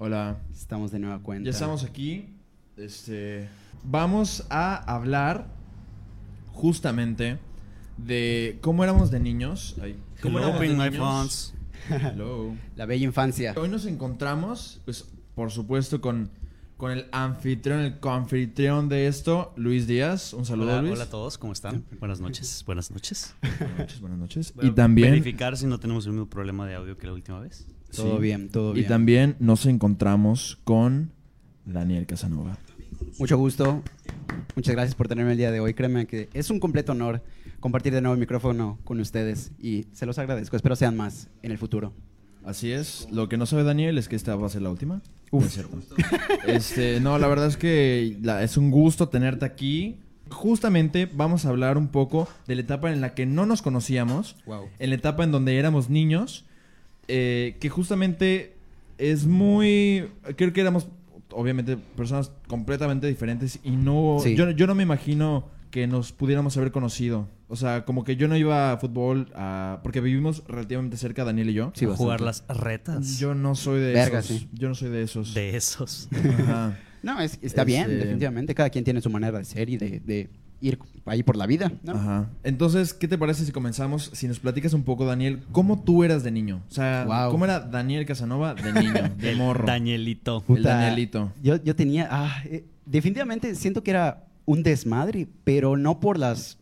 Hola. Estamos de nueva cuenta. Ya estamos aquí. Este, vamos a hablar justamente de cómo éramos de niños. Ay, ¿Cómo éramos de niños? Hello. La bella infancia. Hoy nos encontramos, pues, por supuesto, con, con el anfitrión, el coanfitrión de esto, Luis Díaz. Un saludo, Hola, Luis. hola a todos, ¿cómo están? Buenas noches, buenas noches. Buenas noches, buenas noches. Y también, Verificar si no tenemos el mismo problema de audio que la última vez. Todo sí. bien, todo y bien. también nos encontramos con Daniel Casanova. Mucho gusto. Muchas gracias por tenerme el día de hoy. Créeme que es un completo honor compartir de nuevo el micrófono con ustedes y se los agradezco. Espero sean más en el futuro. Así es. Lo que no sabe Daniel es que esta va a ser la última. No es cierto. Este, no, la verdad es que la- es un gusto tenerte aquí. Justamente vamos a hablar un poco de la etapa en la que no nos conocíamos, Wow. en la etapa en donde éramos niños, eh, que justamente es muy... Creo que éramos, obviamente, personas completamente diferentes y no... Sí. Yo, yo no me imagino que nos pudiéramos haber conocido. O sea, como que yo no iba a fútbol, a- porque vivimos relativamente cerca, Daniel y yo. Sí, A jugar las retas Yo no soy de Verga, esos. sí. Yo no soy de esos. de esos. Ajá. No, es, está bien, Este- definitivamente. Cada quien tiene su manera de ser y de, de ir ahí por la vida. ¿no? Ajá. Entonces, ¿qué te parece si comenzamos? Si nos platicas un poco, Daniel, ¿cómo tú eras de niño? O sea, Wow. ¿cómo era Daniel Casanova de niño, de morro? Danielito. El Danielito. Yo, yo tenía. ah, eh, definitivamente siento que era un desmadre, pero no por las,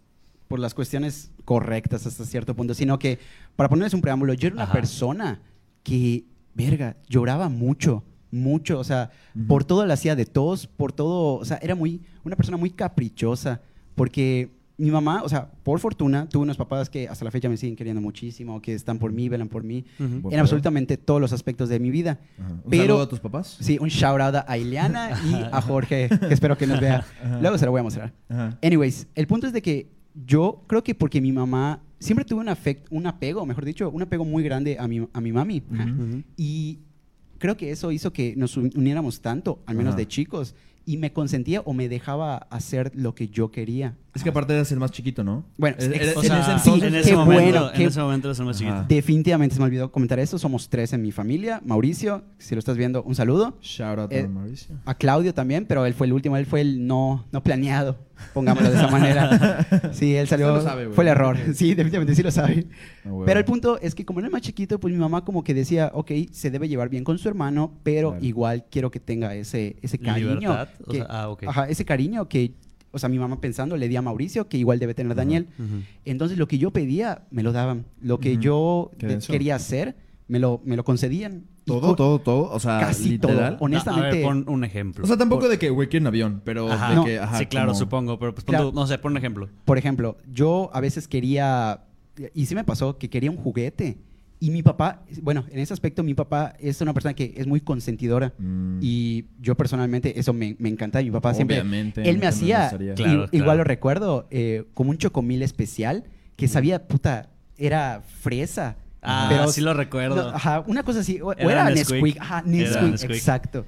por las cuestiones correctas hasta cierto punto, sino que, para ponerles un preámbulo, yo era una persona que, verga, lloraba mucho. Mucho, o sea, por todo le hacía de tos, por todo, o sea, era muy, una persona muy caprichosa, porque mi mamá, o sea, por fortuna, tuve unos papás que hasta la fecha me siguen queriendo muchísimo, que están por mí, velan por mí, en absolutamente todos los aspectos de mi vida. ¿Un Pero- saludo a tus papás? Sí, un shout out a Ileana y a Jorge, que espero que nos vea. Luego se lo voy a mostrar. Anyways, el punto es de que yo creo que porque mi mamá siempre tuve un, afect- un apego, mejor dicho, un apego muy grande a mi, a mi mami. Y creo que eso hizo que nos un- uniéramos tanto, al menos de chicos, y me consentía o me dejaba hacer lo que yo quería. Es que aparte eras el más chiquito, ¿no? Bueno, Es- eres- O en ese entonces, en qué ese momento, bueno, en qué- ese momento eres el más Ajá. chiquito. Definitivamente se me olvidó comentar eso. Somos tres en mi familia. Mauricio, si lo estás viendo, un saludo. Shout out Eh, a Mauricio. A Claudio también, pero él fue el último, él fue el no, no planeado, pongámoslo de esa manera. Sí, él salió, Sí lo sabe, güey. fue el error. Sí, definitivamente sí lo sabe. Ah. Pero el punto es que como era más chiquito, pues mi mamá como que decía, ok, se debe llevar bien con su hermano, pero Claro. igual quiero que tenga ese, ese cariño. Libertad. O que- sea, ah, ok. Ajá, ese cariño que, o sea, mi mamá pensando le di a Mauricio, que igual debe tener. Daniel. Entonces lo que yo pedía, me lo daban. Lo que yo quería hacer, me lo, me lo concedían. Todo, todo, todo. O sea, Casi literal. todo. Honestamente- A ver, pon un ejemplo. O sea, tampoco de que, güey, quiero un avión, pero Ajá. de No. que, ajá, sí, claro, como- supongo, pero pues pon Claro. tu- no sé, pon un ejemplo. Por ejemplo, yo a veces quería, y sí me pasó, que quería un juguete. Y mi papá, bueno, en ese aspecto mi papá es una persona que es muy consentidora. Mm. Y yo personalmente eso me, me encanta. Mi papá siempre, Obviamente, él a mí me hacía, i- Claro, igual claro. lo recuerdo, eh, como un chocomil especial que sabía, puta, era fresa. Ah, pero- sí lo recuerdo. No, ajá, una cosa así. O, Era era, Nesquik. Nesquik. Ajá, Era Nesquik, Nesquik. exacto.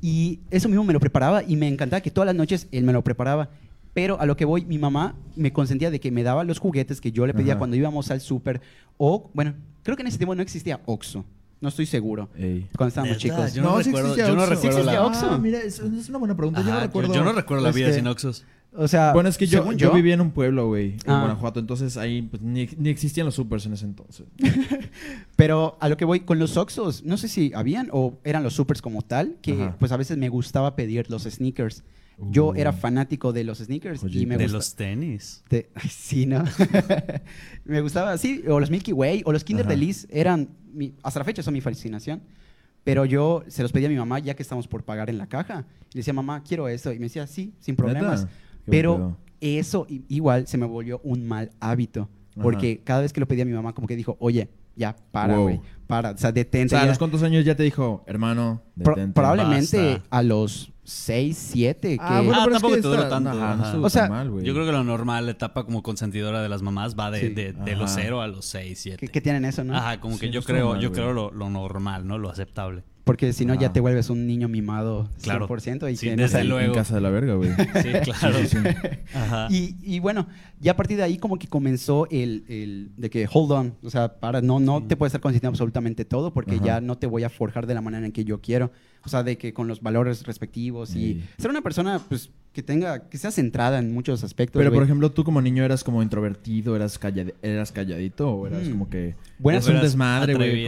Y eso mismo me lo preparaba y me encantaba que todas las noches él me lo preparaba. Pero a lo que voy, mi mamá me consentía de que me daba los juguetes que yo le pedía Ajá. cuando íbamos al súper. O, bueno, creo que en ese tiempo no existía Oxxo. No estoy seguro. Ey. Cuando estábamos chicos. Yo no sí recuerdo- existía yo no Oxxo. recuerdo la- Ah, Oxxo. mira, es, es una buena pregunta. yo no recuerdo. yo no recuerdo la vida Este, sin Oxxos. O sea, Bueno, es que yo, yo vivía en un pueblo, güey, en Ah. Guanajuato, entonces ahí pues, ni, ni existían los supers en ese entonces. Pero a lo que voy con los Oxxos, no sé si habían o eran los supers como tal, que Ajá. pues a veces me gustaba pedir los sneakers. Yo Uh. era fanático de los sneakers y me De gusta- los tenis. de- ay, sí, ¿no? me gustaba, sí, o los Milky Way o los Kinder. Delice eran, mi- hasta la fecha son mi fascinación. Pero yo se los pedía a mi mamá ya que estamos por pagar en la caja. Y le decía, mamá, quiero esto. Y me decía, sí, sin problemas. Pero eso igual se me volvió un mal hábito. Ajá. Porque cada vez que lo pedía a mi mamá, como que dijo, oye, ya, para, Wow. güey, para. O sea, O detente. sea, ¿a ya". los cuántos años ya te dijo, hermano, Pro- probablemente basta. a los 6, 7. Ah, que- bueno, Ah, pero es tampoco que te está- tanto, ajá, no ajá. O sea, tan mal, güey. Yo creo que lo normal, la etapa como consentidora de las mamás va de, Sí. de, de los Ajá. 0 a los 6, 7. que, tienen eso, ¿no? Ajá, como Sí, que yo creo, mal, yo creo lo, lo normal, ¿no? Lo aceptable. Porque si no, ya te vuelves un niño mimado Claro. 100% y Sí, que desde luego. En casa de la verga, güey. Sí, claro. Sí, sí, sí. Ajá. Y, y bueno, ya a partir de ahí como que comenzó el, el de que hold on, o sea, para, no, no te puedes estar consintiendo absolutamente todo porque Ajá. ya no te voy a forjar de la manera en que yo quiero. O sea, de que con los valores respectivos y Sí. ser una persona pues que tenga, que sea centrada en muchos aspectos. Pero, por ejemplo, tú como niño eras como introvertido, eras, callad- eras calladito o eras Mm. como que... Buena- eras un desmadre, güey.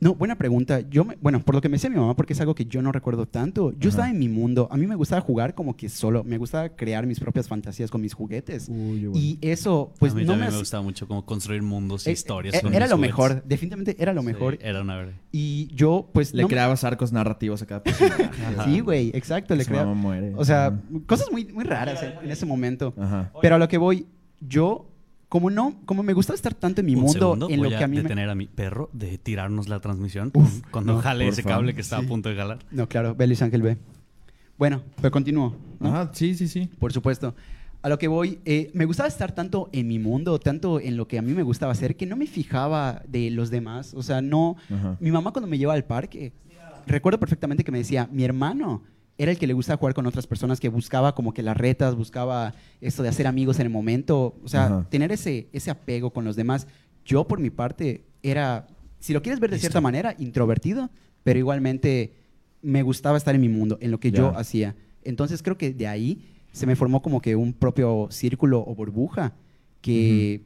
No, buena pregunta. Yo, me- bueno, por lo que me decía mi mamá, porque es algo que yo no recuerdo tanto, yo Ajá. estaba en mi mundo. A mí me gustaba jugar como que solo, me gustaba crear mis propias fantasías con mis juguetes. Uy, güey. Y eso, pues a mí no me... me, gustaba mucho como construir mundos y eh, historias. eh, con era mis lo juguetes. mejor, definitivamente era lo Sí, mejor. era una verga. Y yo, pues... Le no me- creabas arcos narrativos a cada personaje. Ajá. Sí, güey, exacto, le Su crea. mamá muere. O sea, Ajá. Cosas muy, muy raras en, en ese momento. Ajá. Pero a lo que voy, yo, como no, como me gustaba estar tanto en mi Un mundo, segundo, en lo voy que a mí me... detener a mi perro de tirarnos la transmisión Uf, cuando no, jale ese favor. cable que está Sí. a punto de jalar. No, claro, ve Luis Ángel B. Bueno, pero continúo. ¿no? Ajá, sí, sí, sí. Por supuesto. A lo que voy, eh, me gustaba estar tanto en mi mundo, tanto en lo que a mí me gustaba hacer, que no me fijaba de los demás. O sea, no... Ajá. Mi mamá cuando me llevaba al parque, recuerdo perfectamente que me decía, mi hermano era el que le gustaba jugar con otras personas, que buscaba como que las retas, buscaba esto de hacer amigos en el momento, o sea, Ajá. tener ese, ese apego con los demás. Yo por mi parte era, si lo quieres ver de Listo. cierta manera, introvertido, pero igualmente me gustaba estar en mi mundo, en lo que yo Ya. hacía. Entonces creo que de ahí se me formó como que un propio círculo o burbuja que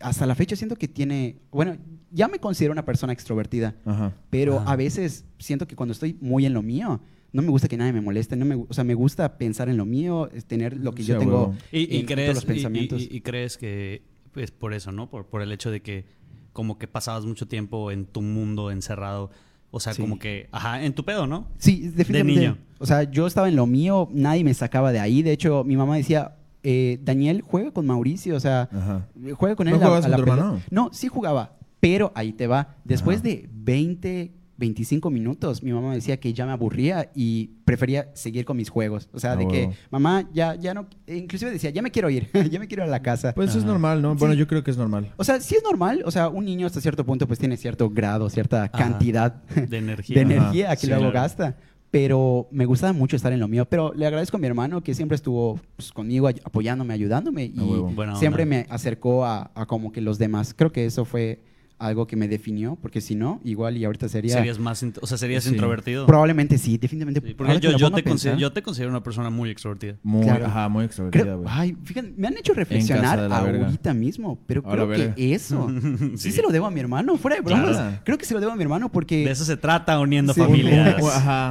hasta la fecha siento que tiene, bueno, ya me considero una persona extrovertida, Ajá. pero Ah. a veces siento que cuando estoy muy en lo mío, no me gusta que nadie me moleste, no me, o sea, me gusta pensar en lo mío, tener lo que Sí, yo tengo. Y, y en todos los pensamientos. Y, y crees que es por eso, ¿no? Por, por el hecho de que como que pasabas mucho tiempo en tu mundo encerrado. O sea, Sí. como que, ajá, en tu pedo, ¿no? Sí, definitivamente. niño. O sea, yo estaba en lo mío, nadie me sacaba de ahí. De hecho, mi mamá decía, eh, Daniel, juega con Mauricio, o sea, Ajá. juega con él. ¿No a- jugabas a con la tu pelota". hermano? No, sí jugaba, pero ahí te va. Después Ajá. de 20, 25 minutos, mi mamá me decía que ya me aburría y prefería seguir con mis juegos. O sea, Ah, de que, mamá, ya, ya no, e inclusive decía, ya me quiero ir, ya me quiero ir a la casa. Pues eso es normal, ¿no? Bueno, Sí. yo creo que es normal. o sea, sí es normal, o sea, un niño hasta cierto punto pues tiene cierto grado, cierta cantidad De energía. de energía que sí, luego claro. gasta. Pero me gustaba mucho estar en lo mío. Pero le agradezco a mi hermano que siempre estuvo pues, conmigo, apoyándome, ayudándome. Y A huevo. Buena siempre onda. me acercó a, a como que los demás. Creo que eso fue algo que me definió. Porque si no, igual y ahorita sería... Serías más, o sea, serías Sí. introvertido. Probablemente sí, definitivamente. Sí, porque yo, yo te yo te considero una persona muy extrovertida. Muy, Claro. ajá, muy extrovertida, güey. ay, fíjate, me han hecho reflexionar ahorita mismo, pero creo que eso sí. Sí. se lo debo a mi hermano, fuera de bromas. Claro. Creo que se lo debo a mi hermano porque De eso se trata, uniendo Sí. familias. Un- Ajá.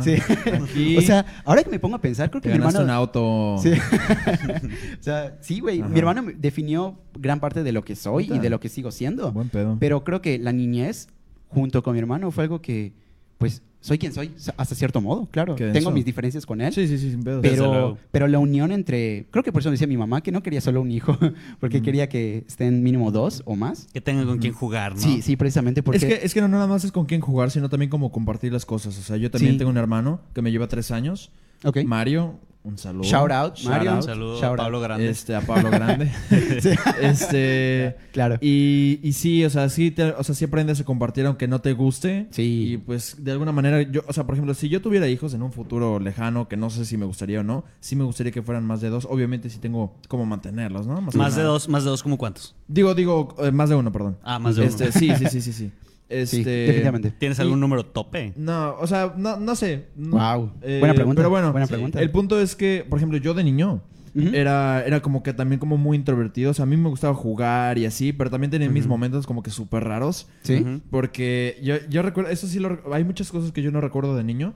O sea, ahora que me pongo a pensar, creo que te mi hermano. un auto. Sí. o sea, sí, güey. Mi hermano definió gran parte de lo que soy y de lo que sigo siendo. Buen pedo. Pero creo que la niñez, junto con mi hermano, fue algo que, pues, soy quien soy, hasta cierto modo, claro. Tengo mis diferencias con él. Sí, sí, sí, sin pedo. Pero, pero la unión entre. Creo que por eso decía mi mamá que no quería solo un hijo, porque Mm. quería que estén mínimo dos o más. Que tengan con quién jugar, ¿no? Sí, sí, precisamente porque. Es que, es que no nada más es con quién jugar, sino también como compartir las cosas. O sea, yo también Sí. tengo un hermano que me lleva tres años. Ok. Mario, un saludo. Shout out, Shout Mario. out. Un saludo Shout a out. Pablo Grande. Este, a Pablo Grande. Sí. este. Claro. Y, y sí, o sea, sí, te- o sea, sí aprendes a compartir aunque no te guste. Sí. Y pues de alguna manera, yo, o sea, por ejemplo, si yo tuviera hijos en un futuro lejano, que no sé si me gustaría o no, sí me gustaría que fueran más de dos. Obviamente sí tengo cómo mantenerlos, ¿no? Más de dos, más de dos, ¿como cuántos? Digo, digo, eh, más de uno, perdón. Ah, más de uno. Este, sí, sí, sí, sí, sí. Este, Sí, definitivamente. ¿Tienes y- algún número tope? No, o sea, no, no sé. Wow. Eh, buena pregunta. Pero bueno, buena sí. pregunta. el punto es que, por ejemplo, yo de niño era, era como que también como muy introvertido. O sea, a mí me gustaba jugar y así, pero también tenía mis momentos como que súper raros. Sí. Porque yo, yo recuerdo, eso sí lo hay muchas cosas que yo no recuerdo de niño.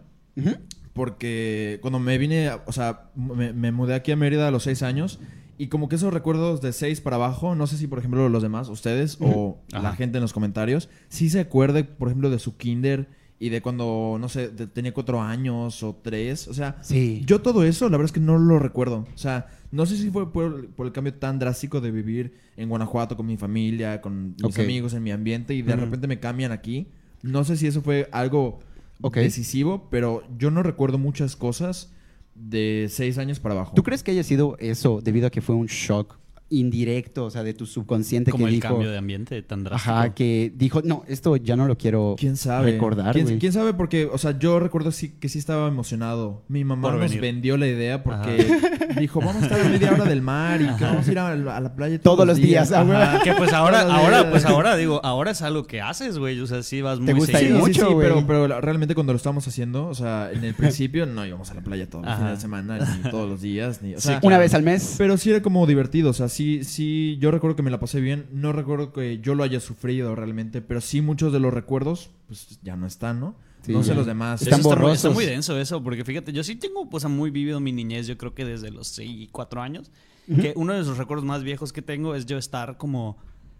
Porque cuando me vine, o sea, me, me mudé aquí a Mérida a los seis años. Y como que esos recuerdos de seis para abajo, no sé si por ejemplo los demás, ustedes o Ajá. la gente en los comentarios, sí se acuerde, por ejemplo, de su kinder y de cuando, no sé, de- tenía cuatro años o tres. O sea, Sí. yo todo eso, la verdad es que no lo recuerdo. O sea, no sé si fue por, por el cambio tan drástico de vivir en Guanajuato con mi familia, con mis amigos, en mi ambiente, y de repente me cambian aquí. No sé si eso fue algo decisivo, pero yo no recuerdo muchas cosas de seis años para abajo. ¿Tú crees que haya sido eso debido a que fue un shock indirecto, o sea, de tu subconsciente Como que el dijo... cambio de ambiente tan drástico. Ajá, que dijo, no, esto ya no lo quiero ¿Quién sabe? recordar, ¿Quién, sabe? Porque, o sea, yo recuerdo sí, que sí estaba emocionado. Mi mamá Por nos venir. vendió la idea porque dijo, vamos a estar a media hora del mar y que vamos a ir a, la- a la playa Todos los días. Ajá. Que pues ahora, ahora, pues ahora digo, ahora es algo que haces, güey. O sea, sí vas muy gusta Sí, ir seguido. sí, mucho, sí, pero, pero realmente cuando lo estábamos haciendo, o sea, en el principio no íbamos a la playa todos los fines de semana, ni todos los días, ni, o Sí, sea, Una vez al mes. Pero sí era como divertido, o sea, sí, sí, yo recuerdo que me la pasé bien, no recuerdo que yo lo haya sufrido realmente, pero sí muchos de los recuerdos, pues ya no están, ¿no? Sí, no sé ya. los demás. Están Eso está, muy, borrosos. está muy denso eso, porque fíjate, yo sí tengo pues, muy vivido mi niñez, yo creo que desde los 6, 4 años, que uno de los recuerdos más viejos que tengo es yo estar como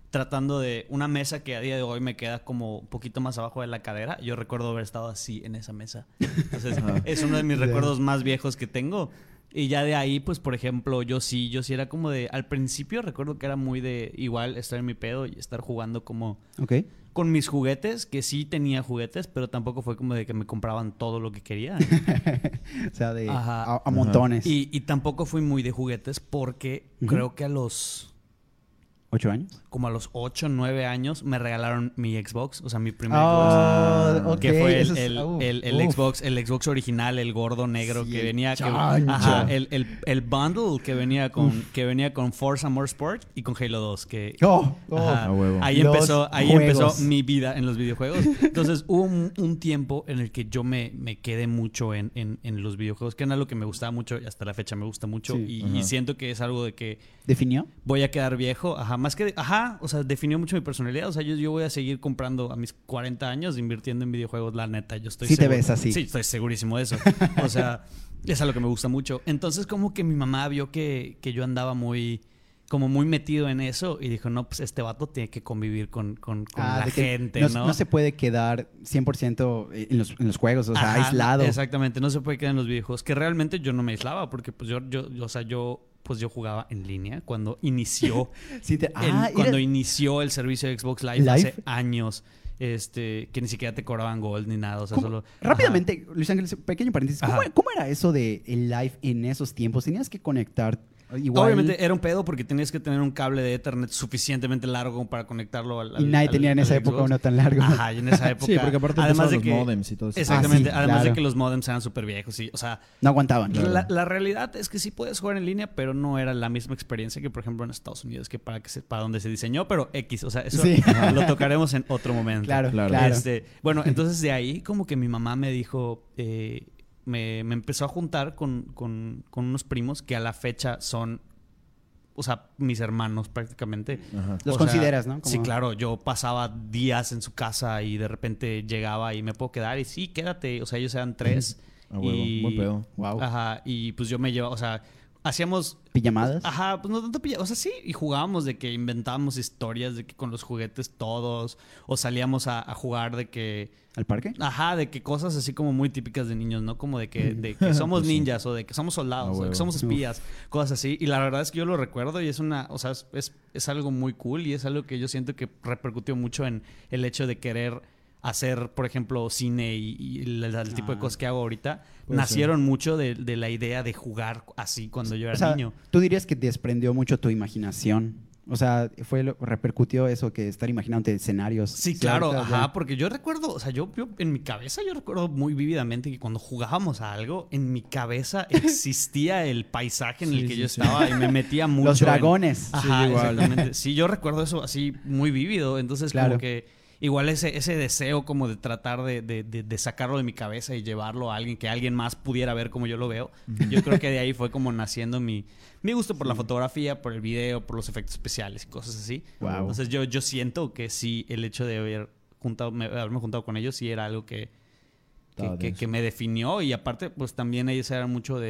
tratando de una mesa que a día de hoy me queda como un poquito más abajo de la cadera. Yo recuerdo haber estado así en esa mesa. Entonces, es uno de mis Ya. recuerdos más viejos que tengo. Y ya de ahí, pues, por ejemplo, yo sí, yo sí era como de... Al principio recuerdo que era muy de igual estar en mi pedo y estar jugando como Ok. con mis juguetes, que sí tenía juguetes, pero tampoco fue como de que me compraban todo lo que quería. o sea, de Ajá. a, a montones. y, y tampoco fui muy de juguetes porque creo que a los ¿Ocho años? como a los 8, 9 años me regalaron mi Xbox, o sea, mi primer Ah, Xbox. ok, Que fue el, el- uf, el- el uf. Xbox, el Xbox original, el gordo negro Sí, que venía, que- ajá, el, el, el bundle que venía con, que venía con Forza Motorsport y con Halo 2, que Oh, oh. Ajá. Ahí Los empezó, ahí juegos. empezó mi vida en los videojuegos. Entonces hubo un, un tiempo en el que yo me, me quedé mucho en, en- en los videojuegos, que era algo que me gustaba mucho y hasta la fecha me gusta mucho. Sí. Y, y siento que es algo de que ¿Definió? voy a quedar viejo. Ajá, más que, ajá, o sea, definió mucho mi personalidad. O sea, yo, yo voy a seguir comprando a mis 40 años, invirtiendo en videojuegos, la neta. Yo estoy Sí te ves así. Sí, estoy segurísimo de eso. O sea, es algo que me gusta mucho. Entonces, como que mi mamá vio que, que yo andaba muy como muy metido en eso y dijo, no, pues este vato tiene que convivir con, con, con Ah, la gente, no, ¿no? no se puede quedar 100% en los, en los juegos, o sea, Ajá, aislado. Exactamente, no se puede quedar en los videojuegos. Que realmente yo no me aislaba porque pues yo, yo, yo, o sea, yo pues yo jugaba en línea cuando inició Sí te- ah, cuando inició el servicio de Xbox Live, Live. hace años. Este, que ni siquiera te cobraban gold ni nada. O sea, ¿Cómo- solo. Rápidamente, Luis Ángel, pequeño paréntesis. ¿Cómo, cómo era eso de el live en esos tiempos? Tenías que conectar igual. Obviamente era un pedo porque tenías que tener un cable de Ethernet suficientemente largo como para conectarlo al. y al- nadie al- tenía en al esa época uno tan largo. Ajá, y en esa época. Sí, porque aparte además de los que, modems y todo eso. Exactamente, Ah, sí, además de que los modems eran súper viejos, sí. O sea, No aguantaban. La, la realidad es que sí puedes jugar en línea, pero no era la misma experiencia que, por ejemplo, en Estados Unidos, que para que se, para donde se diseñó, pero X, o sea, eso Sí. lo tocaremos en otro momento. Claro, Claro. claro. Este, bueno, entonces de ahí como que mi mamá me dijo, eh, me, me empezó a juntar con, con- con unos primos que a la fecha son, o sea, mis hermanos prácticamente. Ajá. Los O sea, consideras, ¿no? Como- Sí, claro. Yo pasaba días en su casa y de repente llegaba y me puedo quedar y sí, quédate. O sea, ellos eran tres. A huevo, y, buen pedo. Wow. Ajá, y pues yo me llevaba, o sea, hacíamos... ¿Pijamadas? Ajá, pues no tanto pilla- o sea, sí, y jugábamos de que inventábamos historias de que con los juguetes todos, o salíamos a, a jugar de que, ¿Al parque? ajá, de que cosas así como muy típicas de niños, ¿no? Como de que, de que somos Pues sí. ninjas, o de que somos soldados, A o de que somos espías, cosas así. Y la verdad es que yo lo recuerdo y es una, o sea, es, es algo muy cool y es algo que yo siento que repercutió mucho en el hecho de querer hacer, por ejemplo, cine y, y el, el tipo de Ah. cosas que hago ahorita, nacieron mucho de, de la idea de jugar así cuando yo era O sea, niño. tú dirías que desprendió mucho tu imaginación. O sea, fue lo, repercutió eso que estar imaginándote escenarios. Sí, claro, ajá, porque yo recuerdo, o sea, yo, yo en mi cabeza yo recuerdo muy vívidamente que cuando jugábamos a algo, en mi cabeza existía el paisaje en el que sí, yo sí. estaba y me metía mucho. Los en- dragones. Ajá, Sí, igual. exactamente. Sí, yo recuerdo eso así muy vívido, entonces Claro. como que igual ese, ese deseo como de tratar de, de- de- de sacarlo de mi cabeza y llevarlo a alguien que alguien más pudiera ver como yo lo veo, yo creo que de ahí fue como naciendo mi, mi gusto por la fotografía, por el video, por los efectos especiales y cosas así. Wow. Entonces yo, yo siento que sí, el hecho de haber juntado, me- haberme juntado con ellos sí era algo que, que, me definió y aparte pues también ellos eran mucho de,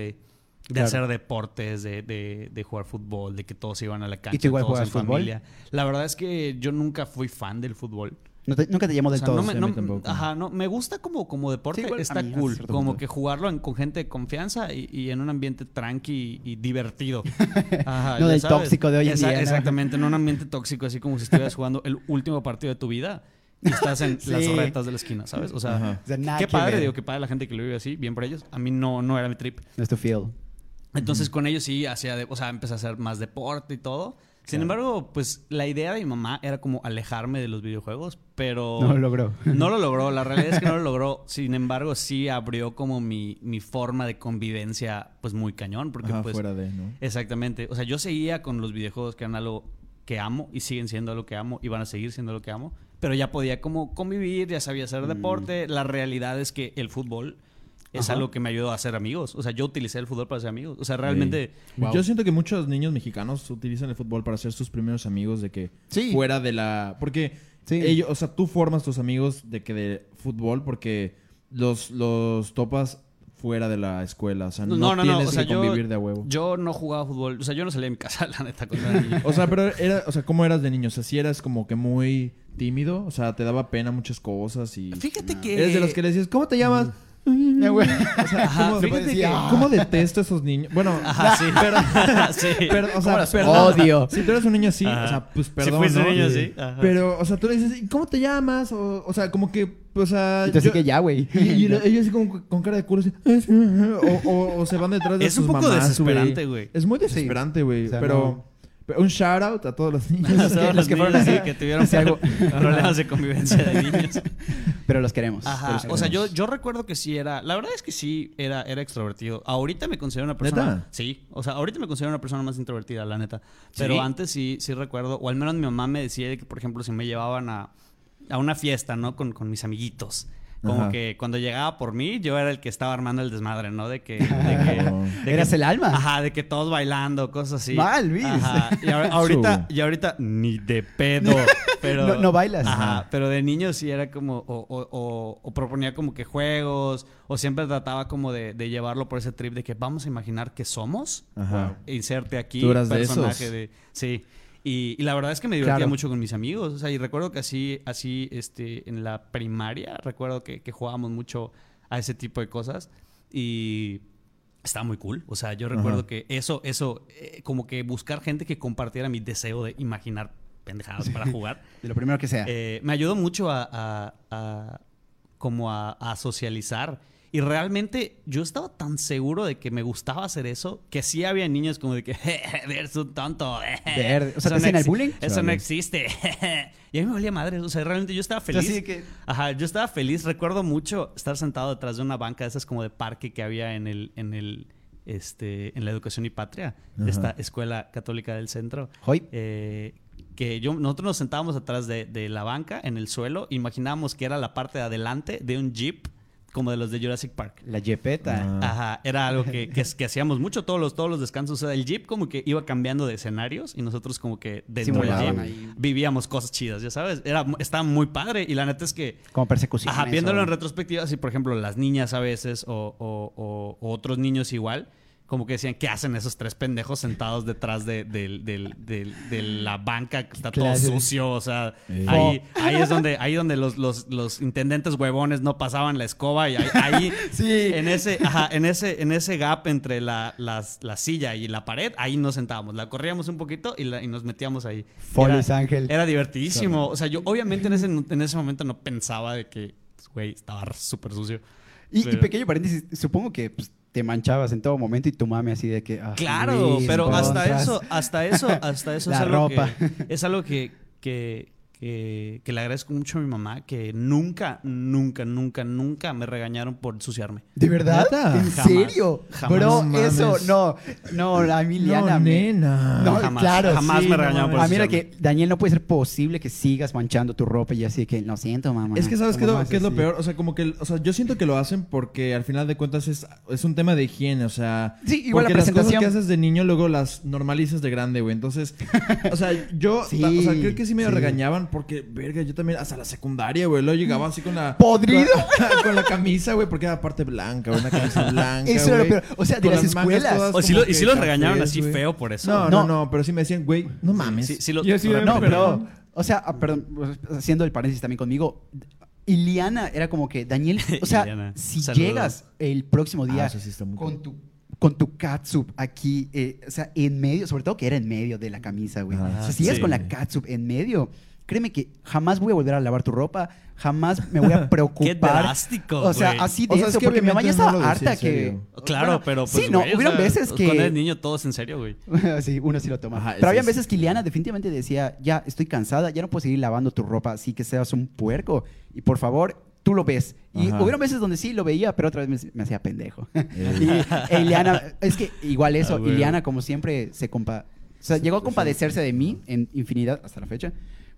de Claro. hacer deportes, de, de- de jugar fútbol, de que todos iban a la cancha, tú igual todos en fútbol? familia. La verdad es que yo nunca fui fan del fútbol. No te- nunca te llamó O del sea, todo. no me, no- mí tampoco. ajá, no, me gusta como, como deporte, Sí, igual a está mí, cool, como punto. que jugarlo en- con gente de confianza y, y en un ambiente tranqui y, y divertido. Ajá, No del sabes. tóxico de hoy en Esa- día. Exactamente, no un ambiente tóxico, así como si estuvieras jugando el último partido de tu vida y estás en Sí. las retas de la esquina, ¿sabes? O sea. O qué padre, ver. digo, qué padre la gente que lo vive así, bien por ellos. A mí no, no era mi trip. No es tu feel. Entonces con ellos sí hacía, de- o sea, empecé a hacer más deporte y todo. Sin Claro. embargo, pues la idea de mi mamá era como alejarme de los videojuegos, pero... No lo logró. No lo logró, la realidad es que no lo logró. Sin embargo, sí abrió como mi, mi forma de convivencia, pues muy cañón, porque Ajá, pues... fuera de, ¿no? Exactamente. O sea, yo seguía con los videojuegos que eran algo que amo y siguen siendo lo que amo y van a seguir siendo lo que amo. Pero ya podía como convivir, ya sabía hacer deporte. La realidad es que el fútbol es Ajá. algo que me ayudó a hacer amigos. O sea, yo utilicé el fútbol para hacer amigos. O sea, realmente... Sí. Wow. Yo siento que muchos niños mexicanos utilizan el fútbol para ser sus primeros amigos de que Sí. fuera de la... Porque Sí. ellos, o sea, tú formas tus amigos de que de fútbol porque los, los topas fuera de la escuela. O sea, no, No, no, no. tienes O sea, que yo, convivir de a huevo. yo no jugaba fútbol. O sea, yo no salía de mi casa, la neta, niño. O sea, pero era, o sea, ¿cómo eras de niño? O sea, si eras como que muy tímido, o sea, te daba pena muchas cosas y... Fíjate que... Eres de los que le decías, ¿cómo te llamas? O sea, Ajá, ¿cómo, fíjate que- que- ¿cómo detesto a esos niños? Bueno, Ajá, sí. pero, sí. pero, o sea, perdón. odio. Si tú eres un niño así, Ajá. o sea, pues Si perdón, fuiste ¿no? niño, Y- sí. Ajá. Pero, o sea, tú le dices, "¿Y ¿cómo te llamas? O, o sea, como que, o sea... Y así yo- que ya, güey. Y, y lo- ellos así como con cara de culo, así, o, o, o se van detrás de Es sus un poco mamás, desesperante, güey. Es muy desesperante, güey. O sea, pero, no. Pero un shout out a todos los niños. Que- los que fueron niños, así. sí, que tuvieron problemas de convivencia de niños. Pero los queremos. Ajá. Los O sea, yo, yo recuerdo que sí era. La verdad es que sí era, era extrovertido. Ahorita me considero una persona. ¿Neta? Sí. O sea, ahorita me considero una persona más introvertida, la neta. Pero ¿Sí? antes sí, sí recuerdo. O al menos mi mamá me decía que, por ejemplo, si me llevaban a, a una fiesta, ¿no? Con, con mis amiguitos. Como Ajá. que cuando llegaba por mí, yo era el que estaba armando el desmadre, ¿no? De que. De que Oh. de Eras que- el alma. Ajá, de que todos bailando, cosas así. Mal, Luis. Ajá. Y ahor- ahorita, y ahorita, ni de pedo. Pero, No- no bailas. Ajá. Pero de niño sí era como, o, o- o- o proponía como que juegos, o siempre trataba como de, de llevarlo por ese trip de que vamos a imaginar que somos. Ajá. Inserte aquí Tú eras de personaje esos. de. Sí. Y, y la verdad es que me divertía Claro. mucho con mis amigos. O sea, y recuerdo que así, así, este, en la primaria, recuerdo que, que jugábamos mucho a ese tipo de cosas. Y estaba muy cool. O sea, yo recuerdo Ajá. que eso, eso, eh, como que buscar gente que compartiera mi deseo de imaginar pendejadas para jugar. De lo primero que sea. Eh, me ayudó mucho a, a- a- como a, a socializar. Y realmente yo estaba tan seguro de que me gustaba hacer eso que sí había niños como de que eres un tonto. Verde. O sea, ¿te Eso no el bullying? Eso no existe. y a mí me valía madre. O sea, realmente yo estaba feliz. Así de que- Ajá, yo estaba feliz. Recuerdo mucho estar sentado detrás de una banca de esas como de parque que había en el, en el, este, en la educación y patria de esta escuela católica del centro. Hoy. Eh, que yo, nosotros nos sentábamos atrás de, de la banca, en el suelo, imaginábamos que era la parte de adelante de un jeep, como de los de Jurassic Park. La Jepeta. Ah. Ajá, era algo que, que, que hacíamos mucho todos los, todos los descansos. O sea, el jeep como que iba cambiando de escenarios y nosotros como que dentro del Simulaban jeep ahí. vivíamos cosas chidas, ya sabes. Era, estaba muy padre y la neta es que Como persecución. Ajá, viéndolo en retrospectiva, si por ejemplo las niñas a veces o, o- o- o otros niños igual, como que decían, ¿qué hacen esos tres pendejos sentados detrás de, del- del- de la banca que está todo sucio? O sea, ahí, ahí es donde, ahí donde los, los- los intendentes huevones no pasaban la escoba y ahí, ahí Sí. en ese, ajá, en ese, en ese gap entre la, las- la silla y la pared, ahí nos sentábamos, la corríamos un poquito y, la- y nos metíamos ahí. Folies Ángel. Era divertidísimo. O sea, yo obviamente en ese, en ese momento no pensaba de que, güey, estaba súper sucio. Y, pequeño paréntesis, supongo que pues, te manchabas en todo momento y tu mami así de que... ah, Claro, Luis, pero hasta eso, hasta eso, hasta eso es La algo ropa. que es algo que, que, que, que le agradezco mucho a mi mamá, que nunca, nunca, nunca, nunca me regañaron por ensuciarme. ¿De verdad? ¿Neta? ¿En Jamás. serio? Jamás. Bro, No eso, no. No, la Emiliana. No, me- nena. No, Jamás, claro. jamás sí, me no regañaron por mames. Ah, mira ensuciarme. que, Daniel, no puede ser posible que sigas manchando tu ropa y así que, lo siento, mamá. Es que sabes qué es, lo, mamá qué es lo así. peor, o sea, como que, o sea, yo siento que lo hacen porque al final de cuentas es, es un tema de higiene, o sea, Sí, igual la porque las cosas presentación. que haces de niño luego las normalizas de grande, güey. Entonces, o sea, yo, Sí, o sea, creo que sí me sí. regañaban porque, verga, yo también hasta la secundaria, güey, luego llegaba así con la ¿Podrido? con, con la camisa, güey, porque era parte blanca, güey, una camisa blanca, Eso era lo peor. O sea, de las escuelas. O si lo, y si los regañaron cafés, así feo por eso. No, No. no, no, pero sí me decían, güey, no mames. Sí, sí lo- Y así de, No, pero, o sea, ah, perdón, pues, haciendo el paréntesis también conmigo, Iliana era como que, Daniel, o sea, Iliana, si saludos. llegas el próximo día Ah, sí muy con tu con tu catsup aquí, eh, o sea, en medio, sobre todo que era en medio de la camisa, güey. Ah, o sea, si llegas sí. con la catsup en medio, créeme que jamás voy a volver a lavar tu ropa, jamás me voy a preocupar. Qué drástico, O sea, güey. así de O sea, es eso, que porque mi mamá ya no estaba decía harta que... Claro, Bueno, pero pues, Sí, no, güey, o hubieron sea, veces que... Cuando eres niño todo es en serio, güey. sí, uno sí lo toma. Ajá, Pero sí, había sí. veces que Ileana definitivamente decía, ya estoy cansada, ya no puedo seguir lavando tu ropa, así que seas un puerco. Y por favor, tú lo ves. Y Ajá. hubieron veces donde sí lo veía, pero otra vez me, me hacía pendejo. Eh. y e Ileana, es que igual eso, Ah, güey. Ileana como siempre se compa... O sea, Sí, llegó a pues, compadecerse de mí en infinidad hasta la fecha.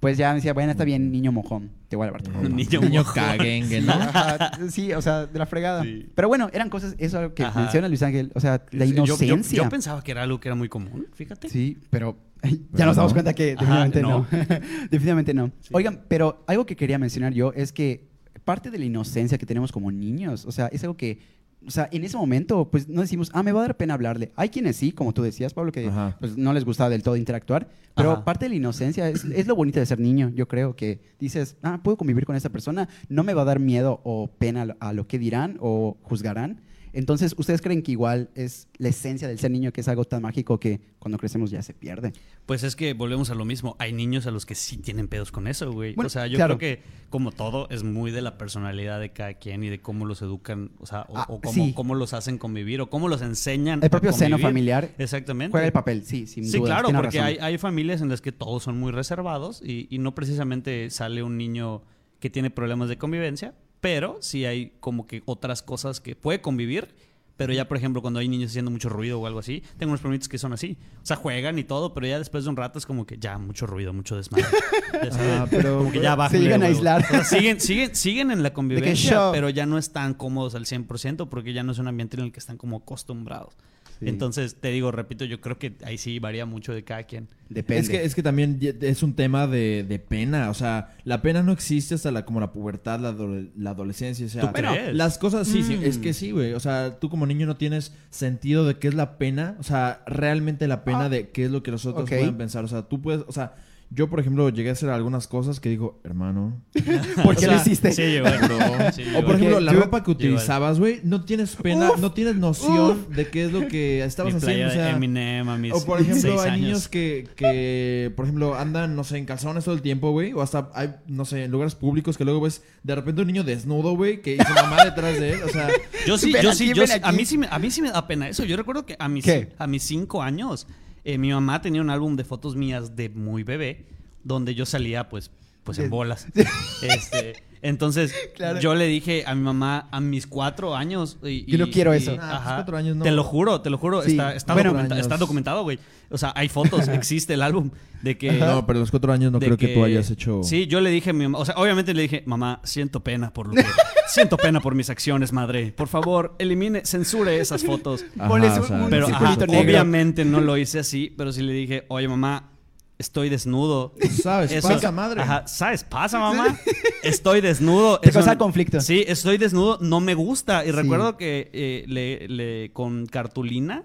Pues ya me decía, bueno, está bien, niño mojón, te voy a lavar tu ropa. Niño Niño caguengue, ¿no? Ajá, sí, o sea, de la fregada. Sí. Pero bueno, eran cosas, eso es algo que Ajá. menciona Luis Ángel, o sea, la Sí, yo- yo- inocencia. Yo, pensaba que era algo que era muy común, fíjate. Sí, pero Pero ya nos damos cuenta que Ajá, definitivamente no. no. definitivamente no. Sí. Oigan, pero algo que quería mencionar yo es que parte de la inocencia que tenemos como niños, o sea, es algo que, o sea, en ese momento, pues no decimos, ah, me va a dar pena hablarle. Hay quienes sí, como tú decías, Pablo, que Ajá. pues, no les gustaba del todo interactuar, pero Ajá. parte de la inocencia es, es lo bonito de ser niño, yo creo, que dices, ah, puedo convivir con esta persona, no me va a dar miedo o pena a lo- a lo que dirán o juzgarán. Entonces, ¿ustedes creen que igual es la esencia del ser niño, que es algo tan mágico que cuando crecemos ya se pierde? Pues es que volvemos a lo mismo. Hay niños a los que sí tienen pedos con eso, güey. Bueno, o sea, yo claro. creo que, como todo, es muy de la personalidad de cada quien y de cómo los educan, o sea, o, Ah, o cómo, sí. cómo los hacen convivir o cómo los enseñan. El a propio seno familiar Exactamente. juega el papel, sí, sin Sí, duda. claro, tiene porque hay, hay familias en las que todos son muy reservados y, y no precisamente sale un niño que tiene problemas de convivencia, pero sí hay como que otras cosas que puede convivir. Pero ya, por ejemplo, cuando hay niños haciendo mucho ruido o algo así, tengo unos primitos que son así. O sea, juegan y todo, pero ya después de un rato es como que ya, mucho ruido, mucho desmadre. Ah, pero- como que ya Se bájale, llegan a aislar. O sea, siguen, siguen, siguen en la convivencia, pero ya no están cómodos al 100% porque ya no es un ambiente en el que están como acostumbrados. Sí. Entonces, te digo, repito, yo creo que ahí sí varía mucho de cada quien. Depende. Es que, es que también es un tema de, de pena. O sea, la pena no existe hasta la, como la pubertad, la, adole- la adolescencia. O sea, ¿Tú crees? las cosas sí, sí, Mm. es que sí, güey. O sea, tú como niño no tienes sentido de qué es la pena. O sea, realmente la pena Ah. de qué es lo que los otros Ok. pueden pensar. O sea, tú puedes, o sea, yo por ejemplo llegué a hacer algunas cosas que digo, hermano. ¿Por o qué sea, lo hiciste? Sí, llegó. Sí, O por ejemplo, la ropa que utilizabas, güey, no tienes pena, no tienes noción de qué es lo que estabas Mi haciendo. O sea, de Eminem a mis o por ejemplo, hay años. niños que, que, por ejemplo, andan, no sé, en calzones todo el tiempo, güey. O hasta hay, no sé, en lugares públicos que luego ves de repente un niño desnudo, güey, que hizo mamá detrás de él. O sea, Yo sí, Ven yo aquí, sí, yo a mí sí, me, a mí sí me da pena eso. Yo recuerdo que a mis, ¿Qué? a mis cinco años, eh, mi mamá tenía un álbum de fotos mías de muy bebé, donde yo salía, pues, pues en bolas. Este, entonces, Claro. yo le dije a mi mamá a mis cuatro años. Y, Yo no quiero y- eso. Ah, ajá. cuatro años no. Te lo juro, te lo juro. Sí. Está, está, Bueno, documenta- años. está documentado, güey. O sea, hay fotos, existe el álbum de que. no, pero a los cuatro años no creo que, tú hayas hecho. Sí, yo le dije a mi mamá, o sea, obviamente le dije, mamá, siento pena por lo que... siento pena por mis acciones, madre. Por favor, elimine, censure esas fotos. Ajá, o sea, Pero ajá, obviamente no lo hice así, pero sí le dije, oye, mamá, estoy desnudo. ¿Sabes? Eso- Pasa madre. Ajá, ¿sabes? Pasa, mamá. Estoy desnudo. Te Eso- causa conflicto. Sí, estoy desnudo, no me gusta. Y Sí. recuerdo que eh, le, le- con cartulina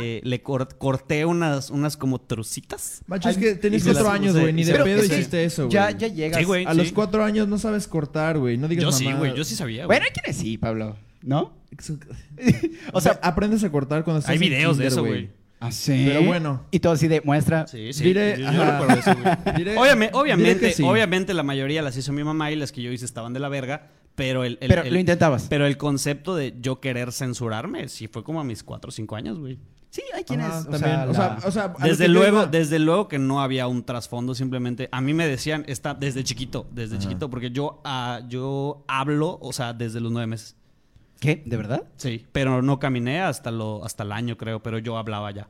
eh, le cor- corté unas, unas como trucitas. Macho, es que se cuatro años, güey. Ni de Pero pedo hiciste eso, güey. Ya, ya llegas. Sí, güey. A los sí. cuatro años no sabes cortar, güey. No digas Yo sí, mamadas. güey, yo sí sabía. güey. Bueno, hay quienes sí, Pablo. ¿No? O sea, aprendes a cortar cuando estás Hay en videos de eso, güey. Ah, sí. Pero bueno. Y todo así de muestra. Sí, sí. Diré- yo, yo recuerdo eso, güey. Diré- Obviamente, obviamente, sí. obviamente la mayoría las hizo mi mamá y las que yo hice estaban de la verga, pero el, el- Pero el- lo intentabas. pero el concepto de yo querer censurarme sí fue como a mis 4 o 5 años, güey. Sí, hay quienes. Ajá, o también. sea, o, sea, la- o sea, a lo Desde luego, iba- desde luego que no había un trasfondo, simplemente a mí me decían está desde chiquito, desde Ajá. chiquito, porque yo ah, yo hablo, o sea, desde los nueve meses. ¿Qué? ¿De verdad? Sí, pero no caminé hasta lo hasta el año, creo, pero yo hablaba ya.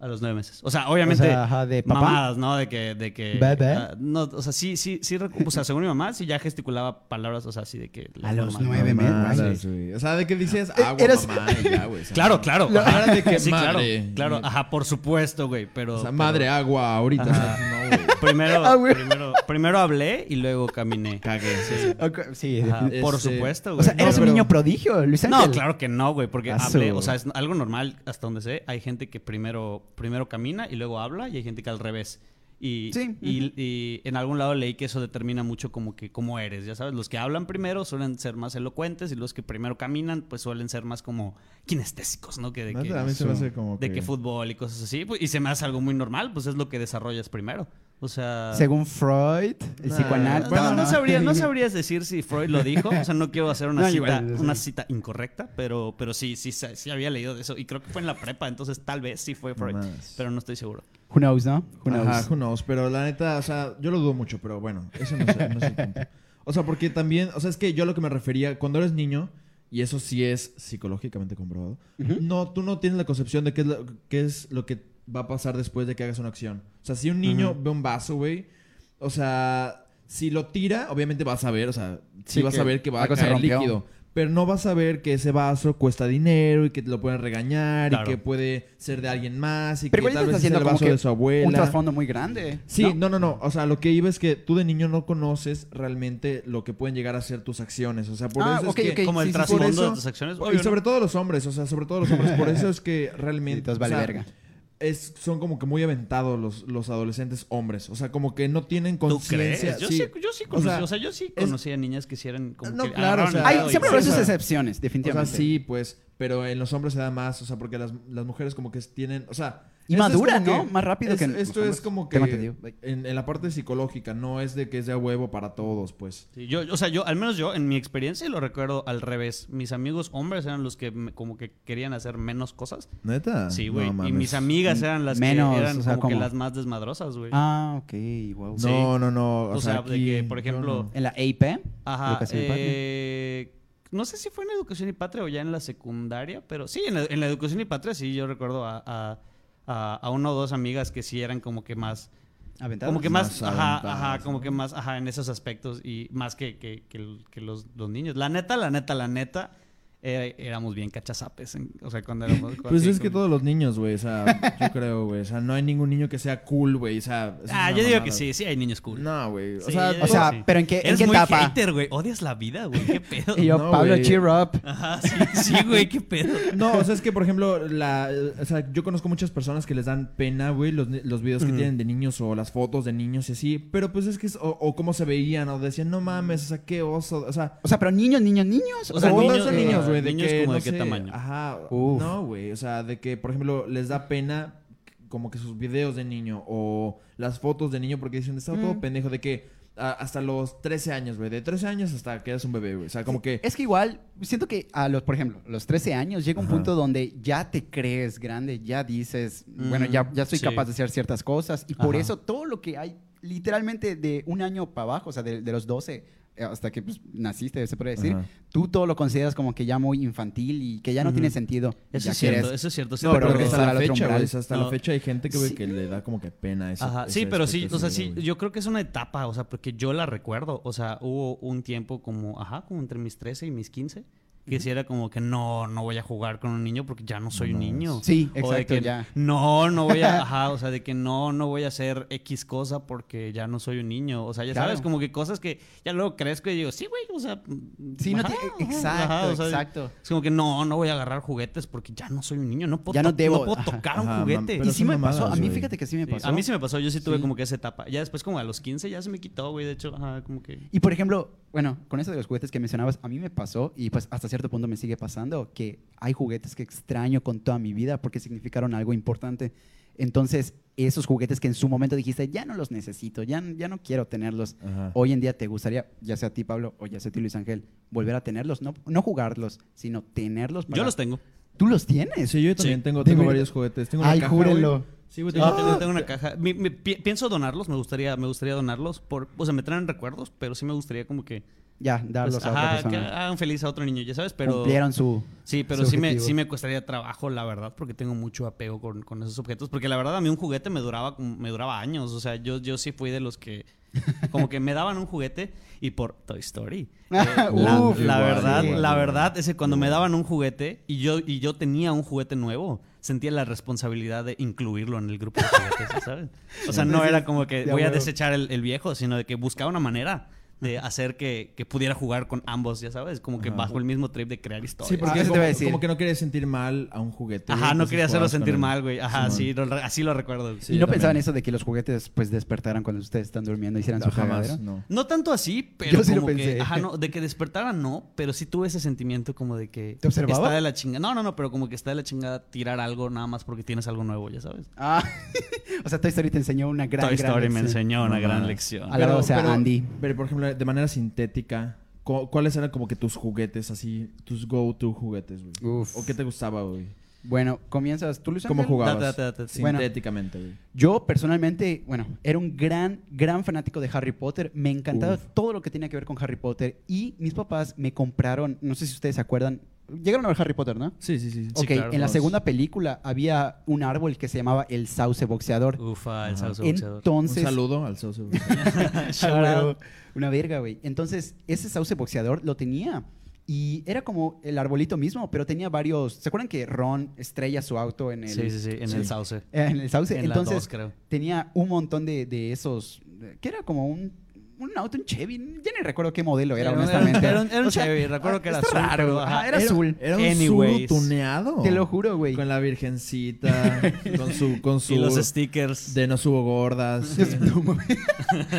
A los nueve meses. O sea, obviamente. O sea, ajá, de papá. Mamadas, ¿no? De que. De que Bebé. ah, no, o sea, sí, sí, sí. O sea, según mi mamá, sí ya gesticulaba palabras, o sea, así de que. A los nueve meses. O sea, de que dices Eh, agua, eras- mamá, y ya, güey. o sea, Claro, claro. Lo- ajá. ahora de que sí, madre. claro. Claro, ajá, por supuesto, güey. Pero. O sea, pero- madre, agua, ahorita. sea, no, güey. Primero, Ah, güey. primero, primero hablé y luego caminé. Cagué. sí. Ok, Sí. Este- por supuesto, güey. O sea, No, eres un pero- niño prodigio, Luis Ángel. No, claro que no, güey, porque Ah, hablé, o sea, es algo normal hasta donde sé. Hay gente que primero, primero camina y luego habla y hay gente que al revés. Y, Sí, y, y en algún lado leí que eso determina mucho como que cómo eres, ya sabes. Los que hablan primero suelen ser más elocuentes y los que primero caminan pues suelen ser más como kinestésicos, ¿no? Que de, No que, sé, a mí se me hace como de que fútbol y cosas así. pues, y se me hace algo muy normal, pues es lo que desarrollas primero. O sea... Según Freud, el Nah, psicoanálisis. Bueno, no, no. sabría, no sabrías decir si Freud lo dijo. O sea, no quiero hacer una, No, cita, igual, una cita incorrecta, pero, pero sí, sí, sí, sí había leído de eso. Y creo que fue en la prepa, entonces tal vez sí fue Freud. Más. Pero no estoy seguro. Who knows, ¿no? Who knows. Ajá, who knows, pero la neta, o sea, yo lo dudo mucho, pero bueno, eso no es, no es el punto. O sea, porque también, o sea, es que yo a lo que me refería, cuando eres niño, y eso sí es psicológicamente comprobado, no, tú no tienes la concepción de qué es lo, qué es lo que va a pasar después de que hagas una acción. O sea, si un niño ve un vaso, güey, o sea, si lo tira, obviamente vas a ver, o sea, sí, Sí, vas a ver que va a caer líquido. Pero no vas a ver que ese vaso cuesta dinero y que te lo pueden regañar Claro. y que puede ser de alguien más y Pero que tal vez es el como vaso que de su abuela. Un trasfondo muy grande. Sí, no, no, no. O sea, lo que iba es que tú de niño no conoces realmente lo que pueden llegar a ser tus acciones. O sea, por Ah, eso es que... Como el sí, trasfondo de tus acciones. Y sobre ¿no? todo los hombres, o sea, sobre todo los hombres. Por eso es que realmente... Vale o sea, verga. Es, son como que muy aventados los, los adolescentes hombres. O sea, como que no tienen ¿Tú conciencia. Yo Sí. sí, yo sí O conocí, sea, o sea, yo sí es- conocía niñas que hicieran como No, que claro, o sea, Hay, siempre o sus sea, excepciones, O sea, definitivamente. sí, pues... Pero en los hombres se da más. O sea, porque las, las mujeres como que tienen... O sea... Y como ¿no? Más rápido es- que en Esto es como que... En, en la parte psicológica. No es de que es de a huevo para todos, pues. Sí, yo, o sea, yo, al menos yo, en mi experiencia, lo recuerdo al revés. Mis amigos hombres eran los que me- como que querían hacer menos cosas. ¿Neta? Sí, güey. No y mis amigas eran las Menos, que eran o sea, como que las más desmadrosas, güey. Ah, ok, wow. Sí. No, no, no. O, O sea, de que, por ejemplo, no. En la AP, Ajá. Eh, no sé si fue en Educación y Patria o ya en la secundaria, pero sí, en la, en la Educación y Patria sí, yo recuerdo a, a, a, a una o dos amigas que sí eran como que más... aventados. Como que más, Más ajá, aventadas, ajá, como que más, ajá, en esos aspectos y más que, que, que, que los, los niños. La neta, la neta, la neta, eh, éramos bien cachazapes, en- o sea, cuando éramos... Pues así es que todos los niños, güey. O sea, yo creo, güey. O sea, no hay ningún niño que sea cool, güey. O sea, Ah, yo digo que sí, sí hay niños cool. No, güey. O Sí, sea, O sea, sí. pero ¿en qué, en Eres qué muy etapa? hater, güey. Odias la vida, güey. ¿Qué pedo? Y yo, No, Pablo, güey. cheer up. Ajá, sí, sí, güey, qué pedo. No, o sea, es que, por ejemplo, la, o sea, yo conozco muchas personas que les dan pena, güey, los, los videos que tienen de niños o las fotos de niños y así. Pero pues es que, es- o, o cómo se veían, o decían, no mames, o sea, qué oso. O sea, O sea, pero niños, niños, niños. O sea, niños, son niños, güey. De niños que, como no de qué sé, tamaño. Ajá. Uf. No, güey. O sea, de que, por ejemplo, les da pena como que sus videos de niño o las fotos de niño porque dicen, estaba todo Mm. pendejo. De que a- hasta los 13 años, güey. De 13 años hasta que eres un bebé, güey. O sea, como que... Es que igual, siento que a los, por ejemplo, los 13 años llega un Ajá. punto donde ya te crees grande, ya dices, bueno, Mm, ya, ya soy sí. capaz de hacer ciertas cosas. Y por eso todo lo que hay, literalmente de un año para abajo, o sea, de, de los 12 eh, hasta que pues, naciste, se puede decir, Ajá. tú todo lo consideras como que ya muy infantil y que ya no tiene sentido. Eso es cierto, eso es cierto. sí No, me pero hasta la fecha, hasta No. la hay gente que, que le da como que pena Ajá, ese sí, pero sí, o sea, sí, yo creo que es una etapa, o sea, porque yo la recuerdo, o sea, hubo un tiempo como, ajá, como entre mis 13 y mis 15, que sí era como que no, no voy a jugar con un niño porque ya no soy un niño. Sí, O de exacto, que ya. no, no voy a, ajá, o sea, de que no, no voy a hacer X cosa porque ya no soy un niño. O sea, ya Claro. sabes, como que cosas que ya luego crezco y digo, sí, güey, o sea. Sí, no te- exacto, ajá, o sea, exacto. Es como que no, no voy a agarrar juguetes porque ya no soy un niño. No puedo, Ya no to- debo, puedo ajá. tocar un juguete. y sí me pasó, a mí fíjate que sí me Sí, pasó. A mí sí me pasó, yo sí tuve Sí. como que esa etapa. Ya después como a los 15 ya se me quitó, güey, de hecho, ajá, como que... Y por ejemplo, bueno, con eso de los juguetes que mencionabas, a mí me pasó y pues hasta cierto punto me sigue pasando que hay juguetes que extraño con toda mi vida porque significaron algo importante. Entonces, esos juguetes que en su momento dijiste, ya no los necesito, ya, ya no quiero tenerlos. Ajá. Hoy en día te gustaría, ya sea a ti, Pablo, o ya sea a ti, Luis Ángel, volver a tenerlos, no, no jugarlos, sino tenerlos. para- Yo los tengo. ¿Tú los tienes? Sí, yo también Sí. tengo, tengo varios juguetes. Tengo una Ay, caja, júrenlo. Sí, güey, tengo, yo tengo, tengo- tengo una caja. Mi- mi- pi- pienso donarlos, me gustaría, me gustaría donarlos. Por, o sea, me traen recuerdos, pero sí me gustaría como que... Ya, pues, darlos a otra ajá, que persona. hagan feliz a otro niño, ya sabes, pero... Cumplieron su... Sí, pero su sí me, sí me costaría trabajo, la verdad, porque tengo mucho apego con, con esos objetos. Porque la verdad, a mí un juguete me duraba, me duraba años. O sea, yo, yo sí fui de los que... Como que me daban un juguete y por Toy Story. eh, la, Uf, la igual, verdad, igual, la verdad es que cuando me daban un juguete y yo, y yo tenía un juguete nuevo, sentía la responsabilidad de incluirlo en el grupo de juguetes, ¿sabes? O sea, no era como que voy a desechar el, el viejo, sino de que buscaba una manera de hacer que, que pudiera jugar con ambos, ya sabes, como que Ajá. bajo el mismo trip de crear historias. Sí, porque Ah, eso te como, iba a decir. como que no quería sentir mal a un juguete. Ajá, no entonces quería hacerlo sentir mal, güey. Ajá, sí, lo- así lo recuerdo. Sí, ¿Y yo no pensaban eso de que los juguetes pues despertaran cuando ustedes están durmiendo y hicieran No, su jamás, no. No tanto así, pero Yo sí lo como pensé. que, ajá, no, de que despertaran no, pero sí tuve ese sentimiento como de que ¿Te observaba? está de la chingada. No, no, no, pero como que está de la chingada tirar algo nada más porque tienes algo nuevo, ya sabes. Ah, o sea, Toy Story te enseñó una gran, Toy gran Story me lección. enseñó una No gran lección. A la- o sea, Andy. Pero, por ejemplo, de manera sintética, cu- ¿cuáles eran como que tus juguetes así, tus go-to juguetes, güey? Uf. ¿O qué te gustaba, güey? Bueno, comienzas tú, Luis ¿Cómo jugabas? Sintéticamente, güey. Yo personalmente, bueno, era un gran, gran fanático de Harry Potter. Me encantaba Uf. todo lo que tenía que ver con Harry Potter. Y mis papás me compraron, no sé si ustedes se acuerdan, llegaron a ver Harry Potter, ¿no? Sí, sí, sí. Sí, ok, claro, en la segunda película había un árbol que se llamaba el sauce boxeador. Ufa, el sauce boxeador. Entonces, Un saludo al sauce. out. Una verga, güey. Entonces, ese sauce boxeador lo tenía. Y era como el arbolito mismo, pero tenía varios. ¿Se acuerdan que Ron estrella su auto en el, Sí, sí, sí, en Sí. el sauce. eh, en el sauce? En la Entonces, dos, creo. tenía un montón de, de esos. que era como un, un auto, un Chevy. Ya ni recuerdo qué modelo era, Era honestamente. era un- era un O sea, Chevy, recuerdo que era azul, raro. pero, Ajá, ajá, era, azul. Era un Anyways. Tuneado. Te lo juro, güey. Con la virgencita, con su... Con su Y los stickers. de no subo gordas. no mames.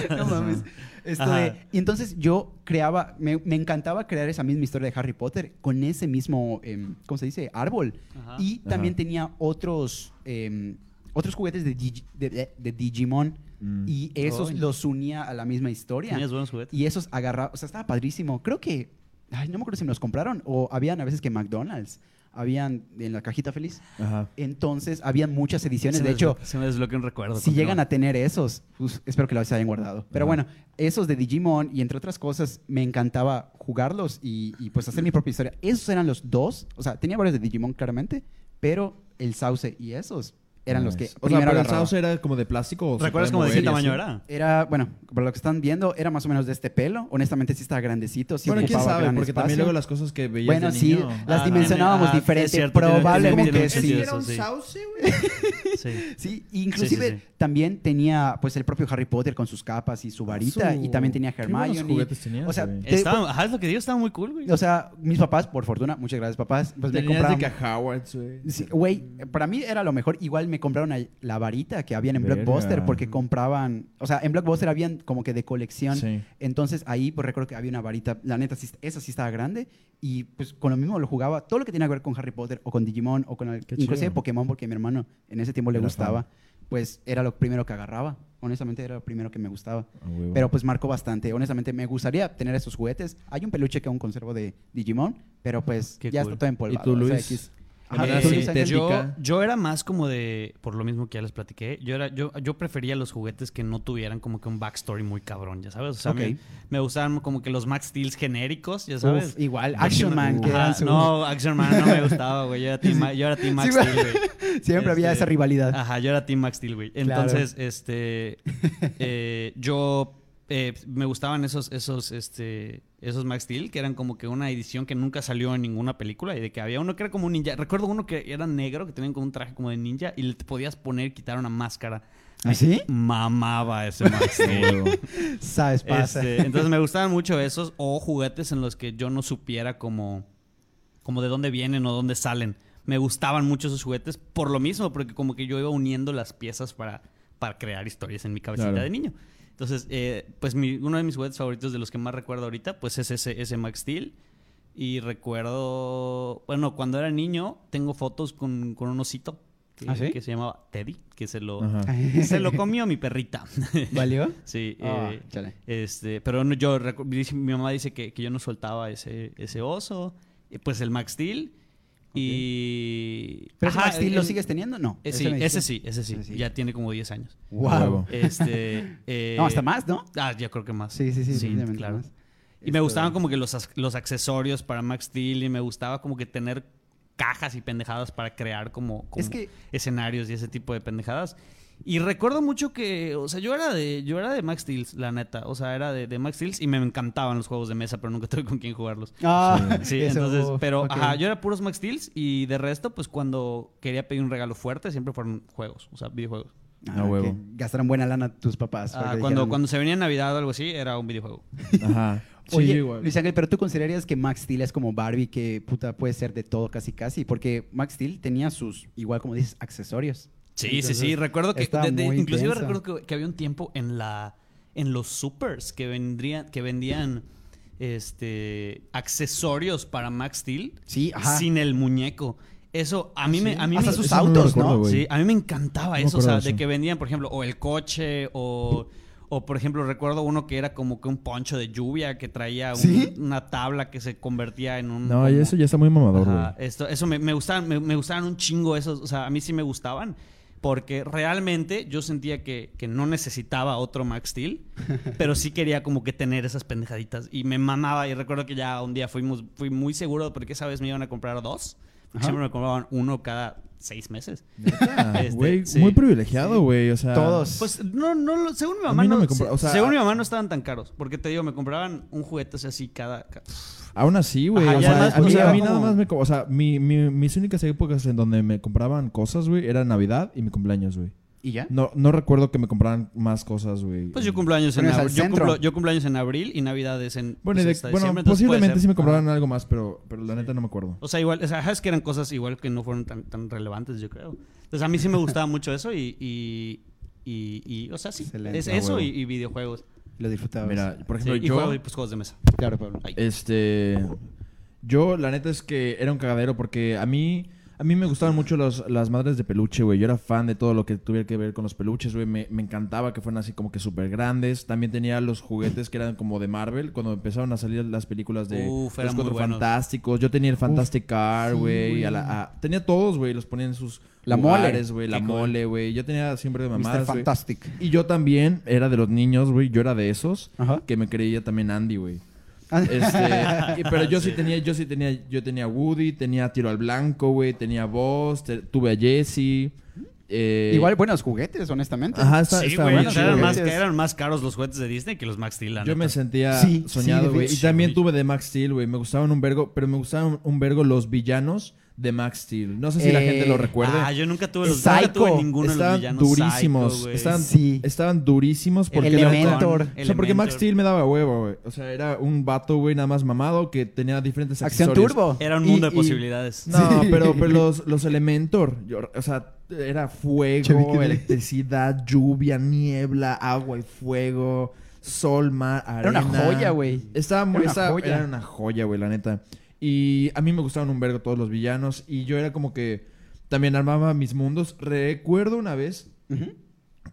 No mames. Esto de- y entonces yo creaba, me, me encantaba crear esa misma historia de Harry Potter con ese mismo, em, ¿cómo se dice? Árbol. Ajá. Y también Ajá. tenía otros, em, otros juguetes de, Digi- de- de- de Digimon. Mm. Y esos los unía a la misma historia. Tenías buenos juguetes. Y esos agarraba, o sea, estaba padrísimo. Creo que, ay, no me acuerdo si me los compraron o habían a veces que McDonald's, habían en la cajita feliz. Ajá. Entonces, habían muchas ediciones. Se de hecho, desblo- se me desbloqueó un recuerdo. si llegan a tener esos, pues, espero que los hayan guardado. Pero Ajá. bueno, esos de Digimon y entre otras cosas, me encantaba jugarlos y, y, pues hacer mi propia historia. Esos eran los dos, o sea, tenía varios de Digimon claramente, pero el Sauce y esos eran los que. O sea, pero el sauce era como de plástico. o ¿Recuerdas como de qué tamaño era? Era, bueno, por lo que están viendo, era más o menos de este pelo. Honestamente, sí estaba grandecito. Sí Bueno, quién ocupaba sabe, porque también espacio. luego las cosas que veías Bueno, de sí, niño... las Ah, dimensionábamos ah, diferente. cierto, tiene- Probablemente tiene sí. era un sí. sauce, güey? Sí. Sí, inclusive Sí, sí, sí. también tenía pues el propio Harry Potter con sus capas y su varita Su- y también tenía Hermione. juguetes tenías, o sea, te- Estaba, ajá, es lo que digo, estaba muy cool, güey. o sea, mis papás, por fortuna, muchas gracias papás, pues me compraron. Sí, Güey, para mí era lo mejor. Igual me compraron la varita que habían en Verga. Blockbuster porque compraban, o sea, en Blockbuster habían como que de colección. Sí. Entonces ahí pues recuerdo que había una varita, la neta sí, esa sí estaba grande y pues con lo mismo lo jugaba, todo lo que tenía que ver con Harry Potter o con Digimon o con el, inclusive. Pokémon porque a mi hermano en ese tiempo le Era gustaba, pues era lo primero que agarraba. Honestamente era lo primero que me gustaba. Huevo. Pero pues marcó bastante. Honestamente me gustaría tener esos juguetes. Hay un peluche que aún conservo de Digimon, pero pues Qué ya cool. está todo empolvado. ¿Y tú, o sea, Luis? X. De Ajá, manera ¿tú, Eh, sintética. yo, yo era más como de, por lo mismo que ya les platiqué, yo era, yo, yo prefería los juguetes que no tuvieran como que un backstory muy cabrón, ya sabes. O sea, Ok. me, me gustaban como que los Max Steel genéricos, ya sabes. Uf, igual, Action no- Man, que Ajá, su- No, Action Man no me gustaba, güey. Yo era Team, Ma- yo era team Max Sí. Steel, güey. Siempre había Este, esa rivalidad. Ajá, yo era Team Max Steel, güey. Claro. Entonces, este. eh, yo. Eh, me gustaban esos, esos, este, esos Max Steel, que eran como que una edición que nunca salió en ninguna película. Y de que había uno que era como un ninja. Recuerdo uno que era negro, que tenían como un traje como de ninja. Y le podías poner quitar una máscara. ¿Ah, sí? Mamaba ese Max Steel. Sabes, pasa. Este, entonces me gustaban mucho esos o juguetes en los que yo no supiera como, como de dónde vienen o dónde salen. Me gustaban mucho esos juguetes por lo mismo, porque como que yo iba uniendo las piezas para, para crear historias en mi cabecita Claro. de niño. Entonces, eh, pues mi- uno de mis juguetes favoritos de los que más recuerdo ahorita, pues es ese, ese Max Steel. Y recuerdo, bueno, cuando era niño, tengo fotos con, con un osito que, ¿Ah, sí? que se llamaba Teddy, que se lo, se lo comió mi perrita. ¿Valió? sí, Ah, eh, este, pero no, yo mi mamá dice que, que yo no soltaba ese, ese oso, eh, pues el Max Steel y ¿Pero Ajá, Max Steel lo sigues teniendo? No. eh, Ese sí, ese sí, ese sí, Ese sí. ya tiene como 10 años. Wow. Este, eh, No, hasta más, ¿no? Ah, yo creo que más. Sí, sí, sí, definitivamente claro. más. Y me Esto- gustaban como que los, los accesorios para Max Steel y me gustaba como que tener cajas y pendejadas para crear como, como Es que- escenarios y ese tipo de pendejadas. Y recuerdo mucho que, o sea, yo era de, yo era de Max Steel, la neta. O sea, era de, de Max Steel y me encantaban los juegos de mesa, pero nunca tuve con quién jugarlos. Ah, Sí, eso, entonces, pero, ajá, yo era puros Max Steels y de resto, pues cuando quería pedir un regalo fuerte, siempre fueron juegos, o sea, videojuegos. A huevo. que gastaron buena lana tus papás. Ah, cuando, dijeron- cuando se venía Navidad o algo así, era un videojuego. Ajá. Sí, Oye, igual. Luis Ángel, pero tú considerarías que Max Steel es como Barbie, que puta puede ser de todo casi casi, porque Max Steel tenía sus, igual como dices, accesorios. Sí, Entonces, sí, sí. Recuerdo que. de- inclusive intensa. recuerdo que, que había un tiempo en la. En los supers que vendrían. Que vendían. Este. accesorios para Max Steel. Sí, ajá. Sin el muñeco. Eso a mí me. A mí Hasta me a mí me encantaba No me eso, o sea, de que vendían, por ejemplo, o el coche, o, o por ejemplo, recuerdo uno que era como que un poncho de lluvia que traía un- ¿Sí? una tabla que se convertía en un... No, y eso ya está muy mamador, güey. Ajá, esto, eso me, me gustaban, me, me gustaban un chingo esos, o sea, a mí sí me gustaban. Porque realmente yo sentía que, que no necesitaba otro Max Steel, pero sí quería como que tener esas pendejaditas. Y me mamaba, y recuerdo que ya un día fuimos, fui muy seguro porque esa vez me iban a comprar dos. Porque siempre me compraban uno cada seis meses. Este, Güey, sí. muy privilegiado, güey. O sea. Todos. Pues no, no, según mi mamá no no, me compra- o sea, según mi mamá no estaban tan caros, porque te digo, me compraban un juguete así, así cada, ca- Aún así, güey. O sea, a mí, o sea, a mí como- nada más me. O sea, mi, mi- mis únicas épocas en donde me compraban cosas, güey, era Navidad y mi cumpleaños, güey. ¿Y ya? No, no recuerdo que me compraran más cosas, güey. Pues yo cumplo años en abril. Yo cumplo, yo cumplo años en abril y Navidad es en Bueno, pues, de- hasta bueno diciembre, entonces puede posiblemente sí me compraban Ajá. algo más, pero, pero la neta no me acuerdo. O sea, igual, o sea, es que eran cosas igual que no fueron tan, tan relevantes, yo creo. Entonces a mí sí me gustaba mucho eso y, y, y, y, o sea, sí, Excelente. es eso y videojuegos. Lo disfrutabas. Mira, por Sí, ejemplo, y yo. juego y pues juegos de mesa. Claro, Pablo. Ay. Este. Yo, la neta es que era un cagadero porque a mí. A mí me gustaban mucho los- las madres de peluche, güey. Yo era fan de todo lo que tuviera que ver con los peluches, güey. Me, me encantaba que fueran así como que súper grandes. También tenía los juguetes que eran como de Marvel. Cuando empezaron a salir las películas de Uf, eran los Cuatro. Fantásticos. Yo tenía el Fantastic Car, güey. tenía todos, güey. Los ponían en sus La mole. güey. La Qué mole, güey. Yo tenía siempre de Mr. güey. Fantastic. Y yo también era de los niños, güey. Yo era de esos Ajá. que me creía también Andy, güey. Ah, Este, pero yo sí. Sí. tenía, yo sí tenía, yo tenía Woody, tenía Tiro al Blanco, güey, tenía Boss, te- tuve a Jesse. eh, Igual buenos juguetes, honestamente. Ajá, está, sí, está güey, eran, más, eran más caros los juguetes de Disney que los Max Steel, Yo me sentía Sí, soñado, güey. y también tuve de Max Steel, güey. Me gustaban un vergo, pero me gustaban un vergo los villanos de Max Steel. No sé si la Eh, gente lo recuerde. Ah, yo nunca tuve los Psycho. nunca tuve ninguno de los estaban villanos. durísimos. Psycho, estaban, Sí. estaban durísimos porque Elementor. O sea, porque Max. Steel me daba huevo, güey. O sea, era un vato, güey, nada más mamado que tenía diferentes Acción accesorios. Turbo. Era un Y- mundo de y- posibilidades. No, Sí. pero, pero los, los Elementor, yo- o sea, era fuego, electricidad, lluvia, niebla, agua y fuego, sol, mar, Era arena. una joya, güey. Estaba muy, Era una estaba- joya. era una joya, güey, la neta. Y a mí me gustaban un vergo todos los villanos y yo era como que también armaba mis mundos. Recuerdo una vez Ujú.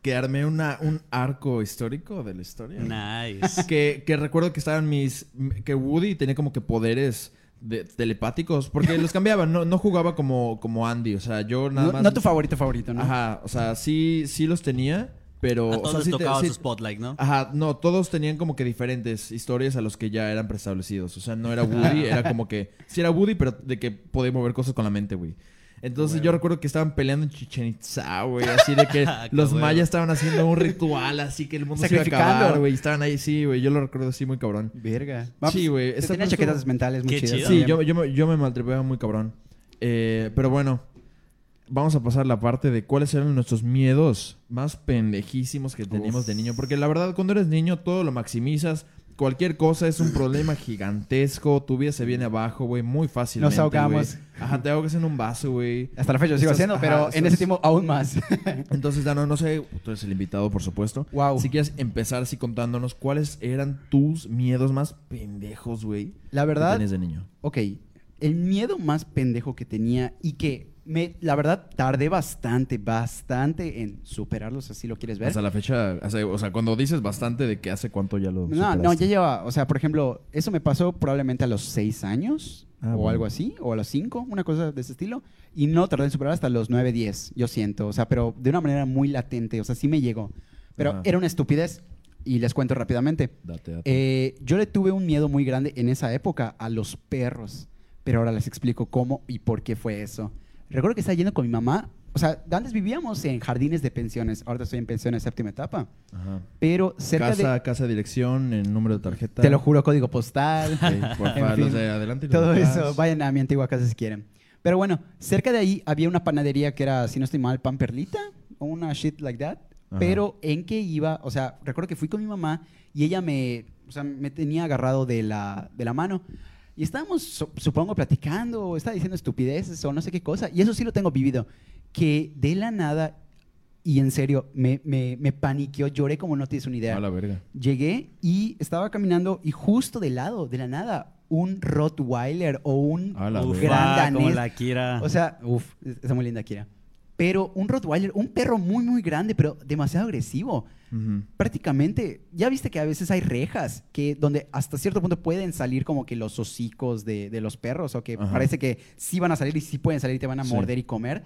que armé una, un arco histórico de la historia. Nice. Que, que recuerdo que estaban mis. Que Woody tenía como que poderes de- telepáticos. Porque los cambiaban. No, no jugaba como, como Andy. O sea, yo nada No, más. no tu favorito favorito, ¿no? Ajá. O sea, sí, sí los tenía. Pero. A o todos sea, les sí te- tocaba sí- su spotlight, ¿no? Ajá, no, todos tenían como que diferentes historias a los que ya eran preestablecidos. O sea, no era Woody, era como que. Sí, era Woody, pero de que podía mover cosas con la mente, güey. Entonces yo recuerdo que estaban peleando en Chichen Itza, güey. Así de que los mayas estaban haciendo un ritual, así que el mundo se iba a acabar, güey. Estaban ahí, sí, güey. Yo lo recuerdo así muy cabrón. Verga. Sí, güey, Tenía chaquetas mentales muy chidas. Sí, yo, yo, me- yo me maltripeaba muy cabrón. Eh, pero bueno, vamos a pasar la parte de cuáles eran nuestros miedos más pendejísimos que teníamos Uf. de niño. Porque la verdad, cuando eres niño, todo lo maximizas. Cualquier cosa es un problema gigantesco. Tu vida se viene abajo, güey, muy fácilmente. Nos ahogamos. Ajá, te ahogas en un vaso, güey. Hasta la fecha lo sigo haciendo, ajá, pero en ese tiempo aún más. Entonces, Dano, no sé, tú eres el invitado, por supuesto. Wow. Si quieres empezar así contándonos cuáles eran tus miedos más pendejos, güey. La que verdad, tenías de niño. ok, el miedo más pendejo que tenía y que me, la verdad, tardé bastante, bastante en superarlo, si así lo quieres ver. Hasta la fecha, hace- o sea, cuando dices bastante de que hace cuánto ya lo No, no, superaste? ya lleva, o sea, por ejemplo, eso me pasó probablemente a los seis años Ah, o bueno. algo así, o a los cinco, una cosa de ese estilo, y no tardé en superar hasta los nueve, diez, yo siento, o sea, pero de una manera muy latente, o sea, sí me llegó, pero Ajá. era una estupidez y les cuento rápidamente. Date, date. Eh, yo le tuve un miedo muy grande en esa época a los perros, pero ahora les explico cómo y por qué fue eso. Recuerdo que estaba yendo con mi mamá, o sea, antes vivíamos en jardines de pensiones, ahora estoy en pensiones séptima etapa, Ajá. pero cerca Casa, de... casa, dirección, el número de tarjeta. Te lo juro, código postal. Ok, por En favor, fin, los de adelante y Todo atrás. eso, vayan a mi antigua casa si quieren. Pero bueno, cerca de ahí había una panadería que era, si no estoy mal, pan perlita o una shit like that. Ajá. Pero en que iba, o sea, recuerdo que fui con mi mamá y ella me, o sea, me tenía agarrado de la, de la mano. Y estábamos, su- supongo, platicando o estaba diciendo estupideces o no sé qué cosa. Y eso sí lo tengo vivido. Que de la nada, y en serio, me, me, me paniqueó, lloré como no tienes una idea. A la verga. Llegué y estaba caminando y justo de lado, de la nada, un Rottweiler o un gran ah, como danés. la Kira. O sea, uff, está muy linda Kira. Pero un Rottweiler, un perro muy, muy grande, pero demasiado agresivo. Ujú. Prácticamente, ya viste que a veces hay rejas que donde hasta cierto punto pueden salir como que los hocicos de, de los perros o que Ajá. parece que sí van a salir y sí pueden salir y te van a Sí. morder y comer.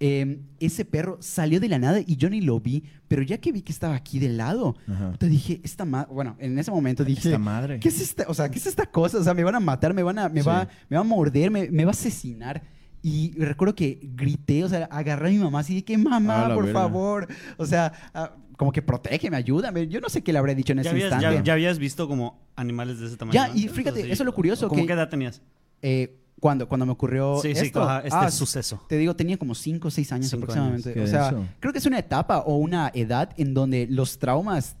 Eh, ese perro salió de la nada y yo ni lo vi, pero ya que vi que estaba aquí de lado, Ajá. te dije, esta ma bueno, en ese momento dije, Esta madre. ¿qué es esta, o sea, qué es esta cosa? O sea, me van a matar, me van a, me Sí. va, me va a morder, me, me va a asesinar. Y recuerdo que grité, o sea, agarré a mi mamá así de que, A mamá, por verga. favor. O sea, ah, como que protégeme, ayúdame. Yo no sé qué le habré dicho en ¿Ya ese habías, instante. ya, ya habías visto como animales de ese tamaño? Ya, y fíjate, eso es lo curioso, ¿Cómo que- qué edad tenías? Eh, cuando, cuando me ocurrió Sí, sí, ajá, este ah, suceso. Te digo, tenía como 5 o 6 años Cinco aproximadamente. años, O sea, creo que es una etapa o una edad en donde los traumas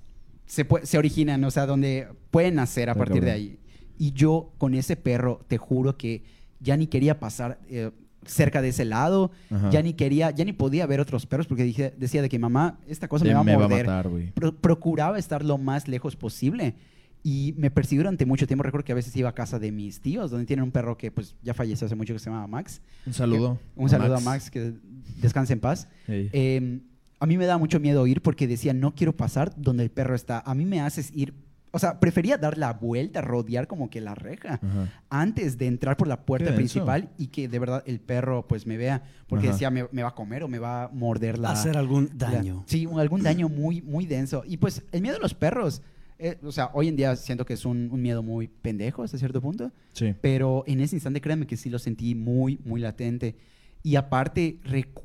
se, se originan, o sea, donde pueden nacer a partir de ahí. Y yo con ese perro, te juro que ya ni quería pasar eh, cerca de ese lado, Ajá. ya ni quería, ya ni podía ver otros perros porque dije, decía de que mamá, esta cosa me va a me va a morder. matar. Pro- procuraba estar lo más lejos posible. Y me persiguió durante mucho tiempo. Recuerdo que a veces iba a casa de mis tíos, donde tienen un perro que pues ya falleció hace mucho que se llama Max. Un saludo. Que- un saludo a Max, que descanse en paz. Ey. Eh, a mí me da mucho miedo ir porque decía, no quiero pasar donde el perro está. A mí me haces ir, o sea, prefería dar la vuelta, rodear como que la reja, Ajá. antes de entrar por la puerta principal y que de verdad el perro pues me vea, porque Ajá. decía, me, me va a comer o me va a morder la... Hacer algún la- daño. sí, un- algún daño muy, muy denso. Y pues el miedo a los perros, eh, o sea, hoy en día siento que es un, un miedo muy pendejo hasta cierto punto. Sí. Pero en ese instante, créanme que sí lo sentí muy, muy latente. Y aparte,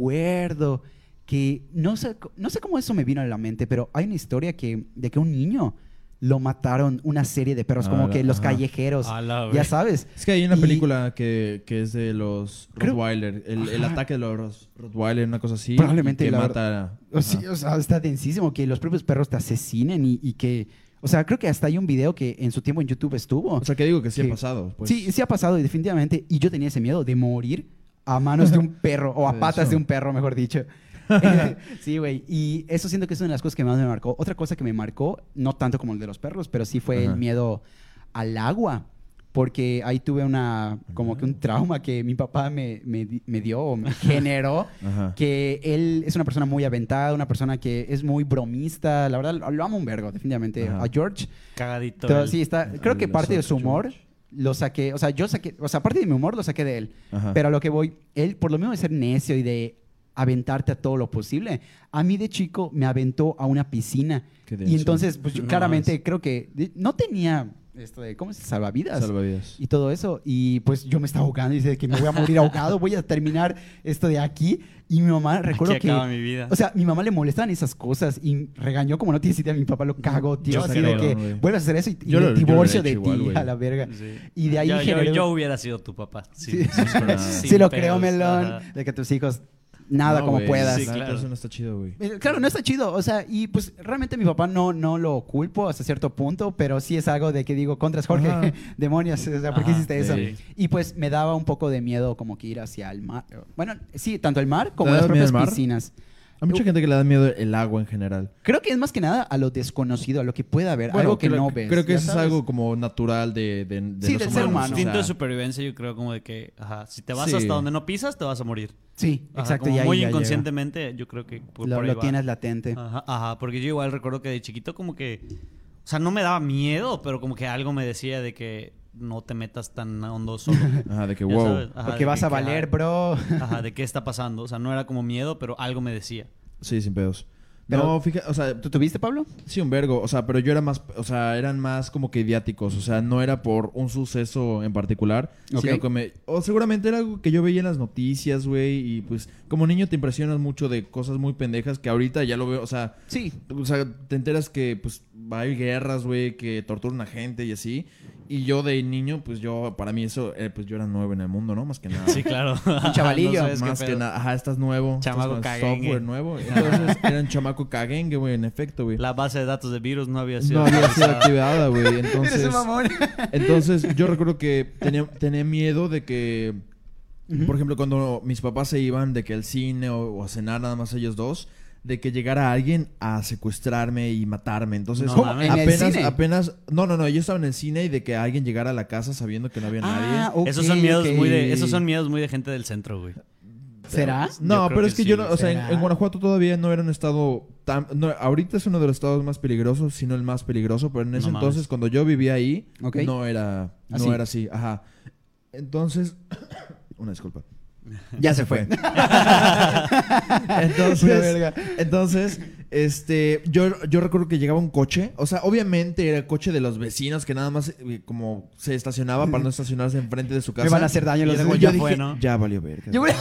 recuerdo que no sé, no sé cómo eso me vino a la mente, pero hay una historia que, de que un niño lo mataron una serie de perros, Ah, como la- que los ajá. callejeros, la ya sabes. Es que hay una Y- película que, que es de los Creo- Rottweiler. El, ataque de los Rottweiler, una cosa así. Probablemente, y que la mata. O, sí, o sea, está densísimo que los propios perros te asesinen y, y que... O sea, creo que hasta hay un video que en su tiempo en YouTube estuvo. O sea, que digo que sí que- ha pasado. Pues. Sí, sí ha pasado y definitivamente. Y yo tenía ese miedo de morir a manos de un perro o a patas de un perro, mejor dicho. Sí, güey. Y eso siento que es una de las cosas que más me marcó. Otra cosa que me marcó, no tanto como el de los perros, pero sí fue Ajá. el miedo al agua. Porque ahí tuve una, como que un trauma que mi papá me, me me dio o me generó. Ajá. Que él es una persona muy aventada, una persona que es muy bromista. La verdad, lo- lo amo un vergo, definitivamente. Ajá. A George. Cagadito. Todo- sí, está. Creo que el parte de su George. humor lo saqué. O sea, yo saqué. O sea, parte de mi humor lo saqué de él. Ajá. Pero a lo que voy, él, por lo mismo de ser necio y de aventarte a todo lo posible, a mí de chico me aventó a una piscina. Qué Y entonces, pues yo No claramente creo que no tenía esto de, ¿cómo se? Salvavidas. Salvavidas. y todo eso. Y pues yo me estaba ahogando y dice que me voy a morir ahogado, voy a terminar esto de aquí. Y mi mamá, recuerdo Aquí que... acaba mi vida. O sea, mi mamá le molestaban esas cosas y regañó como no tienes idea. Mi papá lo cagó, tío. Yo así sí, de que güey. vuelves a hacer eso y, y Yo me lo- yo lo divorcio de ti igual, a la verga. Sí. Y de ahí yo, yo- generé- yo hubiera sido tu papá. Sí, Sí. sí, lo creo, Melón, ajá. de que tus hijos nada No, como puedas. Sí, claro. Eso no está chido, güey. Claro, no está chido. O sea, y pues realmente mi papá no, no lo culpo hasta cierto punto, pero sí es algo de que digo, contras Jorge, Ajá. demonios, o sea, ¿por qué Ajá, hiciste eso? sí. Y pues me daba un poco de miedo como que ir hacia el mar. Bueno, sí, tanto el mar como ¿Te las propias mar? Hay mucha gente que le da miedo el agua en general. Creo que es más que nada a lo desconocido, a lo que pueda haber, Bueno, algo que creo, no ves. Creo que ya eso es sabes. algo como natural de, de, de Sí, los del ser humanos, humano. o Instinto de sea, supervivencia, yo creo como de que, ajá, si te vas Sí. hasta donde no pisas, te vas a morir. Sí, Ajá, exacto. como y ahí muy ya llega. inconscientemente, yo creo que por, Lo, por ahí lo va. tienes latente. Ajá, ajá, porque yo igual recuerdo que de chiquito como que, o sea, no me daba miedo, pero como que algo me decía de que no te metas tan hondo solo. Ajá, de que wow. ajá, Porque de vas que- a valer, bro. Ajá, de qué está pasando. O sea, no era como miedo, pero algo me decía. Sí, sin pedos. Pero- no, fíjate, o sea, ¿Tú tuviste, Pablo? sí, un vergo. O sea, pero yo era más, o sea, eran más como que idiáticos. O sea, no era por un suceso en particular, Ok. sino que me... O seguramente era algo que yo veía en las noticias, güey. Y pues, como niño te impresionas mucho de cosas muy pendejas que ahorita ya lo veo, o sea... Sí. O sea, te enteras que pues va a haber guerras, güey, que torturan a gente y así. Y yo de niño, pues yo, para mí eso, eh, pues yo era nuevo en el mundo, ¿no? Más que nada. Sí, claro. Un chavalillo. qué Más que nada, ajá, estás nuevo. Chamaco estás software nuevo. Entonces, era un chamaco caguengue, güey, en efecto, güey. La base de datos de virus no había sido. No había sido activada, güey. Entonces, Eres un mamón. entonces, yo recuerdo que tenía, tenía miedo de que, por ejemplo, cuando mis papás se iban de que al cine o, o a cenar nada más ellos dos, de que llegara alguien a secuestrarme y matarme. Entonces, No mames. ¿En el apenas, cine? apenas, no, no, no, yo estaba en el cine y de que alguien llegara a la casa sabiendo que no había nadie. Ah, Esos son miedos muy de, esos son miedos muy de gente del centro, güey. ¿Será? No, pero que es que sí, yo no, o sea, en, Guanajuato todavía no era un estado tan, no, ahorita es uno de los estados más peligrosos, si no el más peligroso, pero en ese No entonces mames. cuando yo vivía ahí no era, no Así. era así, ajá. Entonces, una disculpa. Ya se fue. Entonces, este, yo, yo recuerdo que llegaba un coche, o sea, obviamente era el coche de los vecinos que nada más eh, como se estacionaba para no estacionarse enfrente de su casa. Me van a hacer daño los era de- como, ya fue, ¿no? Ya valió verga. Yo-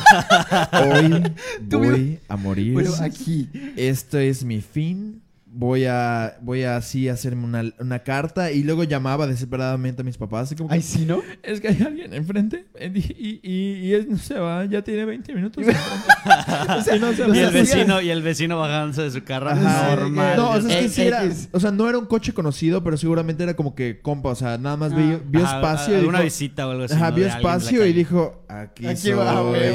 Hoy voy a morir. Bueno, aquí. Esto es mi fin. Voy a, voy a así hacerme una, una carta y luego llamaba desesperadamente a mis papás. Así como que, Ay, sí, ¿no? es que hay alguien enfrente eh, y, y, y él no se va, ya tiene 20 minutos. enfrente". Y no se Y el vecino, y el vecino bajándose de su carro Ajá. normal. No, o sea, es que Eh, sí era, X. o sea, no era un coche conocido, pero seguramente era como que compa, o sea, nada más vio, vio Ajá, espacio y dijo, visita o algo así. Ajá, vio espacio y dijo, aquí, Aquí soy. va, güey.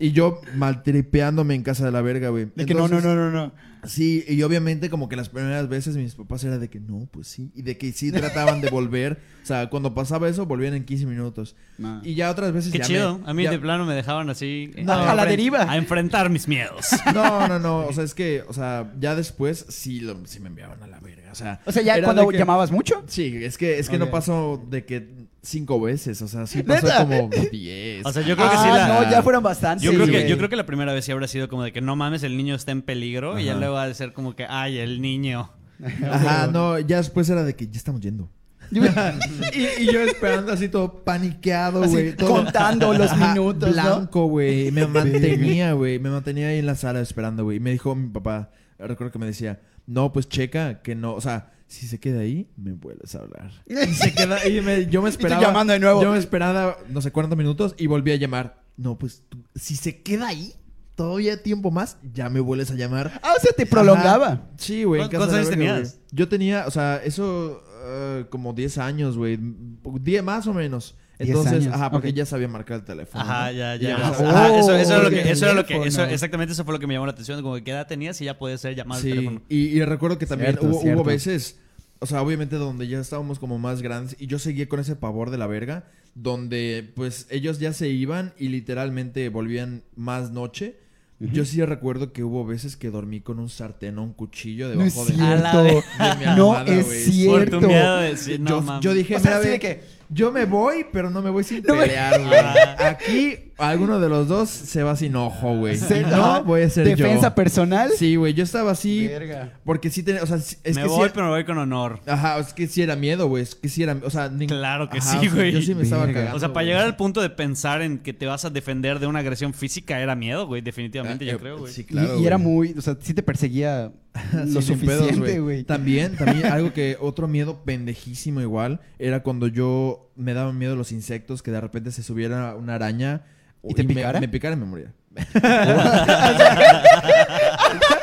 Y yo maltripeándome en casa de la verga, güey. De que no, no, no, no, no. Sí, y obviamente como que las primeras veces mis papás era de que no, pues sí. Y de que sí trataban de volver. O sea, cuando pasaba eso, volvían en 15 minutos. Y ya otras veces Qué ya chido. me- a mí ya- de plano me dejaban así. No. a A la deriva. A enfrentar mis miedos. No, no, no. O sea, es que, o sea, ya después sí, lo, sí me enviaban a la verga. O sea, O sea, ya cuando que- llamabas mucho. Sí, es que, es que no pasó de que cinco veces. O sea, sí pasó ¿Neta? como diez. O sea, yo creo que ah, sí la. no, ya fueron bastantes. Yo creo, que, yo creo que la primera vez sí habrá sido como de que no mames, el niño está en peligro. Y ya luego va a ser como que, ay, el niño. Ajá, no, ya después era de que ya estamos yendo. y, y yo esperando así todo paniqueado, güey. contando los minutos. Blanco, güey. Me mantenía, güey. Me mantenía ahí en la sala esperando, güey. Y me dijo mi papá, recuerdo que me decía, no, pues checa, que no, o sea, si se queda ahí, me vuelves a hablar. Y se queda, y me- yo me esperaba. llamando de nuevo. Yo me esperaba, no sé cuántos minutos y volví a llamar. No, pues tú- si se queda ahí, todavía tiempo más, ya me vuelves a llamar. Ah, o sea, te prolongaba. Ajá. Sí, güey. ¿Cuántos años tenías? Yo tenía, o sea, eso eh, como 10 años, güey. 10 más o menos. 10 Entonces, años, ajá, porque ya sabía marcar el teléfono. Ajá, ¿no? ya, Ya. ya. Oh, Ajá, eso, eso era lo que, eso era lo que, eso, exactamente eso fue lo que me llamó la atención. Como que qué edad tenías y ya puede ser llamado Sí, al teléfono. y, y recuerdo que también Cierto, hubo, cierto. hubo veces, o sea, obviamente donde ya estábamos como más grandes y yo seguía con ese pavor de la verga, donde pues ellos ya se iban y literalmente volvían más noche. Yo sí recuerdo que hubo veces que dormí con un sartén o un cuchillo No es debajo de, de mi No almohada, es güey. cierto. Por tu miedo de decir, no yo, dije, O sea, así de que- yo me voy, pero no me voy sin pelear, güey. Ah. Aquí alguno de los dos se va sin ojo, güey. Y no, voy a ser Defensa yo. personal. Sí, güey, yo estaba así Verga. porque sí tenía, o sea, es me que voy, sí, pero me voy con honor. Ajá, es que sí era miedo, güey. Es que sí era, o sea, ni- Claro que Ajá, sí, o sea, güey. yo sí me estaba cagando. O sea, para güey. llegar al punto de pensar en que te vas a defender de una agresión física era miedo, güey. Definitivamente, Ah, yo eh, creo, güey. Sí, Y- claro. y, era güey. muy, o sea, sí te perseguía lo Sí, suficiente, güey. También, también algo que otro miedo pendejísimo igual era cuando yo me daban miedo los insectos que de repente se subiera una araña ¿Y te me- picara? Me, picara y me moría.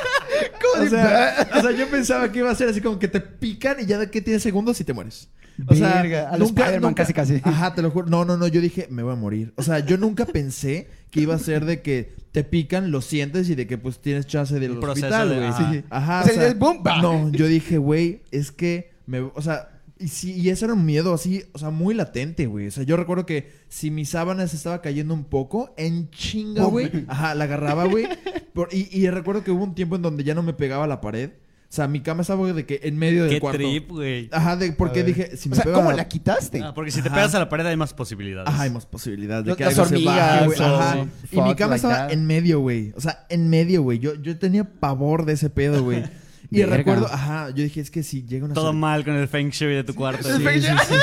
¿Cómo O sea, o sea, yo pensaba que iba a ser así como que te pican y ya de que tienes segundos y te mueres. O sea, Verga, a lo Spider-Man casi, casi. Ajá, te lo juro. No, no, no, yo dije, me voy a morir. O sea, yo nunca pensé que iba a ser de que te pican, lo sientes y de que pues tienes chance del proceso hospital, de- güey. ajá. Sí. Ajá, O sea, es boom, va. No, yo dije, güey, es que me, o sea, y sí, y eso era un miedo así, o sea, muy latente, güey. O sea, yo recuerdo que si mi sábana se estaba cayendo un poco, en chinga, güey. Ajá, la agarraba, güey. Por- y, y recuerdo que hubo un tiempo en donde ya no me pegaba a la pared. O sea, mi cama estaba güey, de que en medio del Qué cuarto. trip, güey. Ajá, de, A porque dije, si me o sea, pego ¿cómo a- la quitaste? Ah, porque si te Ajá. pegas a la pared hay más posibilidades. Ajá, hay más posibilidades de Los- que las algo se hormigas, baje, güey. o- Ajá. Y mi cama like estaba that. en medio, güey. O sea, en medio, güey. Yo, yo tenía pavor de ese pedo, güey. Y Verga. recuerdo, ajá, yo dije, es que si llega una Todo mal con el feng shui de tu cuarto. Sí, sí, sí.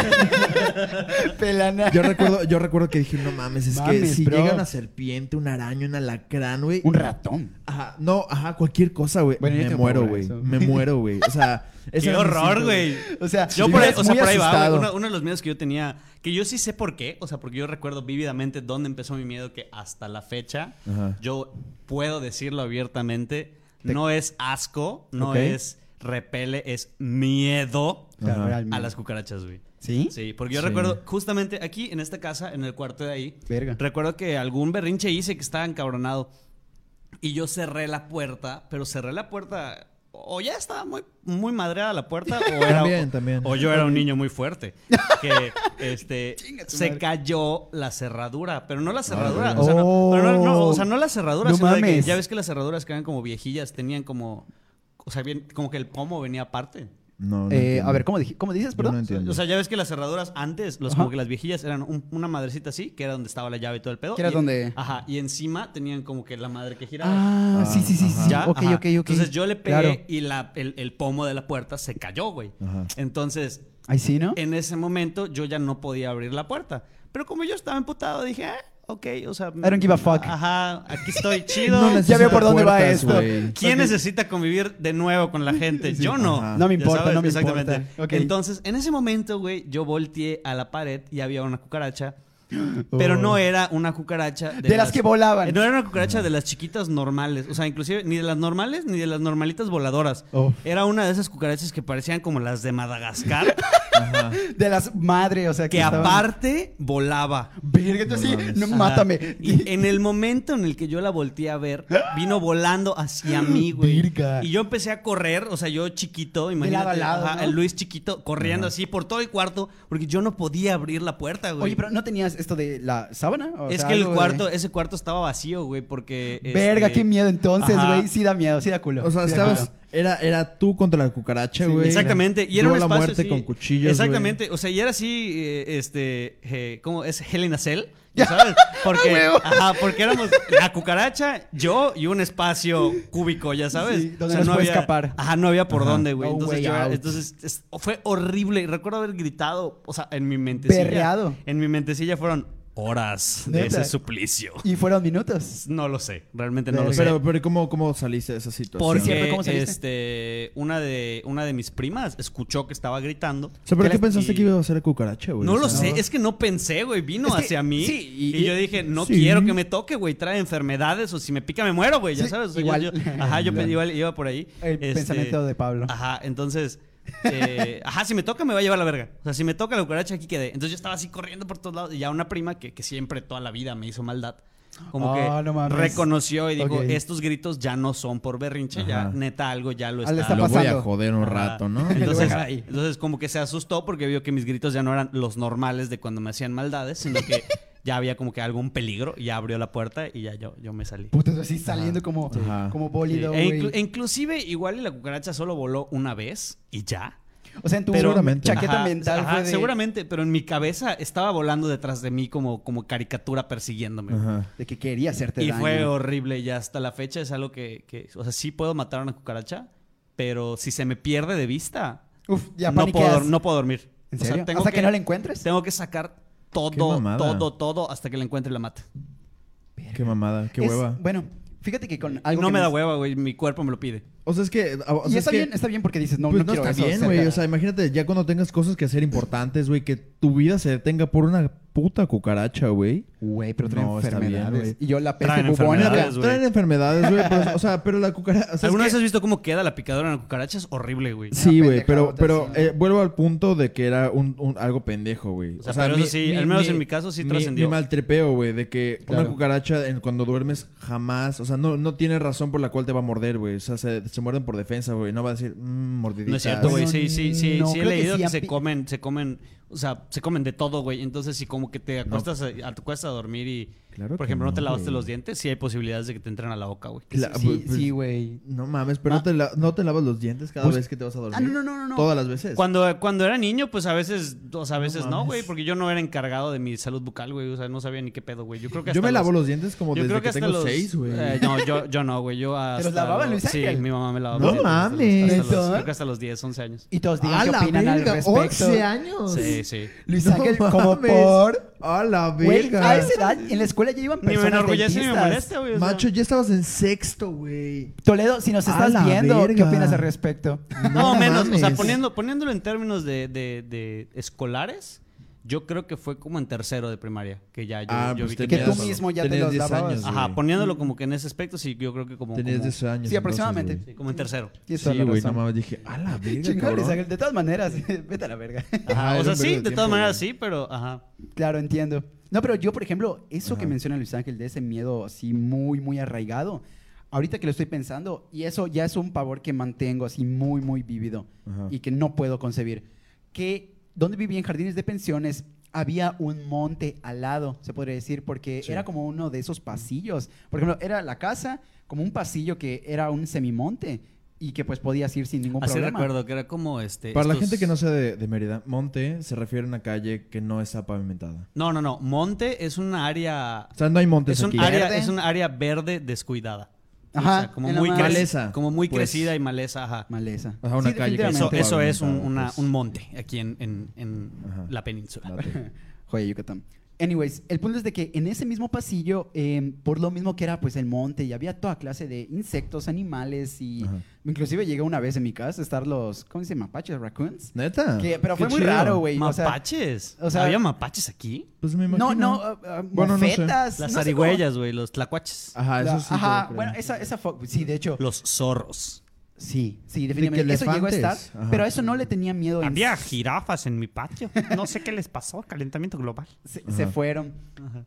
Pelana. Yo recuerdo, yo recuerdo que dije, no mames, es que si bro. llega una serpiente, un araño, un alacrán, güey. Un ratón. Ajá, no, ajá, cualquier cosa, güey. Bueno, me muero, güey. Me muero, güey. O sea, ese Qué horror, güey. O sea, Yo por ahí, o sea, por ahí va. Uno, uno de los miedos que yo tenía, que yo sí sé por qué, o sea, porque yo recuerdo vívidamente dónde empezó mi miedo, que hasta la fecha, Ajá. yo puedo decirlo abiertamente, no es asco, no es repele, es miedo Claro, a las cucarachas, güey. ¿Sí? Sí, porque yo Sí. recuerdo justamente aquí en esta casa, en el cuarto de ahí, Verga. recuerdo que algún berrinche hice que estaba encabronado y yo cerré la puerta, pero cerré la puerta o ya estaba muy muy madreada la puerta o era También, también. o yo era un niño muy fuerte que este se madre. cayó la cerradura, pero no la cerradura, verga. o sea, no, Oh. pero no- no, o sea, no la cerradura, No sino de que ya ves que las cerraduras que eran como viejillas tenían como o sea, bien, como que el pomo venía aparte. No, no Eh, a ver, ¿cómo, cómo dices, perdón? no entiendo. O sea, ya ves que las cerraduras antes, los, Ajá. como que las viejillas eran un- una madrecita así, que era donde estaba la llave y todo el pedo. Que era y- donde- Ajá, y encima tenían como que la madre que giraba. Ah, sí, sí, sí, Ajá. sí. ¿Ya? Ok, Ajá. ok, ok. Entonces yo le pegué Claro. y la, el, el pomo de la puerta se cayó, güey. Ajá. Entonces, Ahí sí, ¿no? en ese momento yo ya no podía abrir la puerta. Pero como yo estaba emputado, dije, ah, ok, o sea... I don't give a fuck. Ajá, aquí estoy chido. No Ya veo por dónde va esto. ¿Quién necesita convivir de nuevo con la gente? Yo no. Ajá. No me importa, sabes, no me Exactamente. importa. Ok. Entonces, en ese momento, güey, yo volteé a la pared y había una cucaracha. Pero no era una cucaracha De las que volaban. No era una cucaracha de las chiquitas normales. O sea, inclusive ni de las normales ni de las normalitas voladoras. Oh. Era una de esas cucarachas que parecían como las de Madagascar. Ajá. De las madres, o sea, que que estaban- aparte volaba. Verga, No sí, no, mátame. Y en el momento en el que yo la volteé a ver, vino volando hacia mí, güey. Virga. Y yo empecé a correr, o sea, yo chiquito, imagínate. lado a lado, ajá, ¿no? El Luis chiquito, corriendo así por todo el cuarto, porque yo no podía abrir la puerta, güey. Oye, pero ¿no tenías esto de la sábana? O es sea, que el de- cuarto, ese cuarto estaba vacío, güey, porque. Verga, este, qué miedo entonces, ajá. güey. Sí da miedo, sí da culo. O sea, Sí estabas. Era, era tú contra la cucaracha, Sí, güey. Exactamente, y era un la muerte así. con cuchillos. Exactamente, o sea, y era así, eh, este, eh, ¿cómo es? Helena Cell, ¿ya ¿sabes? Porque, huevo. ajá, porque éramos la cucaracha, yo y un espacio cúbico, ya sabes. Sí, donde no había, escapar. Ajá, no había por Ajá. dónde, güey. No Entonces, yo entonces es- fue horrible. Recuerdo haber gritado, o sea, en mi mentecilla. Berreado. En mi mentecilla fueron horas de ese suplicio. Y fueron minutos. No lo sé, realmente no lo sé. Pero, pero ¿cómo, ¿cómo saliste de esa situación? Porque cierto, ¿cómo saliste? este, una de una de mis primas escuchó que estaba gritando. O sea, ¿por ¿Qué pensaste y- que iba a ser cucaracha, güey? No lo sé, es que no pensé, güey. Vino Es que- hacia mí. sí, y, y- yo dije, no sí. quiero que me toque, güey. Trae enfermedades o si me pica me muero, güey. Ya Sí, sabes. O sea, igual. yo- yo- ajá, yo iba por ahí. El Este, pensamiento de Pablo. Ajá, entonces. eh, ajá, si me toca me va a llevar la verga. O sea, si me toca la cucaracha aquí quedé. Entonces yo estaba así corriendo por todos lados. Y ya una prima que, que siempre toda la vida me hizo maldad. Como Ah, que no reconoció y dijo, estos gritos ya no son por berrinche, ya neta algo ya lo Ah, está, está Lo voy a pasando. joder un Ajá. rato, ¿no? Entonces, ahí. entonces como que se asustó porque vio que mis gritos ya no eran los normales de cuando me hacían maldades, sino que ya había como que algún peligro y ya abrió la puerta y ya yo, yo me salí. Putas, así saliendo como, Ajá. como Sí. bólido, E, inclu- e inclusive igual y la cucaracha solo voló una vez y ya. O sea, en tu Pero- chaqueta Ajá, mental ajá, fue de... Seguramente, pero en mi cabeza estaba volando detrás de mí como, como caricatura persiguiéndome. Ajá. De que quería hacerte Y daño. fue horrible y hasta la fecha es algo que, que, o sea, sí puedo matar a una cucaracha, pero si se me pierde de vista, Uf, ya no, puedo, no puedo dormir. ¿En O sea, serio? tengo ¿Hasta que... no la encuentres? Tengo que sacar todo, todo, todo hasta que la encuentre y la mate. Qué mamada, qué Es- hueva. Bueno, fíjate que con algo no que me da hueva, güey. Mi cuerpo me lo pide. O sea, es que... o Y está es que- bien, está bien porque dices, no, pues no, no, quiero está eso bien, cerca. güey. O sea, imagínate ya cuando tengas cosas que hacer importantes, güey, que tu vida se detenga por una puta cucaracha, güey. Güey, pero traen No, está bien, enfermedades. y yo la peste Traen bubónica. enfermedades, güey. Traen enfermedades, güey. pero, o sea, pero la cucaracha... o sea, es ¿Alguna que- vez has visto cómo queda la picadura en la cucaracha? Es horrible, güey. Sí, güey, pero, pero eh, vuelvo al punto de que era un, un- algo pendejo, güey. O sea, pero eso sí, al menos en mi caso sí mi- trascendió. Mi maltrepeo, güey, de que Claro. una cucaracha en- cuando duermes jamás, o sea, no, no tiene razón por la cual te va a morder, güey. O sea, se, se muerden por defensa, güey. No va a decir, mmm, mordidita. No es cierto, güey. Sí, sí, sí. no, sí he leído que, se comen, se comen, o sea, se comen de todo, güey. Entonces, si como que te acuestas, a, te acuestas a dormir y, Claro Por ejemplo, no te lavaste güey. los dientes, sí hay posibilidades de que te entren a la boca, güey. Sí, pues- sí, güey. No mames, pero Ah. no, te la- no te lavas los dientes cada Pues- vez que te vas a dormir. Ah, no, no, no, no. Todas las veces. Cuando, cuando era niño, pues a veces, o sea, a No veces no, güey, porque yo no era encargado de mi salud bucal, güey. O sea, no sabía ni qué pedo, güey. Yo creo que Yo hasta me lavo los- los dientes como Yo desde creo que, que, hasta tengo los seis, güey. eh, no, yo, yo no, güey. Yo hasta los lavaba Luis Sí, Ángel? mi mamá me lavaba No los dientes hasta los- mames. hasta los- creo que hasta los 10, 11 años. Y todos digan ¡A qué opinan al respecto. ¡11 años! Sí, sí. Luis Ángel, como por... ¡A la verga! a esa edad, en la escuela ya iban Ni me personas enorgullece ni me dentistas. molesta, güey. o sea. Macho, ya estabas en sexto, güey. Toledo, si nos A estás la viendo, ¿qué verga. opinas al respecto? No, menos. O sea, mames. poniendo, poniéndolo en términos de, de, de escolares, yo creo que fue como en tercero de primaria. Que ya yo, Ah, yo pues vi Que tú mismo ya te tenías los 10 lavabas. años, Ajá, güey. poniéndolo como que en ese aspecto, sí, yo creo que como. Tenías como- 10 años. Sí, entonces, aproximadamente. güey. sí, como en tercero. Sí, güey, nada más dije, ¡a la verga, Chingón, cabrón! De todas maneras, vete a la verga. Ajá, Ajá, o era sea, un sí, de de todas tiempo, maneras güey. sí, pero ajá. Claro, entiendo. No, pero yo, por ejemplo, eso que Ajá. menciona Luis Ángel, de ese miedo así muy, muy arraigado, ahorita que lo estoy pensando, y eso ya es un pavor que mantengo así muy, muy vívido Ajá. y que no puedo concebir, que donde vivía en Jardines de Pensiones había un monte al lado, se podría decir, porque Sí. era como uno de esos pasillos. Por ejemplo, era la casa como un pasillo que era un semimonte y que pues podías ir sin ningún Así problema. recuerdo que era como este. Para la gente que no sea de, de Mérida, Monte se refiere a una calle que no está pavimentada. No, no, no. Monte es un área. O sea, no hay montes Es un área, es un área verde descuidada. Ajá, O sea, como muy más- creci- Maleza, Como muy pues. crecida y maleza, ajá. Maleza. Ajá, una Sí, calle que Eso, es un, pavimentada, una- pues. un monte aquí en, en- en la península. Joya, Yucatán. Anyways, el punto es de que en ese mismo pasillo, eh, por lo mismo que era pues el monte y había toda clase de insectos, animales y Ajá. inclusive llegó una vez en mi casa a estar los, ¿cómo se llama? Mapaches, raccoons. ¿Neta? Que- pero Qué fue muy chido. raro, güey. o sea, ¿Mapaches? o sea- ¿Había mapaches aquí? Pues me No, imagino. no, uh, uh, Bueno, no sé. mofetas. Las no sé zarigüeyas, güey, los tlacuaches. Ajá, eso sí. ajá, bueno, esa, esa fue, sí, de hecho, Los zorros. Sí, sí, definitivamente. Eso llegó a estar. Ajá. pero a eso no le tenía miedo. en Había sí. jirafas en mi patio. No sé qué les pasó, calentamiento global. se, se Ajá. fueron.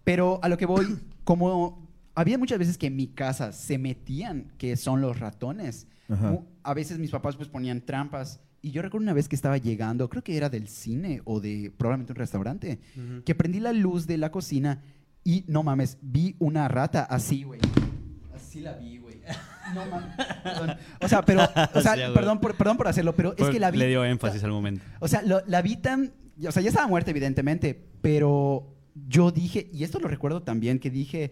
Pero a lo que voy, como había muchas veces que en mi casa se metían, que son los ratones. Ajá. A veces mis papás pues ponían trampas. Y yo recuerdo una vez que estaba llegando, creo que era del cine o de probablemente un restaurante, que prendí la luz de la cocina y no mames, vi una rata así, güey. Así la vi, güey. No mames. Perdón. O sea, pero, o sea, Sí, güey. perdón, por, perdón por hacerlo, pero es que la vi. Le dio énfasis al momento. O sea, lo- la vi tan. O sea, ya estaba muerta, evidentemente. Pero yo dije, y esto lo recuerdo también, que dije,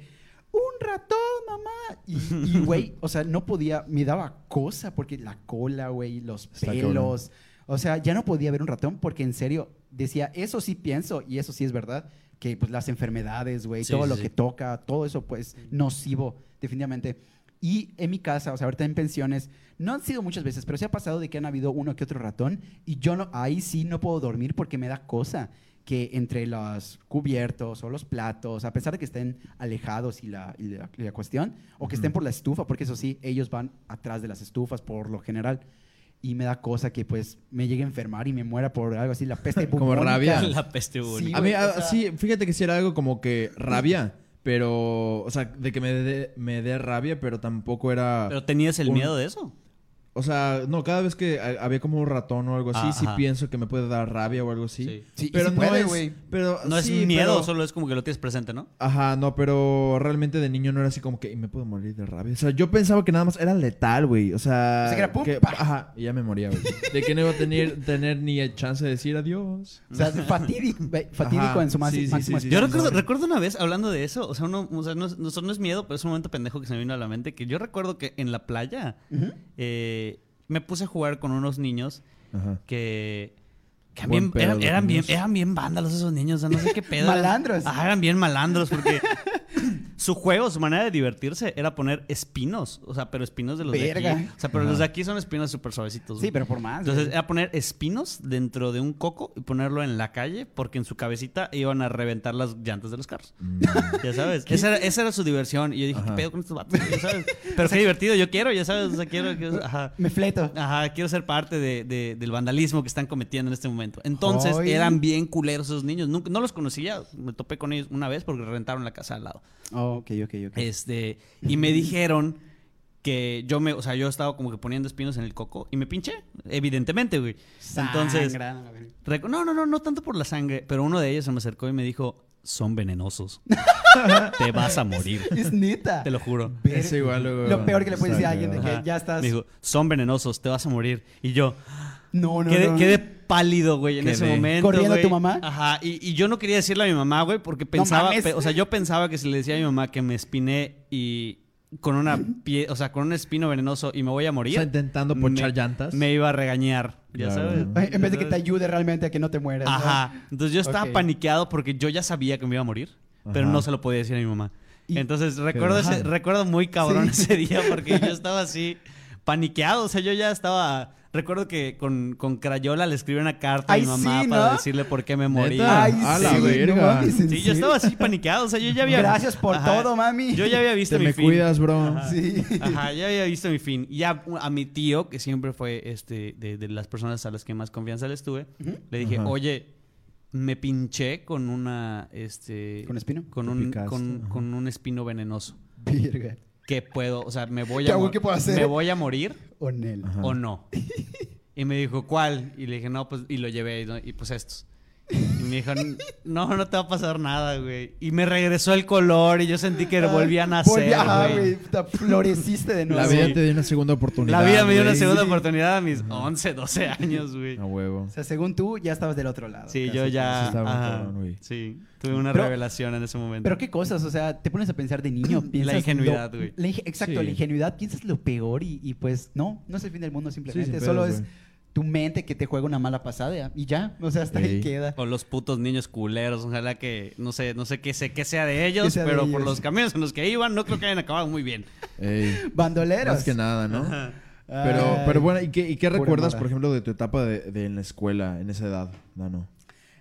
un ratón, mamá. Y, y, güey, o sea, no podía, me daba cosa porque la cola, güey, los Está pelos. O sea, ya no podía ver un ratón porque en serio decía, eso sí pienso, y eso sí es verdad, que pues las enfermedades, güey, Sí, todo sí, lo sí. que toca, todo eso, pues, nocivo, definitivamente. Y en mi casa, o sea, ahorita en pensiones, no han sido muchas veces, pero sí ha pasado de que han habido uno que otro ratón y yo no, ahí sí no puedo dormir porque me da cosa que entre los cubiertos o los platos, a pesar de que estén alejados y la, y la- y la cuestión, o que estén por la estufa, porque eso sí, ellos van atrás de las estufas por lo general. Y me da cosa que pues me llegue a enfermar y me muera por algo así, la peste Como bubónica. rabia. La peste bubónica. Sí, A mí, o sea- sí, fíjate que sí era algo como que rabia, pero, o sea, de que me dé me dé rabia, pero tampoco era... Pero tenías el Un- miedo de eso. O sea, no, cada vez que ha- había como un ratón o algo así, Ah, sí ajá. pienso que me puede dar rabia o algo así. Sí. Sí, pero sí no puede, es, güey. pero No es miedo, pero- solo es como que lo tienes presente, ¿no? Ajá, no, pero realmente de niño no era así como que "Y me puedo morir de rabia. O sea, yo pensaba que nada más era letal, güey. O sea, O sea, que era pum, pa. ajá, y ya me moría, güey. De que no iba a tener, tener ni el chance de decir adiós. O sea, fatídico, fatídico Ajá, en su más, máximo sí, sí, Yo sí, recuerdo, sí. recuerdo una vez hablando de eso, o sea, uno, o sea, no, es- no, no es miedo, pero es un momento pendejo que se me vino a la mente, que yo recuerdo que en la playa eh, me puse a jugar con unos niños Ajá. que, que bien- eran, bien, eran bien vándalos esos niños, o sea, no sé qué pedo. Malandros. Ajá, eran bien malandros porque su juego, su manera de divertirse era poner espinos, o sea, pero espinos de los de Verga. aquí. O sea, pero Ajá. los de aquí son espinos súper suavecitos. Sí, güey. pero por más. Entonces güey. era poner espinos dentro de un coco y ponerlo en la calle porque en su cabecita iban a reventar las llantas de los carros. Mm. Ya sabes, esa era, esa era su diversión. Y yo dije, Ajá. ¿qué pedo con estos vatos? Ya sabes. Pero qué divertido, yo quiero, ya sabes, o sea, quiero, quiero- ajá. Me fleto. Ajá, quiero ser parte de- de- del vandalismo que están cometiendo en este momento. Entonces, eran bien culeros esos niños. Nunca, no los conocía, me topé con ellos una vez porque rentaron la casa al lado. Oh, ok, ok, ok. Este, y me dijeron que yo me, o sea, yo estaba como que poniendo espinos en el coco y me pinché, evidentemente, güey. Entonces, no, no, no, no tanto por la sangre, pero uno de ellos se me acercó y me dijo, son venenosos. Te vas a morir. Es neta. Te lo juro. Es igual luego- Lo peor que le puedes decir a alguien de que ya estás. Me dijo, son venenosos, te vas a morir. Y yo, no, no, quedé, no. quedé pálido, güey, en ese momento. ¿Corriendo a güey. tu mamá? Ajá. Y, y yo no quería decirle a mi mamá, güey, porque pensaba, mames. pe- o sea, yo pensaba que si le decía a mi mamá que me espiné y con una pie, o sea, con un espino venenoso y me voy a morir. Está intentando ponchar me- llantas. Me iba a regañar, ya Claro. sabes. En vez de que te ayude realmente a que no te mueras. ¿no? Ajá. Entonces yo estaba Ok. paniqueado porque yo ya sabía que me iba a morir, pero Ajá. no se lo podía decir a mi mamá. Y- Entonces recuerdo, ese- Ajá. recuerdo muy cabrón Sí. ese día porque yo estaba así paniqueado. O sea, yo ya estaba. Recuerdo que con, con Crayola le escribí una carta Ay, a mi mamá sí, para decirle por qué me ¿Neta? moría. Ay, A sí, la verga. no mames, ¿en Sí, yo estaba así paniqueado. O sea, yo ya había. Gracias por Ajá. todo, mami. Yo ya había visto Te mi me fin. cuidas, bro. Ajá. Sí. Ajá, ya había visto mi fin. Y ya a mi tío, que siempre fue este de, de las personas a las que más confianza le estuve, Ujú. le dije, Ajá. oye, me pinché con una, este... ¿Con espino? Con un, con, con un espino venenoso. Virga. ¿Qué puedo? O sea, me voy ¿Qué a... hago? mo- ¿Qué puedo hacer? ¿Me voy a morir O o no? Y me dijo, ¿cuál? Y le dije, no, pues... Y lo llevé, ¿no? y pues estos. Y me dijo, no, no te va a pasar nada, güey. Y me regresó el color y yo sentí que volví a nacer, Volví- ajá, güey. Floreciste de nuevo. La vida Sí. te dio una segunda oportunidad. La vida me dio una segunda Sí. oportunidad a mis 11, 12 años, güey. A huevo. O sea, según tú, ya estabas del otro lado. Sí, casi, yo ya. ajá, sí, tuve una Pero- revelación en ese momento. Pero qué cosas, o sea, te pones a pensar de niño, piensas ingenuidad, lo- güey. la exacto, Sí. la ingenuidad, piensas lo peor y, y pues no, no es el fin del mundo simplemente, solo es güey. Tu mente que te juega una mala pasada y ya, o sea, hasta ahí queda. O los putos niños culeros, ojalá que, no sé, no sé qué, sé, qué sea de ellos, de pero por los caminos en los que iban, no creo que hayan acabado muy bien. Ey, Bandoleros. más que nada, ¿no? Ajá. Pero, Ay. pero bueno, ¿y qué, y qué recuerdas, mala. por ejemplo, de tu etapa de, de en la escuela, en esa edad, Dano?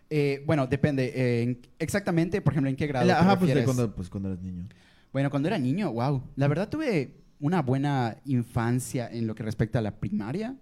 Eh, bueno, depende. eh, en- exactamente, por ejemplo, ¿en qué grado? te Ajá, pues, de refieres? cuando, pues cuando eras niño. Bueno, cuando era niño, wow. La verdad tuve una buena infancia en lo que respecta a la primaria.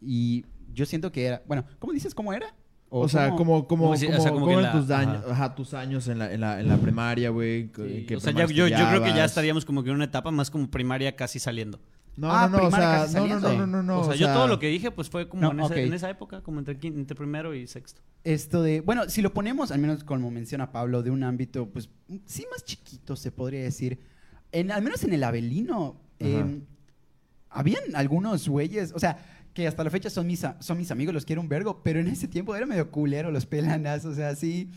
Y yo siento que era. Bueno, ¿cómo dices cómo era? O, sea, cómo- como, como, como si- o como- sea, como cómo que eran la- tus, daños, ajá. ajá, tus años en la, en la, en la primaria, güey. Sí, ¿en qué o sea, ya- yo, yo creo que ya estaríamos como que en una etapa más como primaria casi saliendo. No, Ah, no, no, o primaria sea, casi no, no, no, no, no, no, o sea, yo todo lo que dije pues fue como No, en, esa, ok. en esa época, como entre, entre primero y sexto. Esto de, bueno, si lo ponemos, al menos como menciona Pablo, de un ámbito, pues sí más chiquito, se podría decir. En, al menos en el Avelino, eh, Ajá. habían algunos güeyes, o sea, que hasta la fecha son mis, son mis amigos, los quiero un vergo, pero en ese tiempo era medio culero los pelanas, o sea, sí,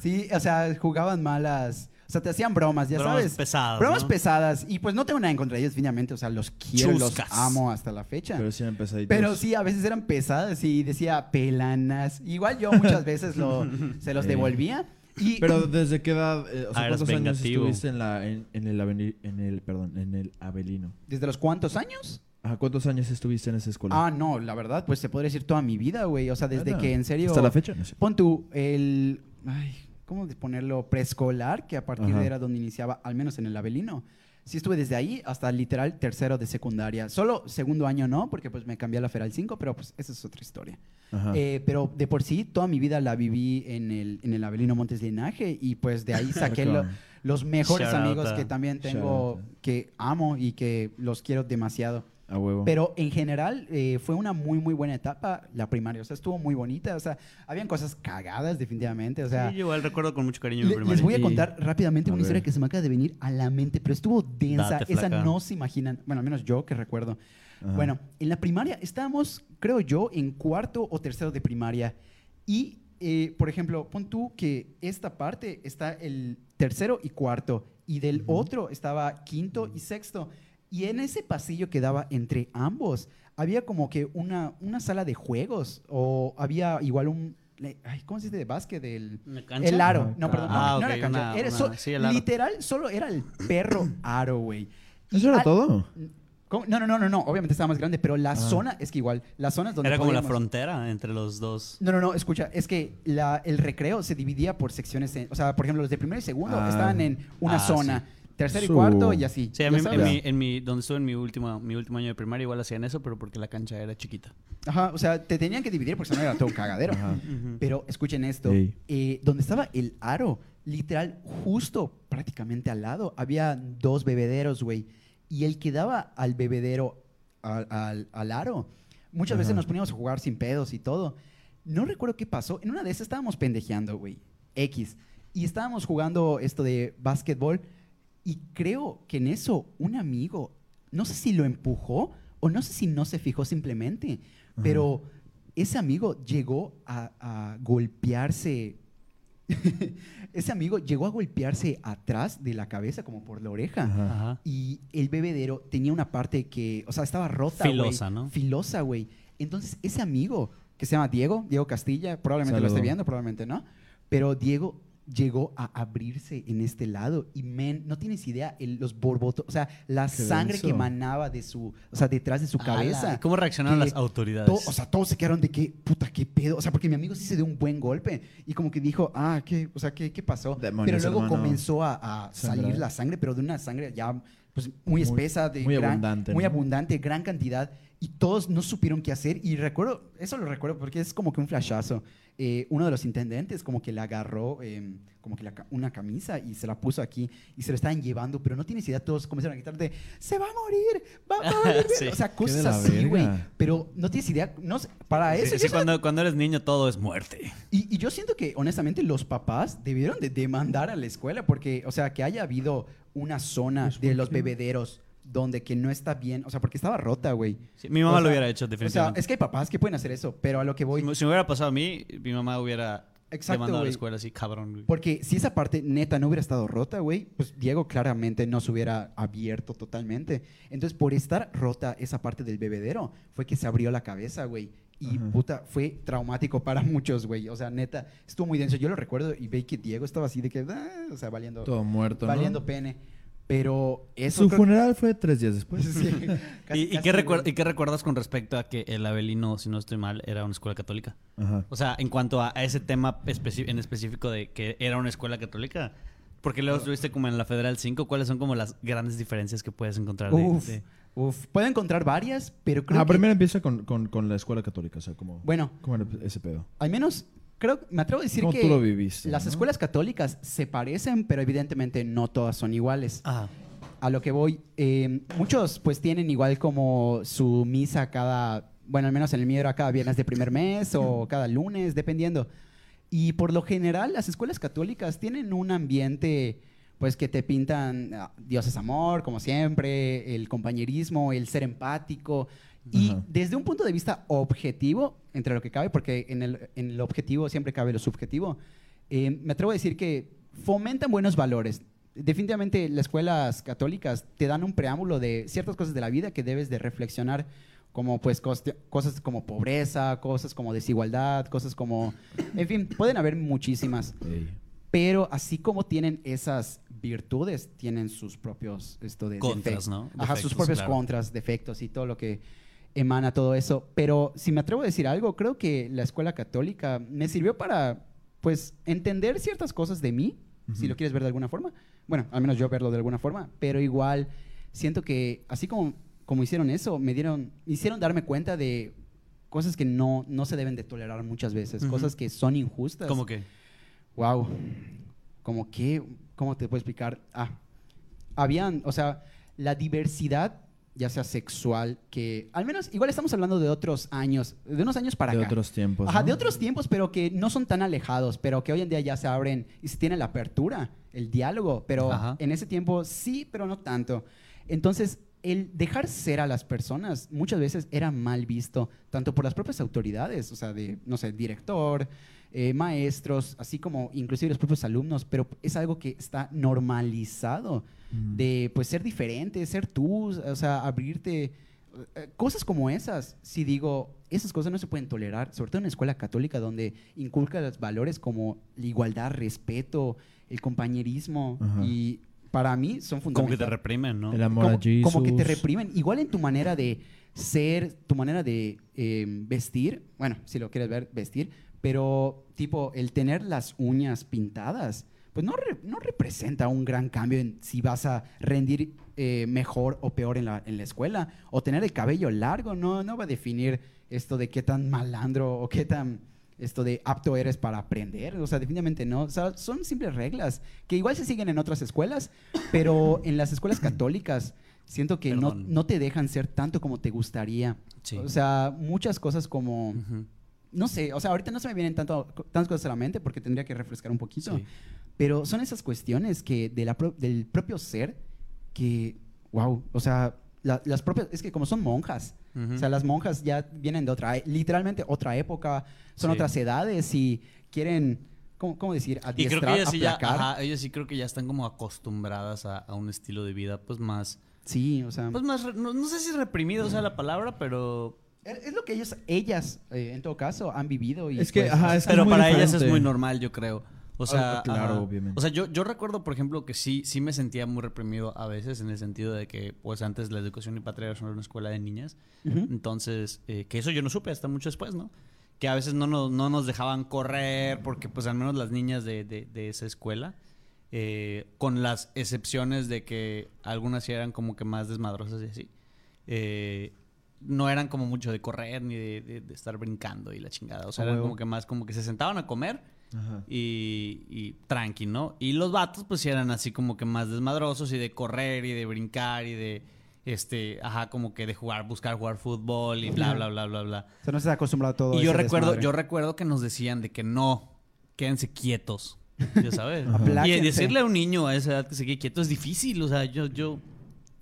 sí, o sea, jugaban malas, o sea, te hacían bromas, ya Bromas sabes. pesadas, Bromas ¿no? pesadas, y pues no tengo nada en contra de ellos, definitivamente, o sea, los quiero, Chuscas. los amo hasta la fecha. Pero sí eran pesaditos. Pero sí, a veces eran pesadas y decía pelanas. Igual yo muchas veces lo, se los devolvía. Y Pero ¿desde qué edad, eh, o sea, eras cuántos años estuviste en, la, en, en el aveni- en el, perdón, en el Avelino? ¿Desde los cuántos años? Ajá, ¿cuántos años estuviste en esa escuela? Ah, no, la verdad, pues se podría decir toda mi vida, güey. O sea, desde Ah, no. que en serio. ¿Hasta la fecha? No sé. Pon tú el. Ay, ¿Cómo ponerlo? Preescolar, que a partir Ajá. de era donde iniciaba, al menos en el Avelino. Sí estuve desde ahí hasta literal tercero de secundaria. Solo segundo año no, porque pues me cambié a la Feral 5, pero pues esa es otra historia. Eh, pero de por sí, toda mi vida la viví en el, en el Avelino Montes Linaje y pues de ahí saqué lo- los mejores Shout amigos que también tengo, que amo y que los quiero demasiado. A huevo. Pero en general eh, fue una muy, muy buena etapa la primaria. O sea, estuvo muy bonita. O sea, habían cosas cagadas definitivamente. O sea, sí, yo igual recuerdo con mucho cariño mi le- primaria. les voy a Sí. contar rápidamente A una historia ver. que se me acaba de venir a la mente, pero estuvo densa. Date, Esa no se imaginan. Bueno, al menos yo que recuerdo. Ajá. Bueno, en la primaria estábamos, creo yo, en cuarto o tercero de primaria. Y, eh, por ejemplo, pon tú que esta parte está el tercero y cuarto, y del Ujú. otro estaba quinto y sexto. Y en ese pasillo que daba entre ambos, había como que una, una sala de juegos, o había igual un... ay, ¿Cómo se dice de básquet? El, ¿Una cancha? el aro. No, perdón. Ah, no, no era cancha. una- Era una- so- sí, el aro. literal, solo era el perro aro, güey. ¿Eso era al- todo? ¿Cómo? No, no, no, no, no. Obviamente estaba más grande, pero la Ah. zona es que igual. Las zonas donde Era como la frontera entre los dos. No, no, no, escucha, es que la- el recreo se dividía por secciones. en- o sea, por ejemplo, los de primero y segundo Ah. estaban en una Ah, zona, tercero y Su- cuarto y así. Sí, a ya mí, en, sabes. mi, en mi- donde estuve en mi último, mi último año de primaria igual hacían eso, pero porque la cancha era chiquita. Ajá, o sea, te tenían que dividir porque si no era todo un cagadero. Ajá. Pero escuchen esto, Ey. eh, donde estaba el aro, literal, justo prácticamente al lado, había dos bebederos, güey. Y el que daba al bebedero, al, al- al aro, muchas veces Ajá. nos poníamos a jugar sin pedos y todo. No recuerdo qué pasó. En una de esas estábamos pendejeando, güey. X. Y estábamos jugando esto de básquetbol y creo que en eso un amigo, no sé si lo empujó o no sé si no se fijó simplemente, pero ese amigo llegó a, a golpearse. ese amigo llegó a golpearse atrás de la cabeza, como por la oreja. Ajá. Y el bebedero tenía una parte que, o sea, estaba rota, güey. Filosa, ¿no? Filosa, güey. Entonces, ese amigo, que se llama Diego, Diego Castilla, probablemente lo esté viendo, probablemente no, pero Diego llegó a abrirse en este lado y, men, no tienes idea, el- los borbotos, o sea, la Qué sangre que emanaba de su, o sea, detrás de su cabeza. ¿Cómo reaccionaron las autoridades? to- o sea, todos se quedaron de que, puta, qué pedo. O sea, porque mi amigo sí se dio un buen golpe. Y como que dijo, ah, ¿qué? O sea, ¿qué, qué pasó? Demonios, pero luego hermano. comenzó a, a salir la sangre, pero de una sangre ya pues, muy Muy- espesa, de muy gran- abundante, Muy ¿no? abundante, gran cantidad. Y todos no supieron qué hacer. Y recuerdo, eso lo recuerdo porque es como que un flashazo. Eh, uno de los intendentes como que le agarró eh, como que la una camisa y se la puso aquí y se lo estaban llevando, pero no tienes idea, todos comenzaron a gritar de, se va a morir, va, va a morir. Sí. O sea, cosas así, güey. Pero no tienes idea, no para eso. Sí, cuando, cuando eres niño todo es muerte. y, y yo siento que, honestamente, los papás debieron de demandar a la escuela porque, o sea, que haya habido una zona de ¿por los bebederos donde que no está bien, o sea, porque estaba rota, güey. Sí, mi mamá O lo sea, hubiera hecho, O sea, definitivamente. es que hay papás que pueden hacer eso, pero a lo que voy... Si me- si me hubiera pasado a mí, mi mamá hubiera Exacto, demandado a la güey. escuela así, cabrón. güey. Porque si esa parte neta no hubiera estado rota, güey, pues Diego claramente no se hubiera abierto totalmente. Entonces, por estar rota esa parte del bebedero, fue que se abrió la cabeza, güey. Y Ajá. puta, fue traumático para muchos, güey. O sea, neta, estuvo muy denso. Yo lo recuerdo y veí que Diego estaba así de que, ah, o sea, valiendo, Todo muerto, ¿no? valiendo pene. Pero eso. Su creo- funeral fue tres días después. Sí, casi- ¿Y, qué recuer- güey. ¿Y qué recuerdas con respecto a que el Avelino, si no estoy mal, era una escuela católica? Ajá. O sea, en cuanto a, a ese tema en específico de que era una escuela católica, porque luego estuviste como en la Federal 5, ¿cuáles son como las grandes diferencias que puedes encontrar? de- Uf, de- uf. Puedo encontrar varias, pero creo Ah, que. primero empieza con, con, con la escuela católica, o sea, como... Bueno, ¿Cómo era ese pedo? al menos creo, me atrevo a decir ¿Cómo que tú lo viviste? las no? escuelas católicas se parecen, pero evidentemente no todas son iguales. Ah, A lo que voy, eh, muchos pues tienen igual como su misa cada, bueno, al menos en el mío era cada viernes de primer mes o cada lunes, dependiendo. Y por lo general las escuelas católicas tienen un ambiente pues que te pintan ah, Dios es amor, como siempre, el compañerismo, el ser empático. Y Ajá. desde un punto de vista objetivo, entre lo que cabe, porque en el, en el objetivo siempre cabe lo subjetivo, eh, me atrevo a decir que fomentan buenos valores. Definitivamente las escuelas católicas te dan un preámbulo de ciertas cosas de la vida que debes de reflexionar, como pues cosas como pobreza, cosas como desigualdad, cosas como... En fin, pueden haber muchísimas. Ey. Pero así como tienen esas virtudes, tienen sus propios esto de Contras, defectos. ¿no? Ajá, sus Defectos, propios claro. contras, defectos y todo lo que emana todo eso. Pero si me atrevo a decir algo, creo que la escuela católica me sirvió para, pues, entender ciertas cosas de mí, si Ujú. lo quieres ver de alguna forma. Bueno, al menos yo verlo de alguna forma, pero igual siento que así como, como hicieron eso, me dieron, hicieron darme cuenta de cosas que no, no se deben de tolerar muchas veces, Ujú. cosas que son injustas. ¿Cómo que? Wow. Como que, ¿cómo te puedo explicar? Ah, habían, o sea, la diversidad, ya sea sexual, que al menos, igual estamos hablando de otros años, de unos años para De acá. otros tiempos, Ajá, ¿no? de otros tiempos, pero que no son tan alejados, pero que hoy en día ya se abren y se tiene la apertura, el diálogo, pero Ajá. en ese tiempo sí, pero no tanto. Entonces, el dejar ser a las personas muchas veces era mal visto, tanto por las propias autoridades, o sea, de, no sé, director, eh, maestros, así como inclusive los propios alumnos, pero es algo que está normalizado Mm. de pues ser diferente, ser tú, o sea, abrirte eh, cosas como esas. Si digo, esas cosas no se pueden tolerar, sobre todo en una escuela católica donde inculca los valores como la igualdad, respeto, el compañerismo Ajá. y para mí son Como que fundamentales. te reprimen, ¿no? El amor como, a Jesus. como que te reprimen. Igual en tu manera de ser, tu manera de eh, vestir, bueno, si lo quieres ver, vestir, pero tipo el tener las uñas pintadas, pues no, re- no representa un gran cambio en si vas a rendir eh, mejor o peor en la, en la escuela. O tener el cabello largo no, no va a definir esto de qué tan malandro o qué tan esto de apto eres para aprender. O sea, definitivamente no. O sea, son simples reglas que igual se siguen en otras escuelas, pero en las escuelas católicas siento que no, no te dejan ser tanto como te gustaría. Sí. O sea, muchas cosas como... Ujú. No sé, o sea, ahorita no se me vienen tanto, tantas cosas a la mente porque tendría que refrescar un poquito. Sí. Pero son esas cuestiones que de la pro- del propio ser que, wow, o sea, la- las propias, es que como son monjas, Ujú. o sea, las monjas ya vienen de otra, literalmente otra época, son Sí. otras edades y quieren, ¿cómo, cómo decir? Y creo Adiestrar, que ellas sí, ya, ajá, ellas sí creo que ya están como acostumbradas a, a un estilo de vida, pues más, Sí, o sea, pues más, no, no sé si reprimido sea la palabra, pero, es lo que ellos, ellas, eh, en todo caso, han vivido. Y Es que, pues, ajá, es que pero muy para ellas es muy normal, yo creo. O sea, Ah, claro, ajá. obviamente. O sea, yo, yo recuerdo, por ejemplo, que sí, sí me sentía muy reprimido a veces en el sentido de que, pues antes la educación y patria era una escuela de niñas. Entonces, eh, que eso yo no supe hasta mucho después, ¿no? Que a veces no nos, no nos dejaban correr porque, pues al menos las niñas de, de- de esa escuela, eh, con las excepciones de que algunas sí eran como que más desmadrosas y así, eh, no eran como mucho de correr ni de, de- de estar brincando y la chingada. O sea, eran como que más como que se sentaban a comer Ajá. y, y tranqui, ¿no? Y los vatos pues eran así como que más desmadrosos y de correr y de brincar y de, este, ajá, como que de jugar, buscar jugar fútbol y bla, bla, bla, bla, bla. O sea, no se ha acostumbrado a todo Y yo recuerdo, desmadre. yo recuerdo que nos decían de que no, quédense quietos, ya sabes. Y decirle a un niño a esa edad que se quede quieto es difícil, o sea, yo, yo...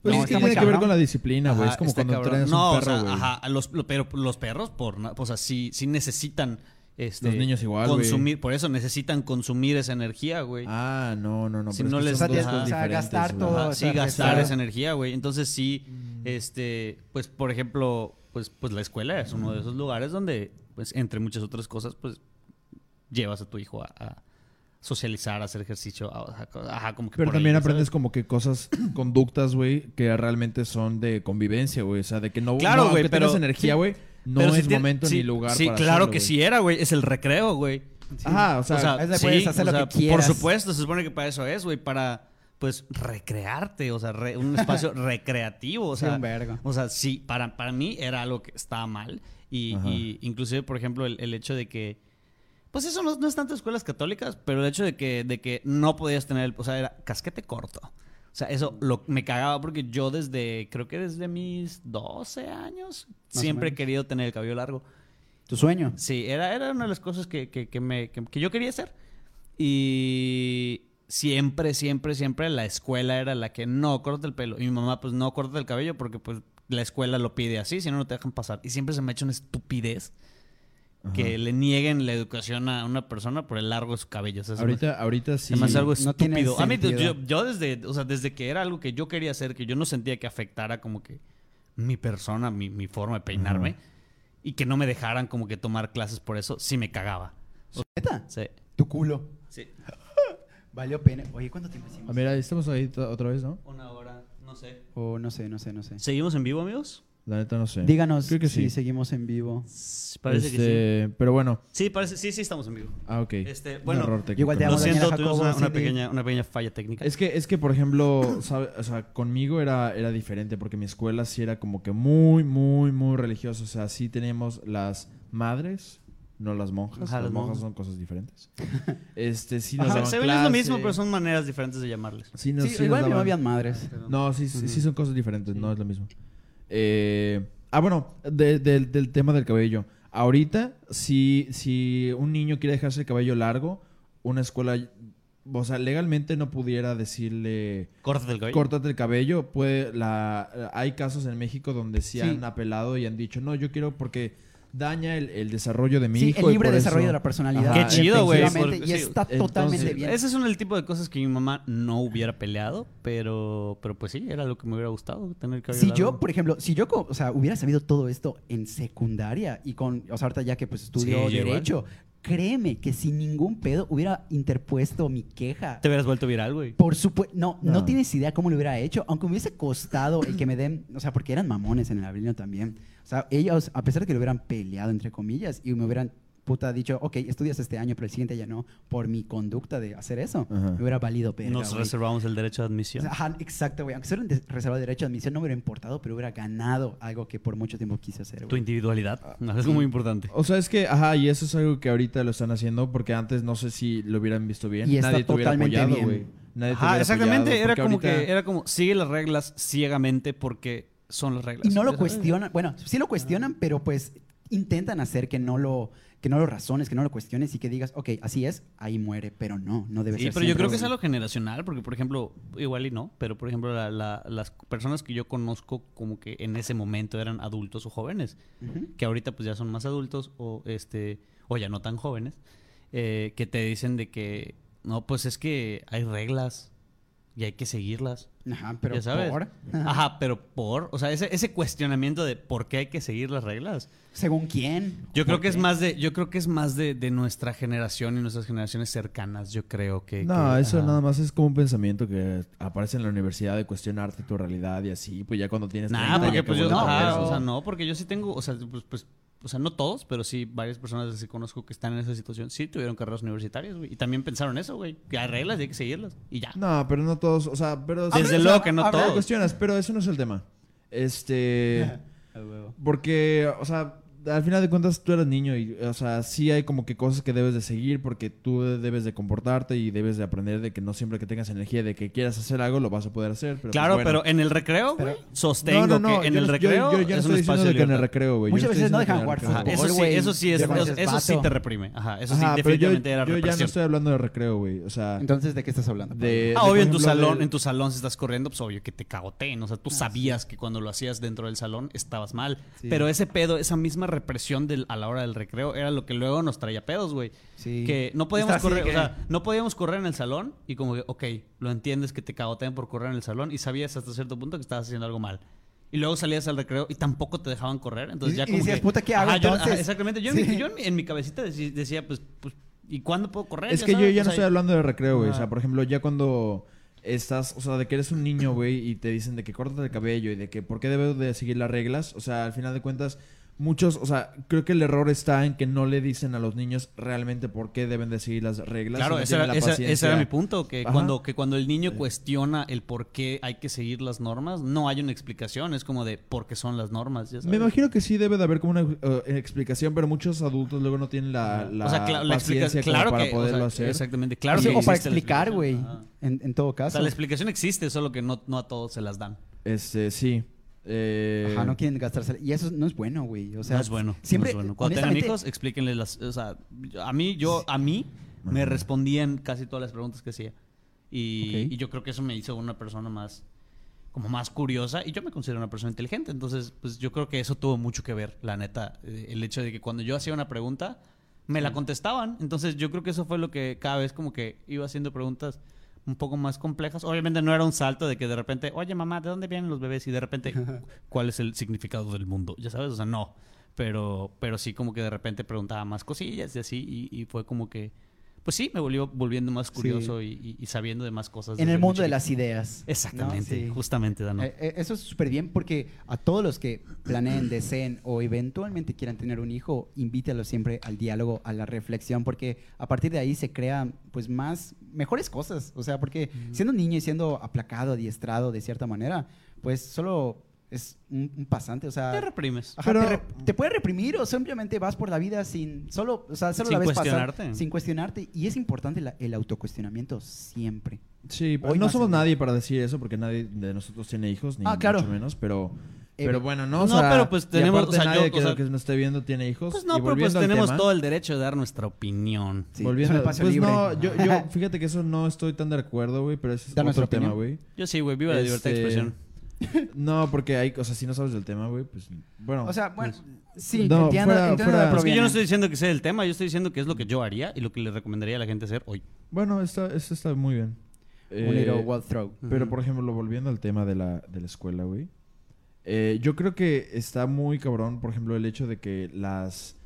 Pues No, es que tiene que ver con la disciplina, güey. Es como cuando cabrón. entrenas no, un o sea, ajá, los, lo- pero los perros, por, o sea, sí, sí necesitan, este, Los niños igual, consumir, por eso necesitan consumir esa energía, güey. Ah, no, no, no. Si no les- dos ajá. O sea, gastar todo. Ajá, sí, gastar restar. esa energía, güey. Entonces sí, Mm. este, pues por ejemplo, pues, pues la escuela es uno de esos lugares donde, pues entre muchas otras cosas, pues llevas a tu hijo a, a socializar, hacer ejercicio, ajá, como que Pero por ahí, también ¿sabes? aprendes como que cosas, conductas, güey, que realmente son de convivencia, güey. O sea, de que no, Claro, no, güey, pero- tengas energía, sí. güey, no Pero si es tiene- momento sí, ni lugar Sí, para claro hacerlo, que güey. sí era, güey. Es el recreo, güey. Ajá, o sea, o sea, es de puedes hacer lo que quieras. Por supuesto, se supone que para eso es, güey, para pues recrearte, o sea, re- un espacio recreativo, o Sí, sea, un o sea, sí, para, para mí era algo que estaba mal y, y inclusive, por ejemplo, el, el hecho de que pues eso no, no es tanto escuelas católicas, pero el hecho de que, de que no podías tener, el- o sea, era casquete corto. O sea, eso lo, me cagaba porque yo desde, creo que desde mis 12 años, siempre he querido tener el cabello largo. Tu sueño. Sí, era, era una de las cosas que, que, que me, que, que yo quería hacer. Y siempre, siempre, siempre la escuela era la que no, córtate el pelo. Y mi mamá, pues no, córtate el cabello porque pues la escuela lo pide así, si no, no te dejan pasar. Y siempre se me ha hecho una estupidez Ajá. que le nieguen la educación a una persona por el largo de su cabello. O sea, me- Ahorita, ahorita sí. hace algo no estúpido. A mí, sentido. yo, yo desde, o sea, desde que era algo que yo quería hacer, que yo no sentía que afectara como que mi persona, mi, mi forma de peinarme, Ajá. y que no me dejaran como que tomar clases por eso, sí me cagaba. ¿Neta? Sí. Tu culo. Sí. Valió pena. Oye, ¿cuánto tiempo hicimos? Ah, mira, estamos ahí otra vez, ¿no? Una hora, no sé. O no sé, no sé, no sé. ¿Seguimos en vivo, amigos? La neta no sé. Díganos Creo que si sí. seguimos en vivo. Parece que Este, Pero bueno. sí. Sí, parece, sí, sí estamos en vivo. Ah, ok. Este, Un bueno, error yo técnico, igual te ¿no? Lo siento, tuvimos una, pequeña, una pequeña falla técnica. Es que, es que, por ejemplo, sabe- o sea, conmigo era, era diferente porque mi escuela sí era como que muy, muy, muy religiosa. O sea, sí teníamos las madres, no las monjas. Ajá, las las monjas monjas. son cosas diferentes. Este, sí nos Ajá, según yo es lo mismo, pero son maneras diferentes de llamarles. Sí, nos, Sí, sí nos igual no daban- habían madres. No, sí, sí, Ujú. sí son cosas diferentes, no es lo mismo. Eh, ah, bueno, de- del- del tema del cabello. Ahorita, si, si un niño quiere dejarse el cabello largo, una escuela, o sea, legalmente no pudiera decirle, Córtate el cabello. córtate el cabello. Puede, la, hay casos en México donde sí, Sí. han apelado y han dicho, no, yo quiero porque daña el, el desarrollo de mi Sí, hijo. el y libre por desarrollo eso- de la personalidad. Ajá. Qué chido, güey, Y sí, está entonces- totalmente bien. Ese es un el tipo de cosas que mi mamá no hubiera peleado, pero, pero pues sí, era lo que me hubiera gustado, tener el cabello Si yo, por ejemplo, si yo, o sea, hubiera sabido todo esto en secundaria y con, o sea, ahorita ya que pues estudio Sí, yo igual. derecho, créeme que sin ningún pedo hubiera interpuesto mi queja. Te hubieras vuelto viral, güey. Por supuesto, no, no, No. tienes idea cómo lo hubiera hecho, aunque me hubiese costado el que me den, o sea, porque eran mamones en el abril también. Sea, ellos, a pesar de que lo hubieran peleado, entre comillas, y me hubieran, puta, dicho, ok, estudias este año, pero el siguiente ya no, por mi conducta de hacer eso, Ajá. me hubiera valido verga, Nos güey. reservamos el derecho de admisión. Ajá, exacto, güey. Aunque se hubieran reservado el derecho de admisión, no me hubiera importado, pero hubiera ganado algo que por mucho tiempo quise hacer, Tu individualidad. Ah, No, es algo muy importante. O sea, es que, ajá, y eso es algo que ahorita lo están haciendo porque antes no sé si lo hubieran visto bien. Y está Nadie te hubiera apoyado, güey. Nadie te Ajá, hubiera exactamente. apoyado, Era como ahorita- que, era como, sigue las reglas ciegamente porque son las reglas. Y no lo cuestionan, bueno, sí lo cuestionan, pero pues intentan hacer que no lo, que no lo razones, que no lo cuestiones y que digas, ok, así es, ahí muere, pero no, no debe Sí, ser. pero yo creo que es algo generacional, porque por ejemplo, igual y no, pero por ejemplo, la- la- las personas que yo conozco como que en ese momento eran adultos o jóvenes, que ahorita pues ya son más adultos o este o ya no tan jóvenes, eh, que te dicen de que no, pues es que hay reglas y hay que seguirlas. Ajá, pero ya sabes. por- Ajá, pero por, o sea, ese, ese cuestionamiento de por qué hay que seguir las reglas. ¿Según quién? Yo creo ¿Por que es más de, yo creo que es más de, de nuestra generación y nuestras generaciones cercanas, yo creo que. No, que- eso ajá. nada más es como un pensamiento que aparece en la universidad de cuestionarte tu realidad y así, pues ya cuando tienes Nah, 30 porque pues yo, eso. o sea, no, porque yo sí tengo, o sea, pues, pues, o sea, no todos, pero sí varias personas que conozco que están en esa situación, sí tuvieron carreras universitarias, güey, y también pensaron eso, güey, que hay reglas y hay que seguirlas, y ya. No, pero no todos, o sea, pero... Desde o sea, luego que no todos. cuestionas, pero eso no es el tema. Este... Porque, o sea, al final de cuentas tú eres niño y, o sea, sí hay como que cosas que debes de seguir porque tú debes de comportarte y debes de aprender de que no siempre que tengas energía de que quieras hacer algo lo vas a poder hacer. Pero, claro, pues, bueno. pero en el recreo, güey, sostengo No, no, no, que en yo el yo- recreo yo, yo no es un espacio de de que en el recreo, güey. yo Muchas veces no dejan jugar fútbol, eso sí, eso sí, es, eso, sí te reprime. Ajá, eso sí, Ajá, pero yo, definitivamente era yo ya no represión. estoy hablando de recreo, güey. O sea, Entonces, ¿de qué estás hablando? de... Ah, de, obvio, en tu salón, de- en tu salón si estás corriendo, pues obvio que te cagoteen. O sea, tú Ah, sabías que cuando lo hacías dentro del salón estabas mal. Pero ese pedo, esa misma represión del, a la hora del recreo, era lo que luego nos traía pedos, güey. Sí. Que no podíamos Está correr, que- o sea, no podíamos correr en el salón y como que, ok, lo entiendes que te cagoteen por correr en el salón y sabías hasta cierto punto que estabas haciendo algo mal. Y luego salías al recreo y tampoco te dejaban correr. Entonces Y- ya y como decías, que- puta, ¿qué hago Ajá, yo- ajá, exactamente. Yo, en mi- Sí. yo en, mi, en mi cabecita decía, pues, pues, ¿y cuándo puedo correr? Es que yo ya no estoy hablando de recreo, güey. O sea, por ejemplo, ya cuando estás, o sea, de que eres un niño, güey, y te dicen de que córtate el cabello y de que por qué debes de seguir las reglas. O sea, al final de cuentas, muchos, o sea, creo que el error está en que no le dicen a los niños realmente por qué deben de seguir las reglas. Claro, no ese era, la ese- ese paciencia. era mi punto, que Ajá. cuando, que cuando el niño cuestiona el por qué hay que seguir las normas, no hay una explicación, es como de por qué son las normas. ya Me imagino que sí debe de haber como una eh, explicación, pero muchos adultos luego no tienen la, la o sea, cla- la paciencia claro para que, o poderlo sea, hacer. Exactamente, claro Sí, que o para explicar, güey. En, en todo O caso. sea, la explicación existe, solo que no, no a todos se las dan. Este, sí. Eh, Ajá, no quieren gastarse. Y eso no es bueno, güey. O sea, no es bueno. Siempre, no es bueno. Cuando tengan hijos, explíquenles las. O sea, a mí, yo, a mí, me respondían casi todas las preguntas que hacía. Y yo creo que eso me hizo una persona más. Como más curiosa. Y yo me considero una persona inteligente. Entonces, pues yo creo que eso tuvo mucho que ver, la neta. eh, El hecho de que cuando yo hacía una pregunta, me la contestaban. Entonces, yo creo que eso fue lo que cada vez como que iba haciendo preguntas un poco más complejas. Obviamente no era un salto de que de repente, oye mamá, ¿de dónde vienen los bebés? Y de repente, ¿cuál es el significado del mundo? Ya sabes, o sea, no. Pero, pero sí como que de repente preguntaba más cosillas y así. Y, y fue como que, pues sí, me volvió volviendo más curioso y, y- y sabiendo de más cosas. En el mundo de las ideas. Exactamente, ¿no? Sí. justamente, Dano. Eh, eh, eso es súper bien porque a todos los que planeen, deseen o eventualmente quieran tener un hijo, invítalos siempre al diálogo, a la reflexión, porque a partir de ahí se crean pues más, mejores cosas. O sea, porque siendo niño y siendo aplacado, adiestrado de cierta manera, pues solo es un, un pasante. O sea, Te reprimes. Ajá, Pero- te, re- te puede reprimir o simplemente vas por la vida sin solo, o sea, solo Sin la ves pasar, cuestionarte. sin cuestionarte. Y es importante la- el autocuestionamiento siempre. Sí, Hoy no somos nadie para decir eso porque nadie de nosotros tiene hijos, ni Ah, claro. mucho menos, pero... Eh, Pero bueno, no, o no, sea, pero pues tenemos- aparte o sea, nadie yo- que, o sea- que nos esté viendo tiene hijos. Pues y no, pero pues al tenemos tema, todo el derecho de dar nuestra opinión. Sí, volviendo, espacio pues libre. no, yo, yo, fíjate que eso no estoy tan de acuerdo, güey, pero ese es otro tema, güey. Yo sí, güey, viva la libertad de Este, expresión. No, porque hay, o sea, si no sabes del tema, güey, pues, bueno. O sea, bueno, sí, No, entiendo, fuera- entiendo fuera- Es que yo no estoy diciendo que sea el tema, yo estoy diciendo que es lo que yo haría y lo que le recomendaría a la gente hacer hoy. bueno, está, eso está muy bien. Un Eh, little wall throw. Pero, por ejemplo, volviendo al tema de la, de la escuela, güey. eh, yo creo que está muy cabrón, por ejemplo, el hecho de que las...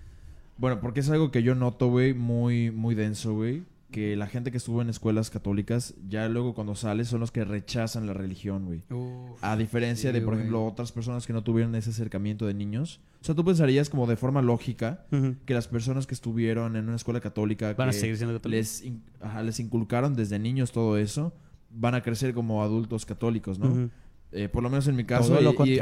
Bueno, porque es algo que yo noto, güey, muy, muy denso, güey. Que la gente que estuvo en escuelas católicas, ya luego cuando sale, son los que rechazan la religión, güey. Uf, A diferencia sí, de, por güey. ejemplo, otras personas que no tuvieron ese acercamiento de niños. O sea, tú pensarías como de forma lógica que las personas que estuvieron en una escuela católica Van a que seguir siendo católicos. les, in- ajá, les inculcaron desde niños todo eso, van a crecer como adultos católicos, ¿no? Eh, por lo menos en mi caso, Todo lo y-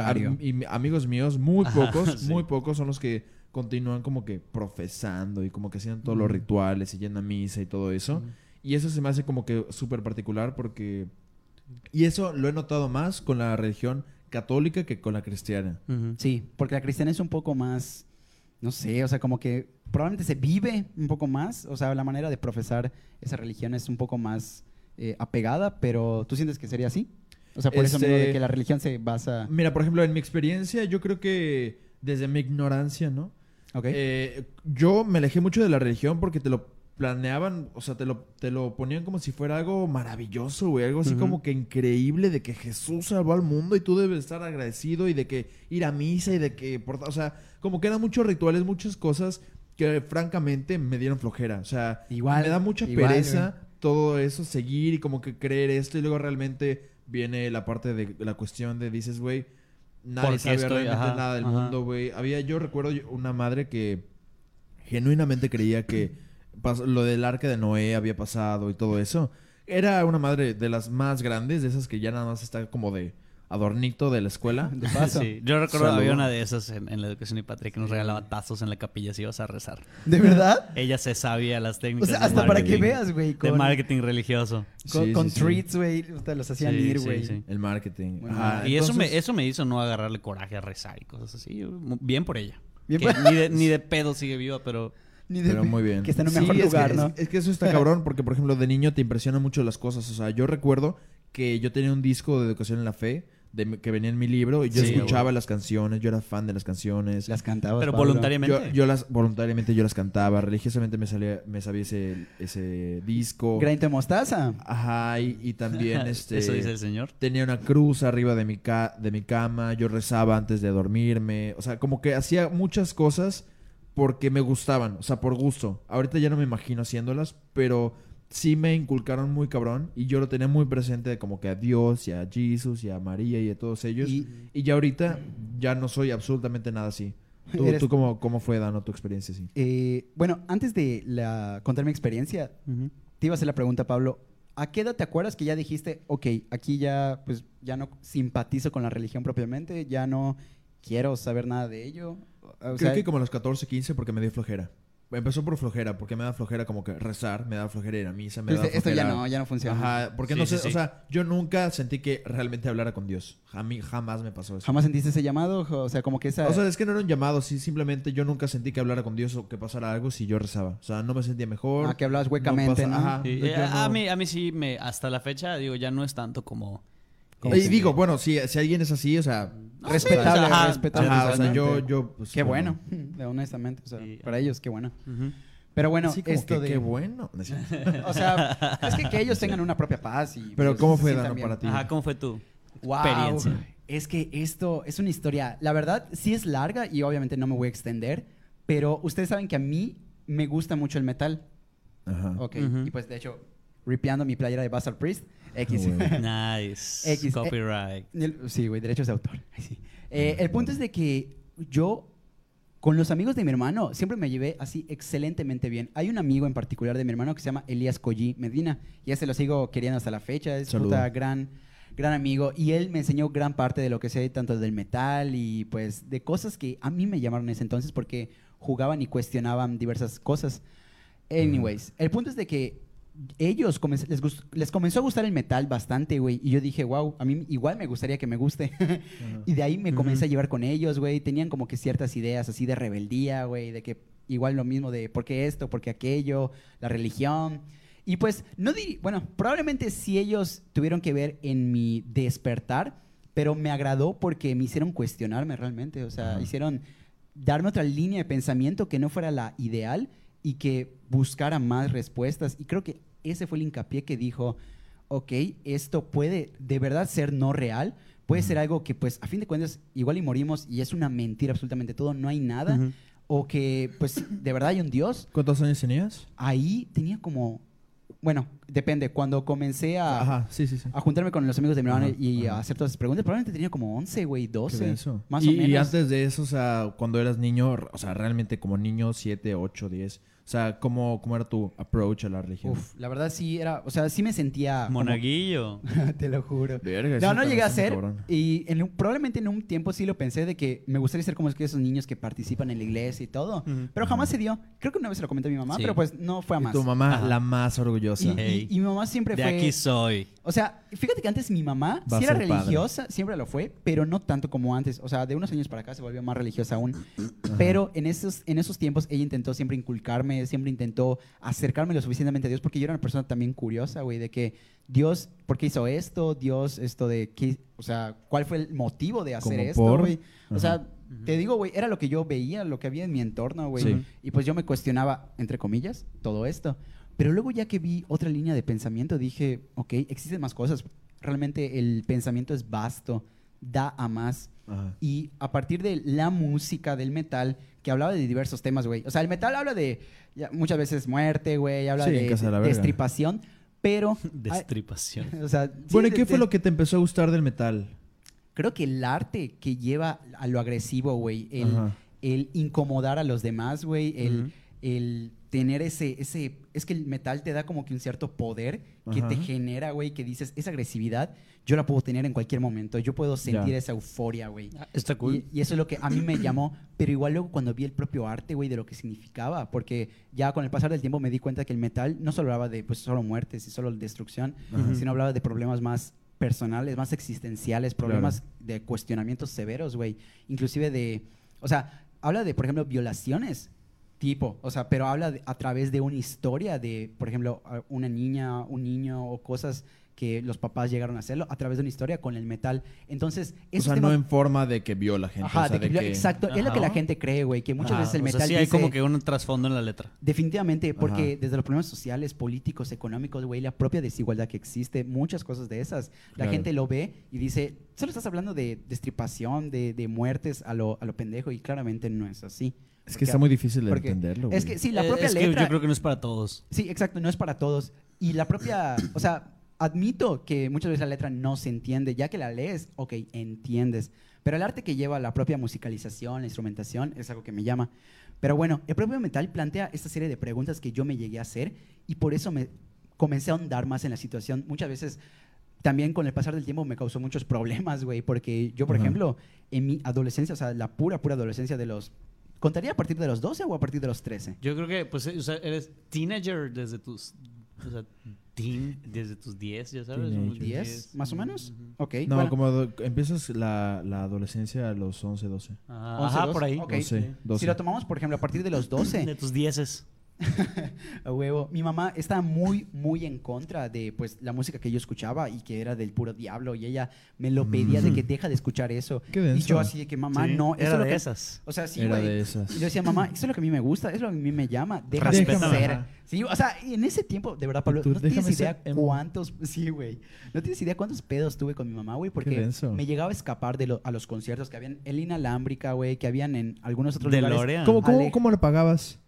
amigos míos, muy Ajá, pocos, sí. muy pocos son los que continúan como que profesando y como que haciendo todos los rituales y yendo a misa y todo eso. Y eso se me hace como que súper particular porque... Y eso lo he notado más con la religión católica que con la cristiana. Sí, porque la cristiana es un poco más, no sé, o sea, como que probablemente se vive un poco más, o sea, la manera de profesar esa religión es un poco más eh, apegada, pero ¿tú sientes que sería así? O sea, por eso Este- mismo de que la religión se basa... Mira, por ejemplo, en mi experiencia, yo creo que desde mi ignorancia, ¿no? ¿Ok? Eh, yo me alejé mucho de la religión porque te lo planeaban, o sea, te lo, te lo ponían como si fuera algo maravilloso, güey. Algo así como que increíble de que Jesús salvó al mundo y tú debes estar agradecido y de que ir a misa y de que, por- o sea, como que eran muchos rituales, muchas cosas que francamente me dieron flojera. O sea, Igual, me da mucha igual, pereza todo eso, seguir y como que creer esto y luego realmente viene la parte de la cuestión de dices, güey, nadie ¿Por qué sabe estoy? realmente Ajá, nada del ajá. mundo, güey. Había, yo recuerdo una madre que genuinamente creía que lo del arca de Noé había pasado y todo eso. Era una madre de las más grandes, de esas que ya nada más está como de adornito de la escuela. de paso. Sí, yo recuerdo Saludo. había una de esas en, en la educación y patria que nos regalaba tazos en la capilla si ibas a rezar. ¿De verdad? Ella se sabía las O técnicas sea, de hasta para que veas, güey, de marketing religioso. con, Sí, con sí, sí. treats, güey, o sea, los hacían Sí, ir, sí, güey. sí. El marketing. Bueno, Ajá, y eso me, eso me hizo no agarrarle coraje a rezar y cosas así. Bien por ella. Bien Que por- ni, de, ni de pedo sigue viva, pero... Ni de- Pero muy bien. Que está en un Sí, mejor es que- lugar, es- ¿no? Es, que eso está cabrón porque, por ejemplo, de niño te impresionan mucho las cosas. O sea, yo recuerdo que yo tenía un disco de educación en la fe de, mi- que venía en mi libro y yo Sí, escuchaba güey. las canciones, yo era fan de las canciones. Las cantabas, Pero Pablo. voluntariamente. yo, yo las voluntariamente yo las cantaba, religiosamente me salía, me sabía ese, ese disco. Granito de mostaza. Ajá, y, y también este Eso dice el señor. tenía una cruz arriba de mi ca- de mi cama, yo rezaba antes de dormirme, o sea, como que hacía muchas cosas porque me gustaban, o sea, por gusto. Ahorita ya no me imagino haciéndolas, pero sí me inculcaron muy cabrón y yo lo tenía muy presente como que a Dios y a Jesús y a María y a todos ellos. Y- Y, ya ahorita ya no soy absolutamente nada así. ¿Tú, Eres- tú cómo, cómo fue, Dano, tu experiencia así? Eh, bueno, antes de la, contar mi experiencia, te iba a hacer la pregunta, Pablo. ¿A qué edad te acuerdas que ya dijiste, ok, aquí ya, pues, ya no simpatizo con la religión propiamente, ya no quiero saber nada de ello? O Creo sea, que como a los 14, 15 porque me dio flojera. Empezó por flojera, porque me da flojera como que rezar, me da flojera ir a misa, me pues, da esto ya flojera- no, ya no funciona. Ajá, porque Sí, no sé, sí. o sea, yo nunca sentí que realmente hablara con Dios. A mí jamás me pasó eso. ¿Jamás sentiste ese llamado? O sea, como que esa... O sea, es que no era un llamado, sí, simplemente yo nunca sentí que hablara con Dios o que pasara algo si yo rezaba. O sea, no me sentía mejor. ah, que hablabas huecamente, pasa- ¿no? ajá. Eh, no- a, mí, a mí sí, me, hasta la fecha, digo, ya no es tanto como... Como Y digo, bueno, si, si alguien es así, o sea... No, Respetable, sí, o sea, ajá, respetable. Ajá, o sea, totalmente. yo... yo pues, Qué bueno. bueno, honestamente. O sea, Sí. para ellos, qué bueno. Pero bueno, Sí, esto que de... qué bueno. O sea, es que, que ellos tengan una propia paz y... Pero pues, ¿cómo fue, Dano, bien. para ti? Ajá, ¿cómo fue tu Wow. experiencia? Es que esto es una historia, la verdad sí es larga y obviamente no me voy a extender, pero ustedes saben que a mí me gusta mucho el metal. Ajá. Ok, y pues de hecho, ripeando mi playera de Bastard Priest, X. Güey. Nice. X, eh, Copyright. El- sí, güey, derechos de autor. Sí. Eh, el punto es de que yo, con los amigos de mi hermano, siempre me llevé así excelentemente bien. Hay un amigo en particular de mi hermano que se llama Elías Collí Medina. Y ese lo sigo queriendo hasta la fecha. Es Saludo. puta gran, gran amigo. Y él me enseñó gran parte de lo que sé, tanto del metal y pues de cosas que a mí me llamaron en ese entonces porque jugaban y cuestionaban diversas cosas. Anyways, el punto es de que ellos comenz- les, comenzó a gustar el metal bastante, güey. Y yo dije, wow, a mí igual me gustaría que me guste. y de ahí me comencé a llevar con ellos, güey. Tenían como que ciertas ideas así de rebeldía, güey. De que igual lo mismo de por qué esto, por qué aquello, la religión. Y pues, no diría, bueno, probablemente sí ellos tuvieron que ver en mi despertar, pero me agradó porque me hicieron cuestionarme realmente. O sea, hicieron darme otra línea de pensamiento que no fuera la ideal y que buscara más respuestas. Y creo que ese fue el hincapié que dijo, ok, esto puede de verdad ser no real, puede Ujú. ser algo que pues a fin de cuentas igual y morimos y es una mentira absolutamente todo, no hay nada, Ujú. o que pues de verdad hay un Dios. ¿Cuántos años tenías? Ahí tenía como, bueno, depende, cuando comencé a, Ajá, sí, sí, sí. a juntarme con los amigos de mi hermano Ajá, y a hacer todas esas preguntas, probablemente tenía como 11, güey, Qué 12, denso. más y, o menos. Y antes de eso, o sea, cuando eras niño, o sea, realmente como niño, 7, 8, 10. O sea, ¿cómo, cómo era tu approach a la religión? Uf, la verdad sí era, o sea, sí me sentía... como- Monaguillo. Te lo juro. Verga, No, no llegué a ser. cabrón. Y en un- probablemente en un tiempo sí lo pensé de que me gustaría ser como es que esos niños que participan en la iglesia y todo. Pero jamás se dio. Creo que una vez se lo comenté a mi mamá, Sí. pero pues no fue a Y más. tu mamá, Ajá. la más orgullosa. Y, y- Ey. y mi mamá siempre De fue. aquí soy. O sea, fíjate que antes mi mamá Va sí era padre. religiosa, siempre lo fue, pero no tanto como antes. O sea, de unos años para acá se volvió más religiosa aún. Pero en esos, en esos tiempos ella intentó siempre inculcarme, siempre intentó acercarme lo suficientemente a Dios, porque yo era una persona también curiosa, güey, de que Dios, ¿por qué hizo esto? Dios, esto de qué, o sea, ¿cuál fue el motivo de hacer esto, güey? O sea, te digo, güey, era lo que yo veía, lo que había en mi entorno, güey. Sí. Y pues yo me cuestionaba, entre comillas, todo esto. Pero luego ya que vi otra línea de pensamiento, dije, ok, existen más cosas. Realmente el pensamiento es vasto, da a más. Ajá. Y a partir de la música del metal, que hablaba de diversos temas, güey. O sea, el metal habla de ya, muchas veces muerte, güey, habla Sí, de, de pero... Destripación. o sea, sí, Bueno, ¿y de- qué fue de- lo que te empezó a gustar del metal? Creo que el arte que lleva a lo agresivo, güey, el, incomodar a los demás, güey, el tener ese, ese... Es que el metal te da como que un cierto poder que te genera, güey, que dices, esa agresividad yo la puedo tener en cualquier momento. Yo puedo sentir Ya. esa euforia, güey. Ah, Está cool. Y, y eso es lo que a mí me llamó, pero igual luego cuando vi el propio arte, güey, de lo que significaba, porque ya con el pasar del tiempo me di cuenta que el metal no solo hablaba de pues solo muertes y solo destrucción, Ajá. sino hablaba de problemas más personales, más existenciales, problemas de cuestionamientos severos, güey, inclusive de, o sea, habla de, por ejemplo, violaciones tipo, o sea, pero habla de- a través de una historia de, por ejemplo, una niña, un niño o cosas que los papás llegaron a hacerlo a través de una historia con el metal. Entonces, O sea, temas- no en forma de que viola gente. Ajá, o sea, de que- de que- exacto. Es lo que la gente cree, güey, que muchas veces el o sea, metal sí hay como que un trasfondo en la letra. Definitivamente, porque Ajá. desde los problemas sociales, políticos, económicos, güey, la propia desigualdad que existe, muchas cosas de esas, la Claro. gente lo ve y dice, solo estás hablando de destripación, de, de muertes a lo, a lo pendejo, y claramente no es así. Es que está muy difícil de porque- entenderlo. Es güey. que sí, la Eh, propia es que letra... yo creo que no es para todos. Sí, exacto, no es para todos. Y la propia, o sea, admito que muchas veces la letra no se entiende, ya que la lees, ok, entiendes. Pero el arte que lleva la propia musicalización, la instrumentación, es algo que me llama. Pero bueno, el propio metal plantea esta serie de preguntas que yo me llegué a hacer y por eso me comencé a ahondar más en la situación. Muchas veces también con el pasar del tiempo me causó muchos problemas, güey, porque yo, por Ajá. ejemplo, en mi adolescencia, o sea, la pura, pura adolescencia de los... ¿Contaría a partir de los 12 o a partir de los 13? Yo creo que, pues, o sea, eres teenager desde tus. O sea, teen, desde tus 10, ya sabes. Teenager. unos 10, más o menos. Ujú. Ok. No, bueno. como do- empiezas la, la adolescencia a los 11, 12. Ah, 11, Ajá, 12. por ahí. Ok. 12, 12. Si lo tomamos, por ejemplo, a partir de los 12, De tus dieces. a huevo, mi mamá estaba muy, muy en contra de pues la música que yo escuchaba y que era del puro diablo y ella me lo pedía de que deja de escuchar eso. Qué Y denso. yo así de que mamá, Sí, no, eso era es lo de que... esas. O sea, sí, Era güey. de esas. Y yo decía, mamá, eso es lo que a mí me gusta, eso es lo que a mí me llama, deja de Respétame. ser. Ajá. Sí, o sea, y en ese tiempo, de verdad, Pablo, Tú no tienes déjame idea ser emo. cuántos, sí, güey, no tienes idea cuántos pedos tuve con mi mamá, güey, porque denso. me llegaba a escapar de lo- a los conciertos que habían en Inalámbrica, güey, que habían en algunos otros lugares. DeLorean. ¿Cómo, cómo, Ale- cómo lo pagabas?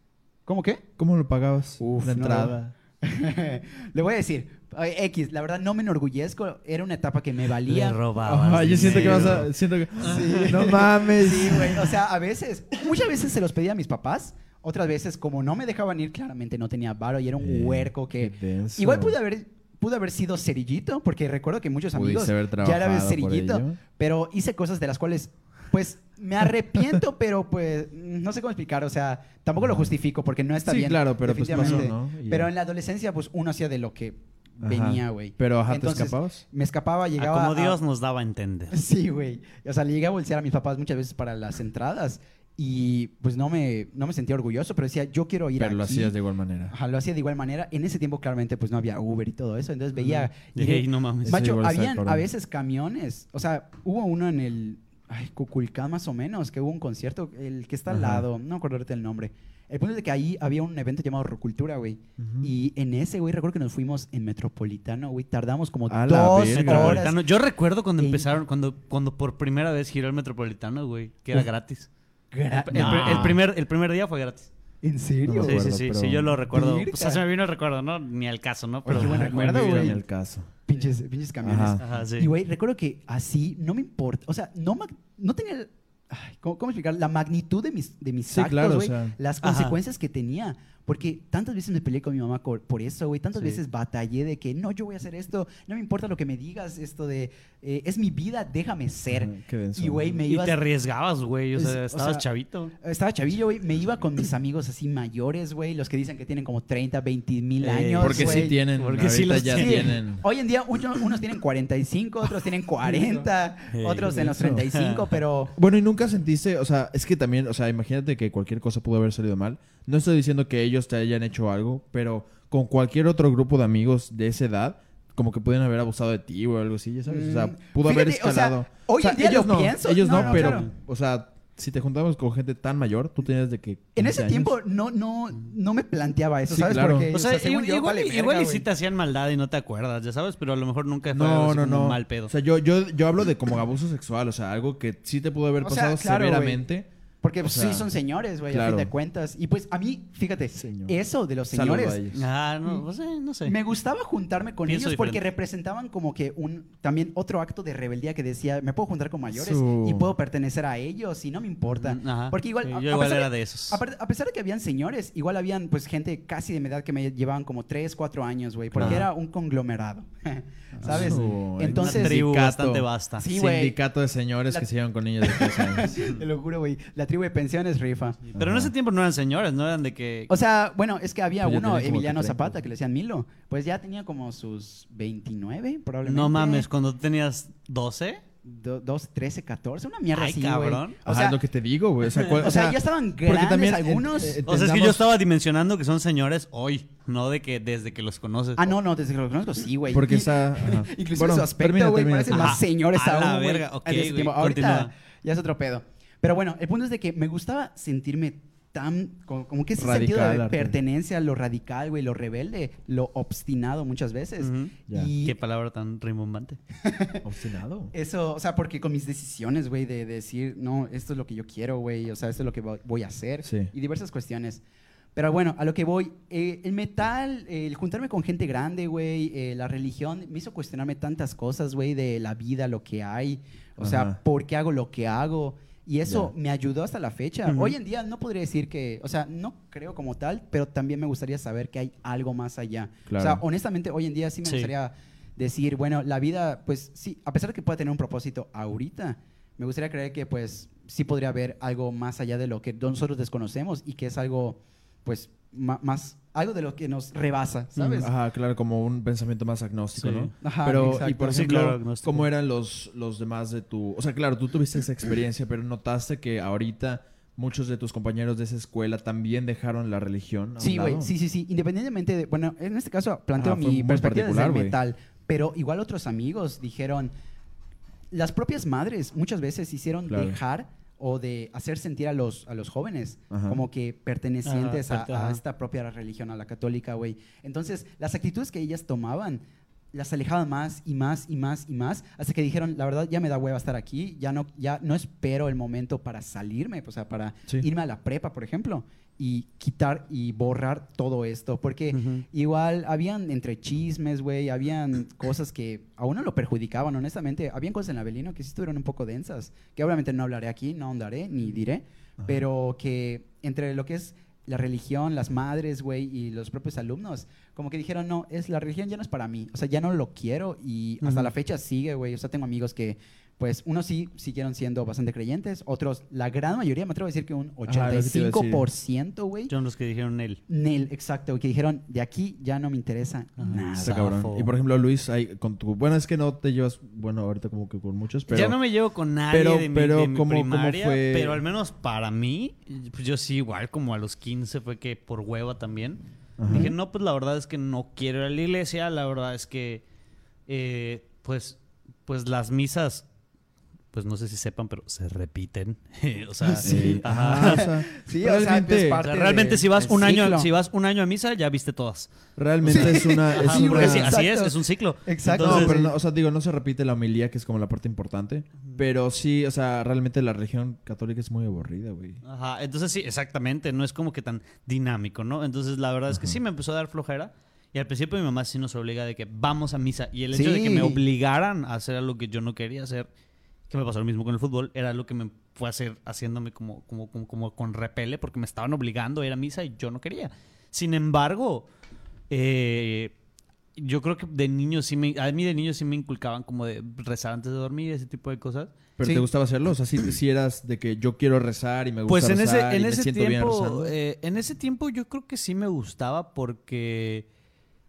¿Cómo qué? ¿Cómo lo pagabas? Uf, la no. entrada. Le voy a decir, X, la verdad no me enorgullezco, era una etapa que me valía. Le robabas Ajá, yo siento que vas a. Siento que. No mames. Sí, güey, o sea, a veces, muchas veces se los pedía a mis papás, otras veces como no me dejaban ir, claramente no tenía varo y era un Eh, huerco que... Igual pude haber, pude haber sido cerillito, porque recuerdo que muchos amigos ya era cerillito, pero hice cosas de las cuales, pues, me arrepiento, pero pues, no sé cómo explicar, o sea, tampoco lo Ajá. justifico porque no está Sí, bien. claro, pero pues pasó. ¿no? Y Pero ya. en la adolescencia, pues, uno hacía de lo que Ajá. venía, güey. Pero, ajá, ¿te Entonces, escapabas? Me escapaba, A llegaba como a- Dios nos daba a entender. Sí, güey. O sea, le llegué a bolsear a mis papás muchas veces para las entradas y pues no me, no me sentía orgulloso, pero decía, yo quiero ir Pero lo hacías de igual manera. Ajá, lo hacía de igual manera. En ese tiempo claramente pues no había Uber y todo eso, entonces veía... y dije, "Ey, no mames. Macho, habían a veces camiones, o sea, hubo uno en el ay, Cuculcán más o menos, que hubo un concierto, el que está al lado, no me acuerdo ahorita el nombre. El punto es de que ahí había un evento llamado Rocultura, güey. Y en ese, güey, recuerdo que nos fuimos en Metropolitano, güey. Tardamos como A dos horas. Metropolitano. Yo recuerdo cuando en- empezaron, cuando, cuando por primera vez giró el Metropolitano, güey, que era Uf. gratis. Gra- El, No. el primer, el primer día fue gratis. ¿En serio? No sí, sí, sí, pero- sí, yo lo recuerdo. Virga. O sea, se me vino el recuerdo, ¿no? Ni al caso, ¿no? Oye, qué buen muy recuerdo, güey. En el caso. Pinches, pinches camiones. Ajá. Ajá, sí. Y, güey, recuerdo que así no me importa. O sea, no, no tenía. ay, ¿cómo, cómo explicar? La magnitud de mis, de mis Sí, actos, claro, o sea. Las Ajá. consecuencias que tenía. Porque tantas veces me peleé con mi mamá por, por eso, güey. Tantas Sí. veces batallé de que no, yo voy a hacer esto. No me importa lo que me digas. Esto de eh, es mi vida, déjame ser. Qué denso. Y, güey, me Y iba. te arriesgabas, güey. O sea, o estabas sea, chavito. Estaba chavillo, güey. Me iba con mis amigos así mayores, güey. Los que dicen que tienen como 30, 20 mil Eh, años. Porque güey. sí tienen. Porque sí los ya Sí. tienen. Hoy en día uno- unos tienen 45, otros tienen 40, Ey, otros en los eso. 35, pero Bueno, y nunca sentiste, o sea, es que también, o sea, imagínate que cualquier cosa pudo haber salido mal. No estoy diciendo que ellos te hayan hecho algo, pero con cualquier otro grupo de amigos de esa edad, como que pueden haber abusado de ti o algo así, ya sabes. O sea, Mm, pudo haber fíjate, o sea, escalado. hoy en día ellos lo no, pienso. Ellos no, No, no, pero, claro. o sea, si te juntamos con gente tan mayor, tú tenías de que. en 15 ese años. tiempo no, no, no me planteaba eso, Sí, ¿sabes? claro. Porque, O sea, igual, yo, igual, vale igual verga, y sí te hacían maldad y no te acuerdas, ya sabes, pero a lo mejor nunca fue No, no, no. un mal pedo. O sea, yo, yo, yo hablo de como abuso sexual, o sea, algo que sí te pudo haber O sea, pasado claro, severamente. Porque o pues, sea, sí son señores, güey, a claro. fin de cuentas. Y pues a mí, fíjate, Señor. eso de los a señores. Ah, no, no sé, no sé. Me gustaba juntarme con Pienso ellos porque diferente. representaban como que un también otro acto de rebeldía que decía, me puedo juntar con mayores Su- y puedo pertenecer a ellos y no me importa. Mm, ajá. Porque igual, Sí, a- yo a igual pesar era de- de esos. Aparte- A pesar de que habían señores, igual habían pues gente casi de mi edad que me llevaban como 3, 4 años, güey, porque Ajá. era un conglomerado, ¿sabes? Su- Entonces, Una tribu bastante vasta. Sí, güey. Sindicato de señores La- que se llevan con niños de 13 años. Te lo juro, güey, la tribu de pensiones rifa. Pero en Ajá. ese tiempo no eran señores, no eran de que... O sea, bueno, es que había Pues uno, Emiliano 30. Zapata, que le decían Milo, pues ya tenía como sus 29, probablemente. no mames, cuando tú tenías 12... Do- 2, 13, 14, una mierda Ay, así, cabrón. güey. O Ajá, sea, es lo que te digo, güey. O sea, o sea, ya estaban grandes también, algunos. eh, eh, O sea, es que yo estaba dimensionando que son señores hoy, no de que desde que los conoces. Ah, no, no, desde que lo conozco sí, güey. Porque está... ajá. Inclusive Bueno, su aspecto, güey, parecen más señores a aún, güey. verga. Ok, en ese güey, tiempo. Ahorita continúa. ya es otro pedo. Pero bueno, el punto es de que me gustaba sentirme tan... Como, como que ese sentido Radical, de Arturo. pertenencia, lo radical, güey, lo rebelde, lo obstinado muchas veces. Ujú. Ya. Y Qué palabra tan rimbombante. Obstinado. Eso, o sea, porque con mis decisiones, güey, de, decir, no, esto es lo que yo quiero, güey, o sea, esto es lo que vo- voy a hacer, Sí. y diversas cuestiones. Pero bueno, a lo que voy, eh, el metal, eh, el juntarme con gente grande, güey, eh, la religión, me hizo cuestionarme tantas cosas, güey, de la vida, lo que hay, o sea, Ajá. por qué hago lo que hago. Y eso me ayudó hasta la fecha. Hoy en día no podría decir que, o sea, no creo como tal, pero también me gustaría saber que hay algo más allá. Claro. O sea, honestamente, hoy en día sí me Sí. gustaría decir, bueno, la vida, pues sí, a pesar de que pueda tener un propósito ahorita, me gustaría creer que pues sí podría haber algo más allá de lo que nosotros desconocemos y que es algo, pues, más, algo de lo que nos rebasa, ¿sabes? Ajá, claro, como un pensamiento más agnóstico, Sí. ¿no? Ajá, pero, y por Sí, ejemplo, claro. ¿cómo eran los, los demás de tu... O sea, claro, tú tuviste esa experiencia, pero notaste que ahorita muchos de tus compañeros de esa escuela también dejaron la religión. a Sí, güey, sí, sí, sí. Independientemente de, bueno, en este caso planteo Ajá, fue mi perspectiva desde el metal, pero igual otros amigos dijeron, las propias madres muchas veces hicieron Claro. dejar o de hacer sentir a los, a los jóvenes Ajá. como que pertenecientes Ajá, a, a esta propia religión, a la católica, güey. Entonces, las actitudes que ellas tomaban las alejaban más y más y más y más hasta que dijeron, la verdad ya me da hueva estar aquí, ya no, ya no espero el momento para salirme, o sea, para Sí. irme a la prepa, por ejemplo, y quitar y borrar todo esto, porque igual habían entre chismes, güey, habían cosas que a uno lo perjudicaban, honestamente, habían cosas en Abelino que sí estuvieron un poco densas, que obviamente no hablaré aquí, no ahondaré ni diré, pero que entre lo que es la religión, las madres, güey, y los propios alumnos, como que dijeron, no, es la religión ya no es para mí, o sea, ya no lo quiero y hasta la fecha sigue, güey, o sea, tengo amigos que, pues, unos sí siguieron siendo bastante creyentes, otros, la gran mayoría, me atrevo a decir que un Ajá, lo que te iba a decir. 85%, güey, Son los que dijeron él. Nel, exacto, que dijeron, de aquí ya no me interesa Ajá. nada. Está cabrón. Y por ejemplo, Luis, hay, con tu... Bueno, es que no te llevas, bueno, ahorita como que con muchos, pero... ya no me llevo con nadie pero- de mi, pero de mi ¿cómo- cómo primaria, fue? pero al menos para mí, pues yo sí igual como a los 15 fue que por hueva también. Ajá. Dije, no, pues la verdad es que no quiero ir a la iglesia, la verdad es que, eh, pues, pues las misas, pues no sé si sepan, pero se repiten. o sea, Sí. ajá. Ajá, o sea, Sí, o sea, realmente, es O parte sea, realmente de- si vas un año, si vas un año a misa, ya viste todas. realmente es una... Es Ajá, Sí, una- porque güey, sí, así es, es un ciclo. Exacto. no, pero no, o sea, digo, no se repite la homilía, que es como la parte importante. Pero sí, o sea, realmente la religión católica es muy aburrida, güey. Ajá, entonces sí, exactamente, no es como que tan dinámico, ¿no? Entonces la verdad es que sí me empezó a dar flojera y al principio mi mamá sí nos obliga de que vamos a misa y el hecho de que Sí. me obligaran a hacer algo que yo no quería hacer, que me pasó lo mismo con el fútbol, era lo que me fue a hacer haciéndome como, como, como, como con repele porque me estaban obligando a ir a misa y yo no quería. Sin embargo, eh, yo creo que de niño sí me... A mí de niño sí me inculcaban como de rezar antes de dormir, ese tipo de cosas. ¿Pero Sí. te gustaba hacerlo? O sea, si, si eras de que yo quiero rezar y me gusta Pues en ese, rezar y en me ese siento bien tiempo, rezando. eh, en ese tiempo yo creo que sí me gustaba porque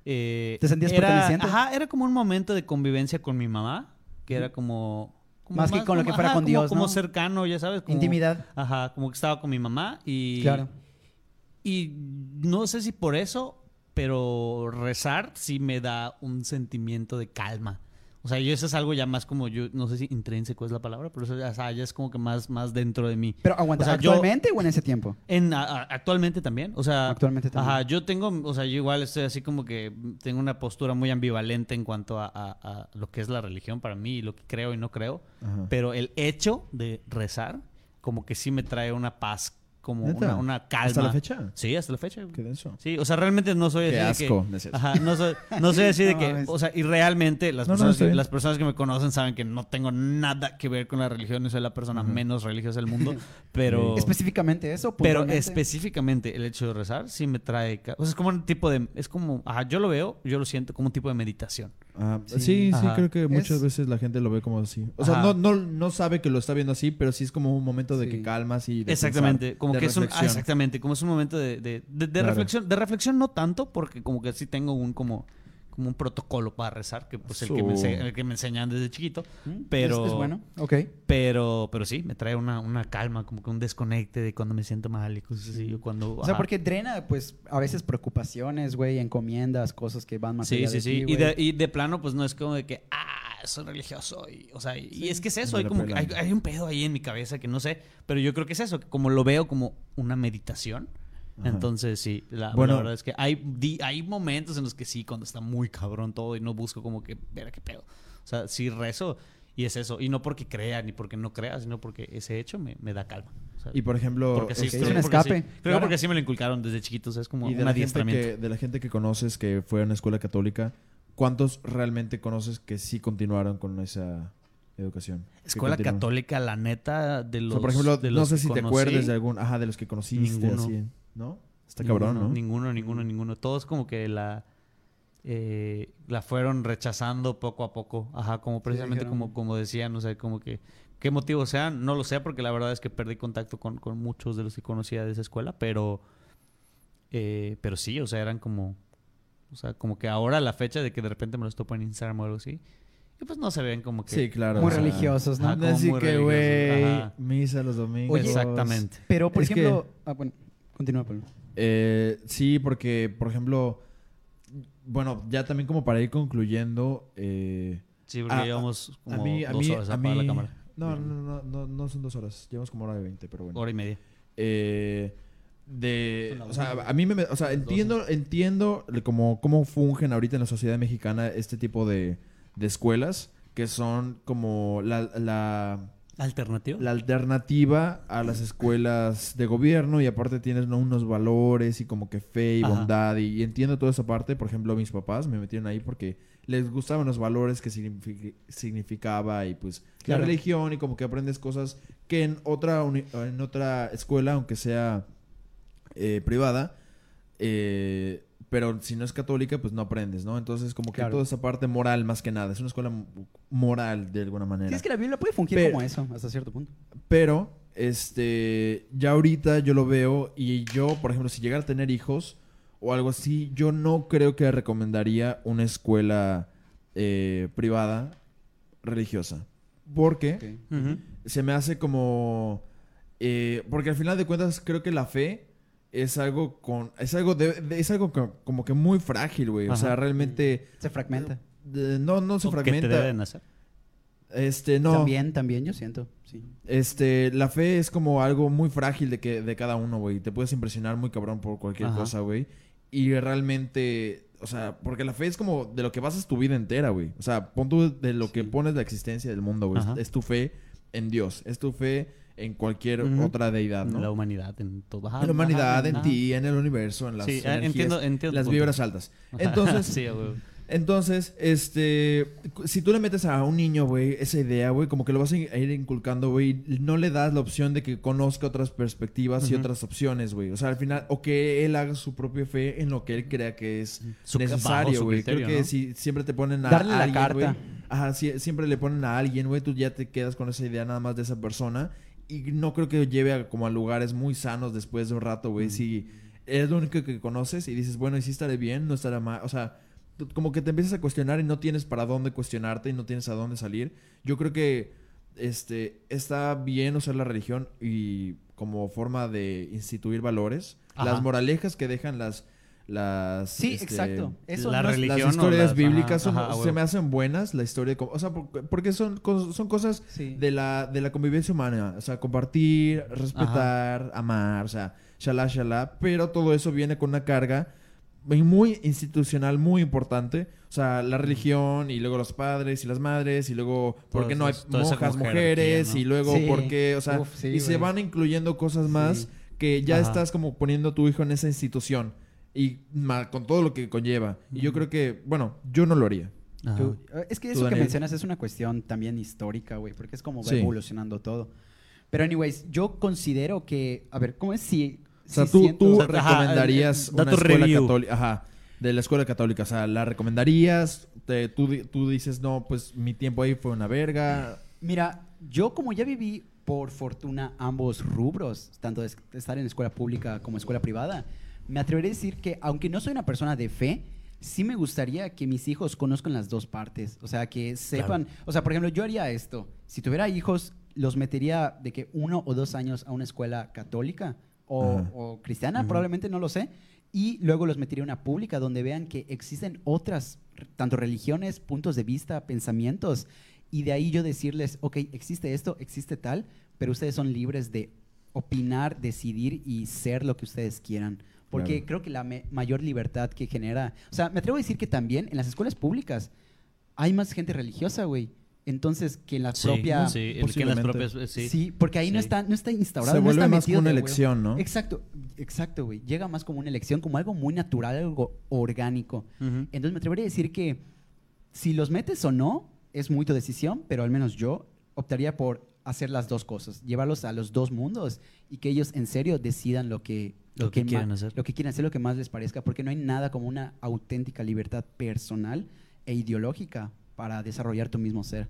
eh, ¿Te sentías era, perteneciente? Ajá, era como un momento de convivencia con mi mamá, que era como, como Más que con lo que fuera con como- Dios, como ¿no? cercano, ya sabes, como- Intimidad. Ajá, como que estaba con mi mamá y Claro. y no sé si por eso, pero rezar sí me da un sentimiento de calma. O sea, yo eso es algo ya más como yo, no sé si intrínseco es la palabra, pero eso ya, o sea, ya es como que más, más dentro de mí. Pero aguanta, O sea, yo- ¿actualmente o en ese tiempo? En, a- a- actualmente también, o sea... Actualmente también. Ajá, yo tengo, o sea, yo igual estoy así como que tengo una postura muy ambivalente en cuanto a, a- a lo que es la religión para mí y lo que creo y no creo. Ajá. Pero el hecho de rezar, como que sí me trae una paz, como una, una calma. ¿Hasta la fecha? Sí, hasta la fecha. güey. Qué denso. Sí, o sea, realmente no soy Qué así asco, de que... Ajá, no soy, no soy así de que... O sea, y realmente las, No, no, personas que, las personas que me conocen saben que no tengo nada que ver con la religión y soy la persona menos religiosa del mundo, pero... Específicamente eso, Pero puntualmente? específicamente el hecho de rezar sí me trae... O sea, es como un tipo de... Es como... Ajá, yo lo veo, yo lo siento como un tipo de meditación. Ah, Sí. sí, creo que muchas Es- veces la gente lo ve como así. O sea, no, no, no sabe que lo está viendo así, pero sí es como un momento de Sí. que calmas y de Exactamente, pensar, como de que es un... ah, exactamente, como es un momento de, de, de- de Claro. reflexión. De reflexión no tanto, porque como que sí tengo un como... Como un protocolo para rezar, que pues el que, me el que me enseñan desde chiquito. ¿Mm? Pero- Es, es bueno, ok. Pero, pero sí, me trae una, una calma, como que un desconecte de cuando me siento mal y cosas así. o cuando, O sea, ajá. porque drena, pues, a veces preocupaciones, güey, encomiendas, cosas que van más Sí, allá sí, de sí. ti, y, de, y de plano, pues no es como de que, ah, soy religioso. Y, o sea, y, y es que es eso. Hay, como que hay, hay un pedo ahí en mi cabeza que no sé. Pero yo creo que es eso. que Como lo veo como una meditación. Ajá. Entonces, sí. La, Bueno. la verdad es que hay, di- hay momentos en los que sí, cuando está muy cabrón todo y no busco como que ver qué pedo. O sea, sí rezo y es eso. Y no porque crea ni porque no crea, sino porque ese hecho me, me da calma. O sea, Y por ejemplo, porque sí, este, es un que porque sí. escape, Creo claro. que porque sí me lo inculcaron desde chiquitos. Es como y de un la, gente adiestramiento. que, de la gente que conoces que fue a una escuela católica, ¿cuántos realmente conoces que sí continuaron con esa educación? Escuela católica, la neta, de O los. sea, por ejemplo, de no sé que si te acuerdas de algún, ajá, de los que conociste, Ninguno. así, ¿no? Está ninguno, cabrón, ¿no? Ninguno, ninguno, ninguno. Todos como que la. eh, la fueron rechazando poco a poco. Ajá, como precisamente como, como decían, o sea, como que. ¿Qué motivos sean? No lo sé, porque la verdad es que perdí contacto con, con muchos de los que conocía de esa escuela, pero. eh, pero sí, o sea, eran como. O sea, como que ahora la fecha de que de repente me los topo en Instagram o algo así. Y pues no se ven como que. Sí, claro. Muy o sea, religiosos, ¿no? ajá, Así muy que, güey, ajá. misa los domingos. Oye, Exactamente. Pero, por Es que- ejemplo... Ah, bueno, continúa, Pablo. Eh, sí, porque, por ejemplo, bueno, ya también como para ir concluyendo, eh, Sí, porque a- llevamos como a mí, a dos mí, horas a mí, la cámara. no, no, no, no, no son dos horas, llevamos como hora de veinte, pero bueno. Hora y media. Eh, de, o sea, a mí me, o sea, entiendo, entiendo como cómo fungen ahorita en la sociedad mexicana este tipo de, de escuelas que son como la, la, ¿Alternativa? la alternativa a las escuelas de gobierno y aparte tienes ¿no? unos valores y como que fe y Ajá. bondad y, y entiendo toda esa parte. Por ejemplo, mis papás me metieron ahí porque les gustaban los valores que signifi- significaba y pues Claro. la religión y como que aprendes cosas que en otra, en otra escuela, aunque sea eh, privada, eh, pero si no es católica, pues no aprendes, ¿no? Entonces como que Claro. toda esa parte moral más que nada, es una escuela mo- moral de alguna manera. Sí, es que la Biblia puede fungir Pero- como eso, hasta cierto punto. Pero, este, ya ahorita yo lo veo y yo, por ejemplo, si llegara a tener hijos o algo así, yo no creo que recomendaría una escuela eh, privada religiosa. Porque se me hace como... eh, porque al final de cuentas creo que la fe es algo con... Es algo, de, de- es algo co- como que muy frágil, güey. O sea, realmente... Se fragmenta. no, no se ¿O qué te fragmenta. deben hacer? Este, no. También, también yo siento, sí. Este, la fe es como algo muy frágil de que de cada uno, güey. Te puedes impresionar muy cabrón por cualquier Ajá. cosa, güey. Y realmente, o sea, porque la fe es como de lo que basas tu vida entera, güey. O sea, pon tú de lo que pones la existencia del mundo, güey. Es tu fe en Dios, es tu fe en cualquier otra deidad, ¿no? En la humanidad, en todo. Ajá, en la humanidad, en ti, en el universo, en las Sí, energías, entiendo, entiendo las vibras altas. Entonces, sí. Entonces, este, si tú le metes a un niño, güey, esa idea, güey, como que lo vas a ir inculcando, güey, no le das la opción de que conozca otras perspectivas y otras opciones, güey. O sea, al final, o que él haga su propia fe en lo que él crea que es Su- necesario, güey. Creo que ¿no? si siempre te ponen a Darle la alguien, carta. ajá, si- siempre le ponen a alguien, güey, tú ya te quedas con esa idea nada más de esa persona y no creo que lleve a, como a lugares muy sanos después de un rato, güey. Si eres lo único que conoces y dices, bueno, ¿y si estaré bien? ¿No estará mal? O sea, tú- como que te empiezas a cuestionar y no tienes para dónde cuestionarte y no tienes a dónde salir. Yo creo que este está bien usar la religión y como forma de instituir valores. Ajá. Las moralejas que dejan las... las Sí, este, exacto. Eso la no es- religión las historias las- bíblicas ajá, son- ajá, se me hacen buenas, la historia, de o sea, por- porque son, son cosas Sí. de la, de la convivencia humana, o sea, compartir, respetar, amar, o sea, shalá, shalá, pero todo eso viene con una carga muy- muy institucional, muy importante, o sea, la religión y luego los padres y las madres y luego por qué no hay monjas, mujeres y luego Sí. por qué, o sea, Uf, sí, y se van incluyendo cosas más Sí. que ya Ajá. estás como poniendo a tu hijo en esa institución y con todo lo que conlleva. Y yo creo que, bueno, yo no lo haría. Tú- es que eso que Daniel. mencionas es una cuestión también histórica, güey, porque es como va Sí. evolucionando todo. Pero, anyways, yo considero que, a ver, ¿cómo es si... O sea, si tú, siento- tú sea, ajá, recomendarías eh, una escuela review. católica. Ajá. De la escuela católica. O sea, ¿la recomendarías? Te- tú, tú dices, no, pues mi tiempo ahí fue una verga. Mira, yo como ya viví por fortuna ambos rubros, tanto de estar en escuela pública como escuela privada, me atreveré a decir que aunque no soy una persona de fe, sí me gustaría que mis hijos conozcan las dos partes, o sea, que sepan, o sea, por ejemplo, yo haría esto, si tuviera hijos, los metería de que uno o dos años a una escuela católica o, cristiana, probablemente no lo sé, y luego los metería a una pública donde vean que existen otras, tanto religiones, puntos de vista, pensamientos, y de ahí yo decirles, ok, existe esto, existe tal, pero ustedes son libres de opinar, decidir y ser lo que ustedes quieran. Porque Claro. creo que la mayor libertad que genera, o sea, me atrevo a decir que también en las escuelas públicas hay más gente religiosa, güey. Entonces, que en la Sí, propia... sí, que en las propias... eh, Sí, Sí. porque ahí no Sí. está, no está instaurado. Se no vuelve está más metido como una elección, ¿no? Exacto, exacto, güey. Llega más como una elección, como algo muy natural, algo orgánico. Entonces me atrevería a decir que si los metes o no, es muy tu decisión, pero al menos yo optaría por hacer las dos cosas, llevarlos a los dos mundos y que ellos en serio decidan lo que, Lo que ma- quieren hacer. Lo que quieren hacer, lo que más les parezca, porque no hay nada como una auténtica libertad personal e ideológica para desarrollar tu mismo ser.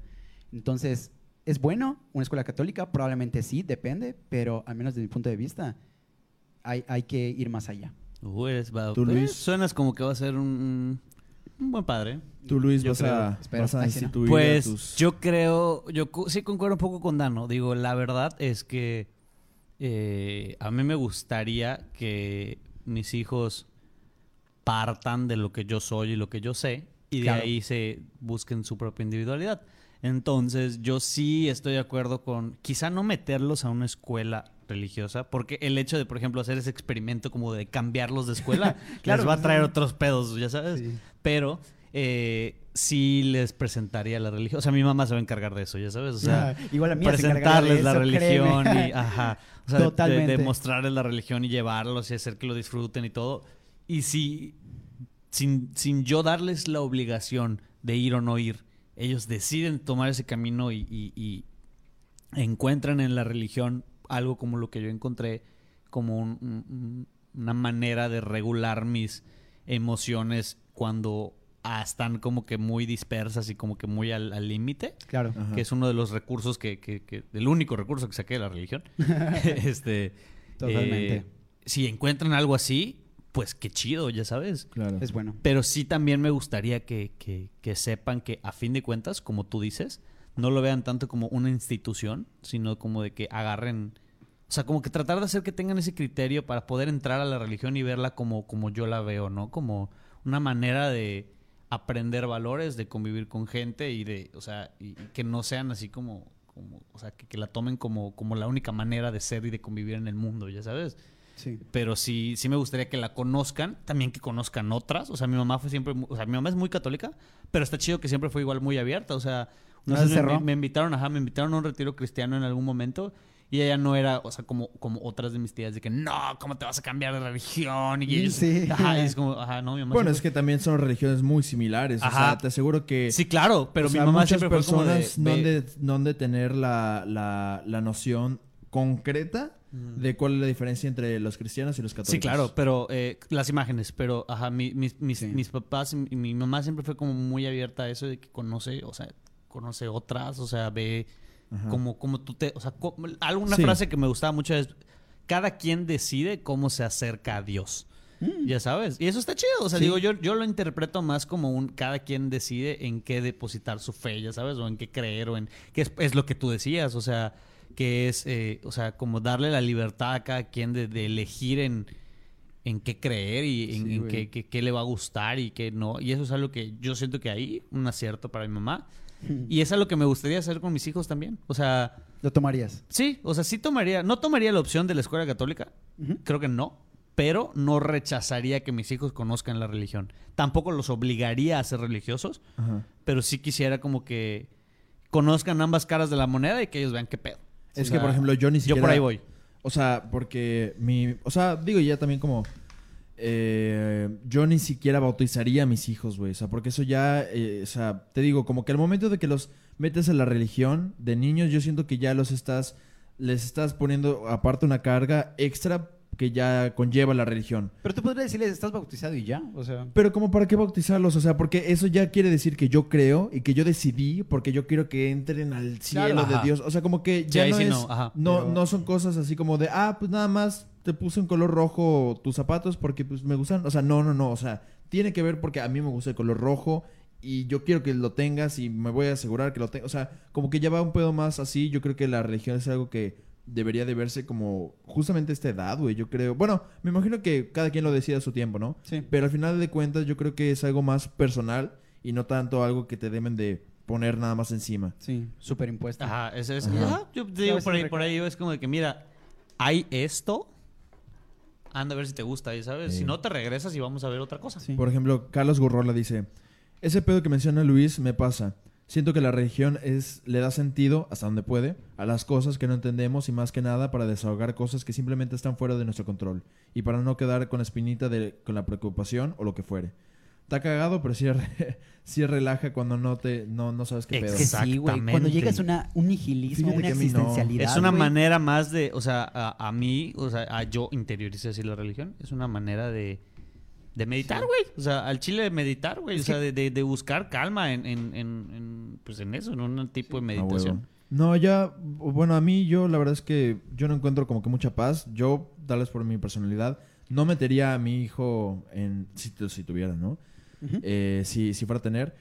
Entonces, ¿es bueno una escuela católica? Probablemente sí, depende, pero al menos desde mi punto de vista, hay, hay que ir más allá. Uy, eres- va- ¿Tú, pues, Luis? Suenas como que va a ser un, un- buen padre. Tú, Luis, Yo vas creo. a, Espero. vas a instituir a Pues tus... yo creo, yo sí concuerdo un poco con Dano. Digo, la verdad es que eh, a mí me gustaría que mis hijos partan de lo que yo soy y lo que yo sé y de ahí se busquen su propia individualidad. Entonces, yo sí estoy de acuerdo con quizá no meterlos a una escuela religiosa, porque el hecho de, por ejemplo, hacer ese experimento como de cambiarlos de escuela, Claro, les va a traer otros pedos, ya sabes. Sí. Pero eh, sí les presentaría la religión. O sea, mi mamá se va a encargar de eso, ya sabes. O sea, Igual a mí se encargaría de presentarles la eso, religión créeme. y, ajá. O sea, Totalmente. De, de mostrarles la religión y llevarlos y hacer que lo disfruten y todo. Y si, sin, sin yo darles la obligación de ir o no ir, ellos deciden tomar ese camino y, y- y encuentran en la religión algo como lo que yo encontré, como un- un- un- una manera de regular mis emociones cuando ah, están como que muy dispersas y como que muy al al límite Claro. Ajá. que es uno de los recursos que, que, que- el único recurso que saqué de la religión. este, Totalmente. eh, si encuentran algo así, pues qué chido, ya sabes. Claro. Es bueno. Pero sí también me gustaría que, que- que sepan que a fin de cuentas, como tú dices, no lo vean tanto como una institución, sino como de que agarren, o sea, como que tratar de hacer que tengan ese criterio para poder entrar a la religión y verla como, como yo la veo, ¿no? Como una manera de aprender valores, de convivir con gente y de, o sea, y, y que no sean así como, como o sea, que, que la tomen como, como la única manera de ser y de convivir en el mundo, ya sabes Sí. pero sí, sí me gustaría que la conozcan, también que conozcan otras. O sea, mi mamá fue siempre, o sea, mi mamá es muy católica, pero está chido que siempre fue igual muy abierta. O sea, No me- me invitaron, ajá, me invitaron a un retiro cristiano en algún momento Y ella no era, o sea, como, como otras de mis tías de que no, ¿cómo te vas a cambiar de religión? Y ellos, Sí. Ajá, y es como, ajá, no, mi mamá Bueno, siempre- es que también son religiones muy similares. O sea, te aseguro que. Sí, claro, pero o mi mamá siempre fue como de, no, han ve- de, no han de tener la, la, la noción concreta de cuál es la diferencia entre los cristianos y los católicos. Sí, claro, pero eh, las imágenes, pero ajá, mi- mis, mis, Sí. mis papás y mi mamá siempre fue como muy abierta a eso de que conoce, o sea, conoce otras, o sea, ve Ajá. como, como tú te, o sea, alguna Sí. frase que me gustaba mucho es, cada quien decide cómo se acerca a Dios. Ya sabes, y eso está chido, o sea, Sí. digo, yo, yo lo interpreto más como un, cada quien decide en qué depositar su fe, ya sabes, o en qué creer, o en qué es, es lo que tú decías, o sea, que es, eh, o sea, como darle la libertad a cada quien de, de elegir en, en qué creer y en, Sí, en güey. qué, qué- qué le va a gustar y qué no. Y eso es algo que yo siento que ahí, un acierto para mi mamá. Y es algo que me gustaría hacer con mis hijos también. O sea, ¿Lo tomarías? sí, o sea, sí tomaría, no tomaría la opción de la escuela católica, creo que no, pero no rechazaría que mis hijos conozcan la religión. Tampoco los obligaría a ser religiosos, pero sí quisiera como que conozcan ambas caras de la moneda y que ellos vean qué pedo. Es O que, por ejemplo, yo ni siquiera... Yo por ahí voy. O sea, porque mi... O sea, digo ya también como... eh, yo ni siquiera bautizaría a mis hijos, güey. O sea, porque eso ya... eh, o sea, te digo, como que al momento de que los metes a la religión de niños, yo siento que ya los estás... Les estás poniendo aparte una carga extra que ya conlleva la religión. Pero tú podrías decirles, estás bautizado y ya, o sea... Pero como para qué bautizarlos, o sea, porque eso ya quiere decir que yo creo y que yo decidí porque yo quiero que entren al cielo Claro, de. Dios. O sea, como que ya no sí es, no, ajá. no, Pero- no son cosas así como de, ah, pues nada más te puse un color rojo tus zapatos porque pues me gustan. O sea, no, no, no, o sea, tiene que ver porque a mí me gusta el color rojo y yo quiero que lo tengas y me voy a asegurar que lo tengas. O sea, como que ya va un pedo más así. Yo creo que la religión es algo que debería de verse como justamente a esta edad, güey. Yo creo, bueno, me imagino que cada quien lo decide a su tiempo, ¿no? Sí. Pero al final de cuentas yo creo que es algo más personal y no tanto algo que te deben de poner nada más encima. Sí, súper impuesto. Ajá, ese es. Ajá. ajá, yo te digo, por ahí, por ahí es como de que, mira, hay esto. Anda a ver si te gusta, ya sabes. Sí. Si no, te regresas y vamos a ver otra cosa. Sí. Por ejemplo, Carlos Gurrola dice, ese pedo que menciona Luis me pasa. Siento que la religión es, le da sentido, hasta donde puede, a las cosas que no entendemos y más que nada para desahogar cosas que simplemente están fuera de nuestro control y para no quedar con la espinita de, con la preocupación o lo que fuere. Está cagado, pero sí, re- sí relaja cuando no te no, no sabes qué pedo. Es que sí, güey. Cuando llegas a una, un nihilismo, Fíjate una no. existencialidad. Es una güey. manera más de, o sea, a, a mí, o sea, a yo interioricé así la religión. Es una manera de, de meditar, güey. O sea, al chile de meditar, güey. O sea, de, de- de buscar calma en, en, en- en, pues en eso, en un tipo de meditación. No, ya, bueno, a mí yo la verdad es que yo no encuentro como que mucha paz. Yo, tal vez por mi personalidad, no metería a mi hijo en, si, si tuviera, ¿no? Ujú. Eh, si, si fuera a tener,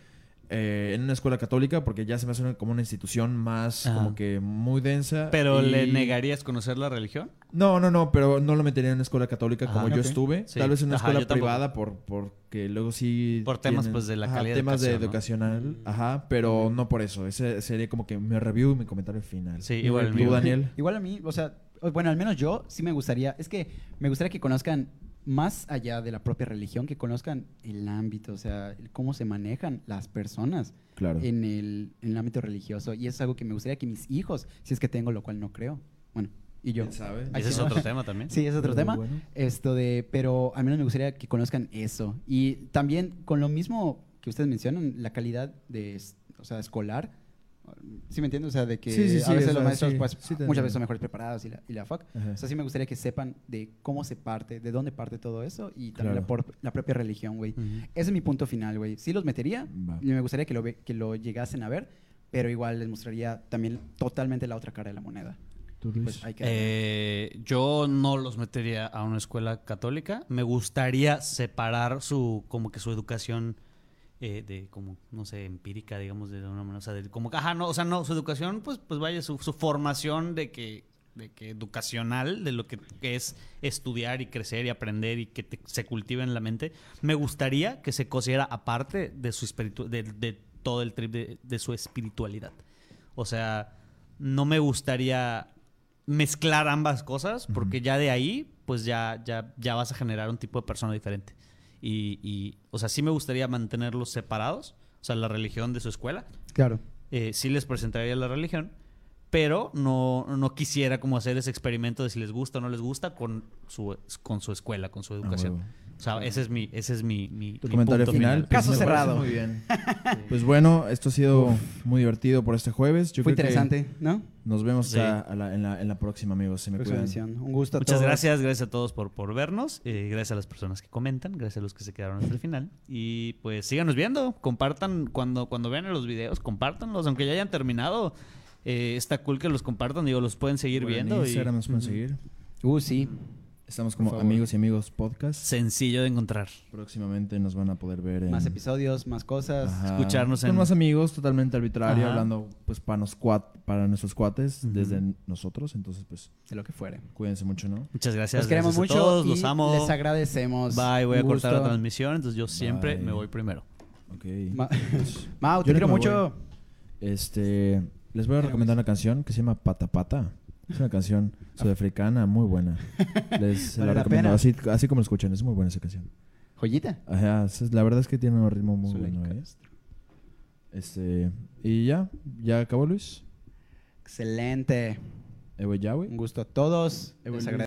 eh, en una escuela católica, porque ya se me hace una- como una institución más, Ajá. como que muy densa. Pero y- le negarías conocer la religión. No, no, no, pero no lo metería en una escuela católica Ajá. como yo estuve. Sí. Tal vez en una Ajá, escuela privada por porque luego sí... Por temas, pues, de la calidad de Temas de educación, ¿no? educacional, ajá, pero no por eso. Ese sería como que mi review y mi comentario final. Sí, igual ¿Tú. Daniel? Igual a mí, o sea, bueno, al menos yo sí me gustaría, es que me gustaría que conozcan más allá de la propia religión, que conozcan el ámbito, o sea, el cómo se manejan las personas Claro. en el, en el ámbito religioso. Y es algo que me gustaría que mis hijos, si es que tengo, lo cual no creo, bueno, y yo. ¿Quién sabe? Ese es otro tema también. Sí, es otro Pero tema. bueno. Esto de, pero al menos me gustaría que conozcan eso. Y también con lo mismo que ustedes mencionan, la calidad de, o sea, escolar. ¿Sí me entiendes? O sea, de que Sí, sí, sí, a veces los sea, maestros, sí, pues, muchas veces son mejores preparados y la, y la fuck. Ajá. O sea, sí me gustaría que sepan de cómo se parte, de dónde parte todo eso y también Claro. la, por- la propia religión, güey. Ujú. Ese es mi punto final, güey. Sí los metería Va. y me gustaría que lo, ve- que lo llegasen a ver, pero igual les mostraría también totalmente la otra cara de la moneda. ¿Tú, Y, Luis? Pues hay que... Eh, yo no los metería a una escuela católica. Me gustaría separar su, como que su educación eh, de, como, no sé, empírica, digamos, de una manera. O sea, de- como ajá, no, o sea, no, su educación, pues, pues vaya, su, su formación de que, de que educacional, de lo que, que es estudiar y crecer y aprender y que te- se cultive en la mente. Me gustaría que se cosiera aparte de su espiritu de, de todo el trip de, de su espiritualidad. O sea, no me gustaría mezclar ambas cosas porque ya de ahí pues ya, ya, ya vas a generar un tipo de persona diferente. Y, y, o sea, sí me gustaría mantenerlos separados, o sea, la religión de su escuela. Claro. Eh, sí les presentaría la religión, pero no, no quisiera como hacer ese experimento de si les gusta o no les gusta con su, con su escuela, con su Ah, educación. O sea, ese es mi, ese es mi, mi, Tu mi comentario punto final. pues, Caso parece cerrado. Muy bien. Pues bueno, esto ha sido muy divertido por este jueves. Yo Fue creo que interesante, ¿no? Nos vemos Sí. a- a la- en, la, en la próxima, amigos. Se me Próxima cuidan. emisión. Un gusto a Muchas todos. gracias, gracias a todos por, por vernos, eh, gracias a las personas que comentan, gracias a los que se quedaron hasta el final. Y pues síganos viendo, compartan cuando, cuando vean los videos, compártanlos, aunque ya hayan terminado. eh, está cool que los compartan, digo, los pueden seguir Bueno, viendo. En y nos pueden Ujú. seguir. Uh, sí. Estamos como amigos y amigos podcast. sencillo de encontrar. Próximamente nos van a poder ver en... Más episodios, más cosas. Ajá. escucharnos Con en- más amigos, totalmente arbitrario, Ajá. hablando pues para, nos cuat- para nuestros cuates, desde nosotros. Entonces, pues, De lo que fuere. cuídense mucho, ¿no? Muchas gracias. Los queremos gracias a mucho. todos, y los amo. Les agradecemos. Bye, voy a cortar la transmisión, entonces yo siempre Bye. me voy primero. Ok. Ma- Pues, Mau, te quiero mucho. Este, les voy a recomendar una canción que se llama Pata Pata. Es una canción sudafricana muy buena. Les Vale la la recomiendo así, así como lo escuchan, es muy buena esa canción. Joyita. Ajá, la verdad es que tiene un ritmo muy bueno, ¿eh? Este, y ya, ya acabó Luis. Excelente. Ewe ya, güey. Un gusto a todos. Eh, Les.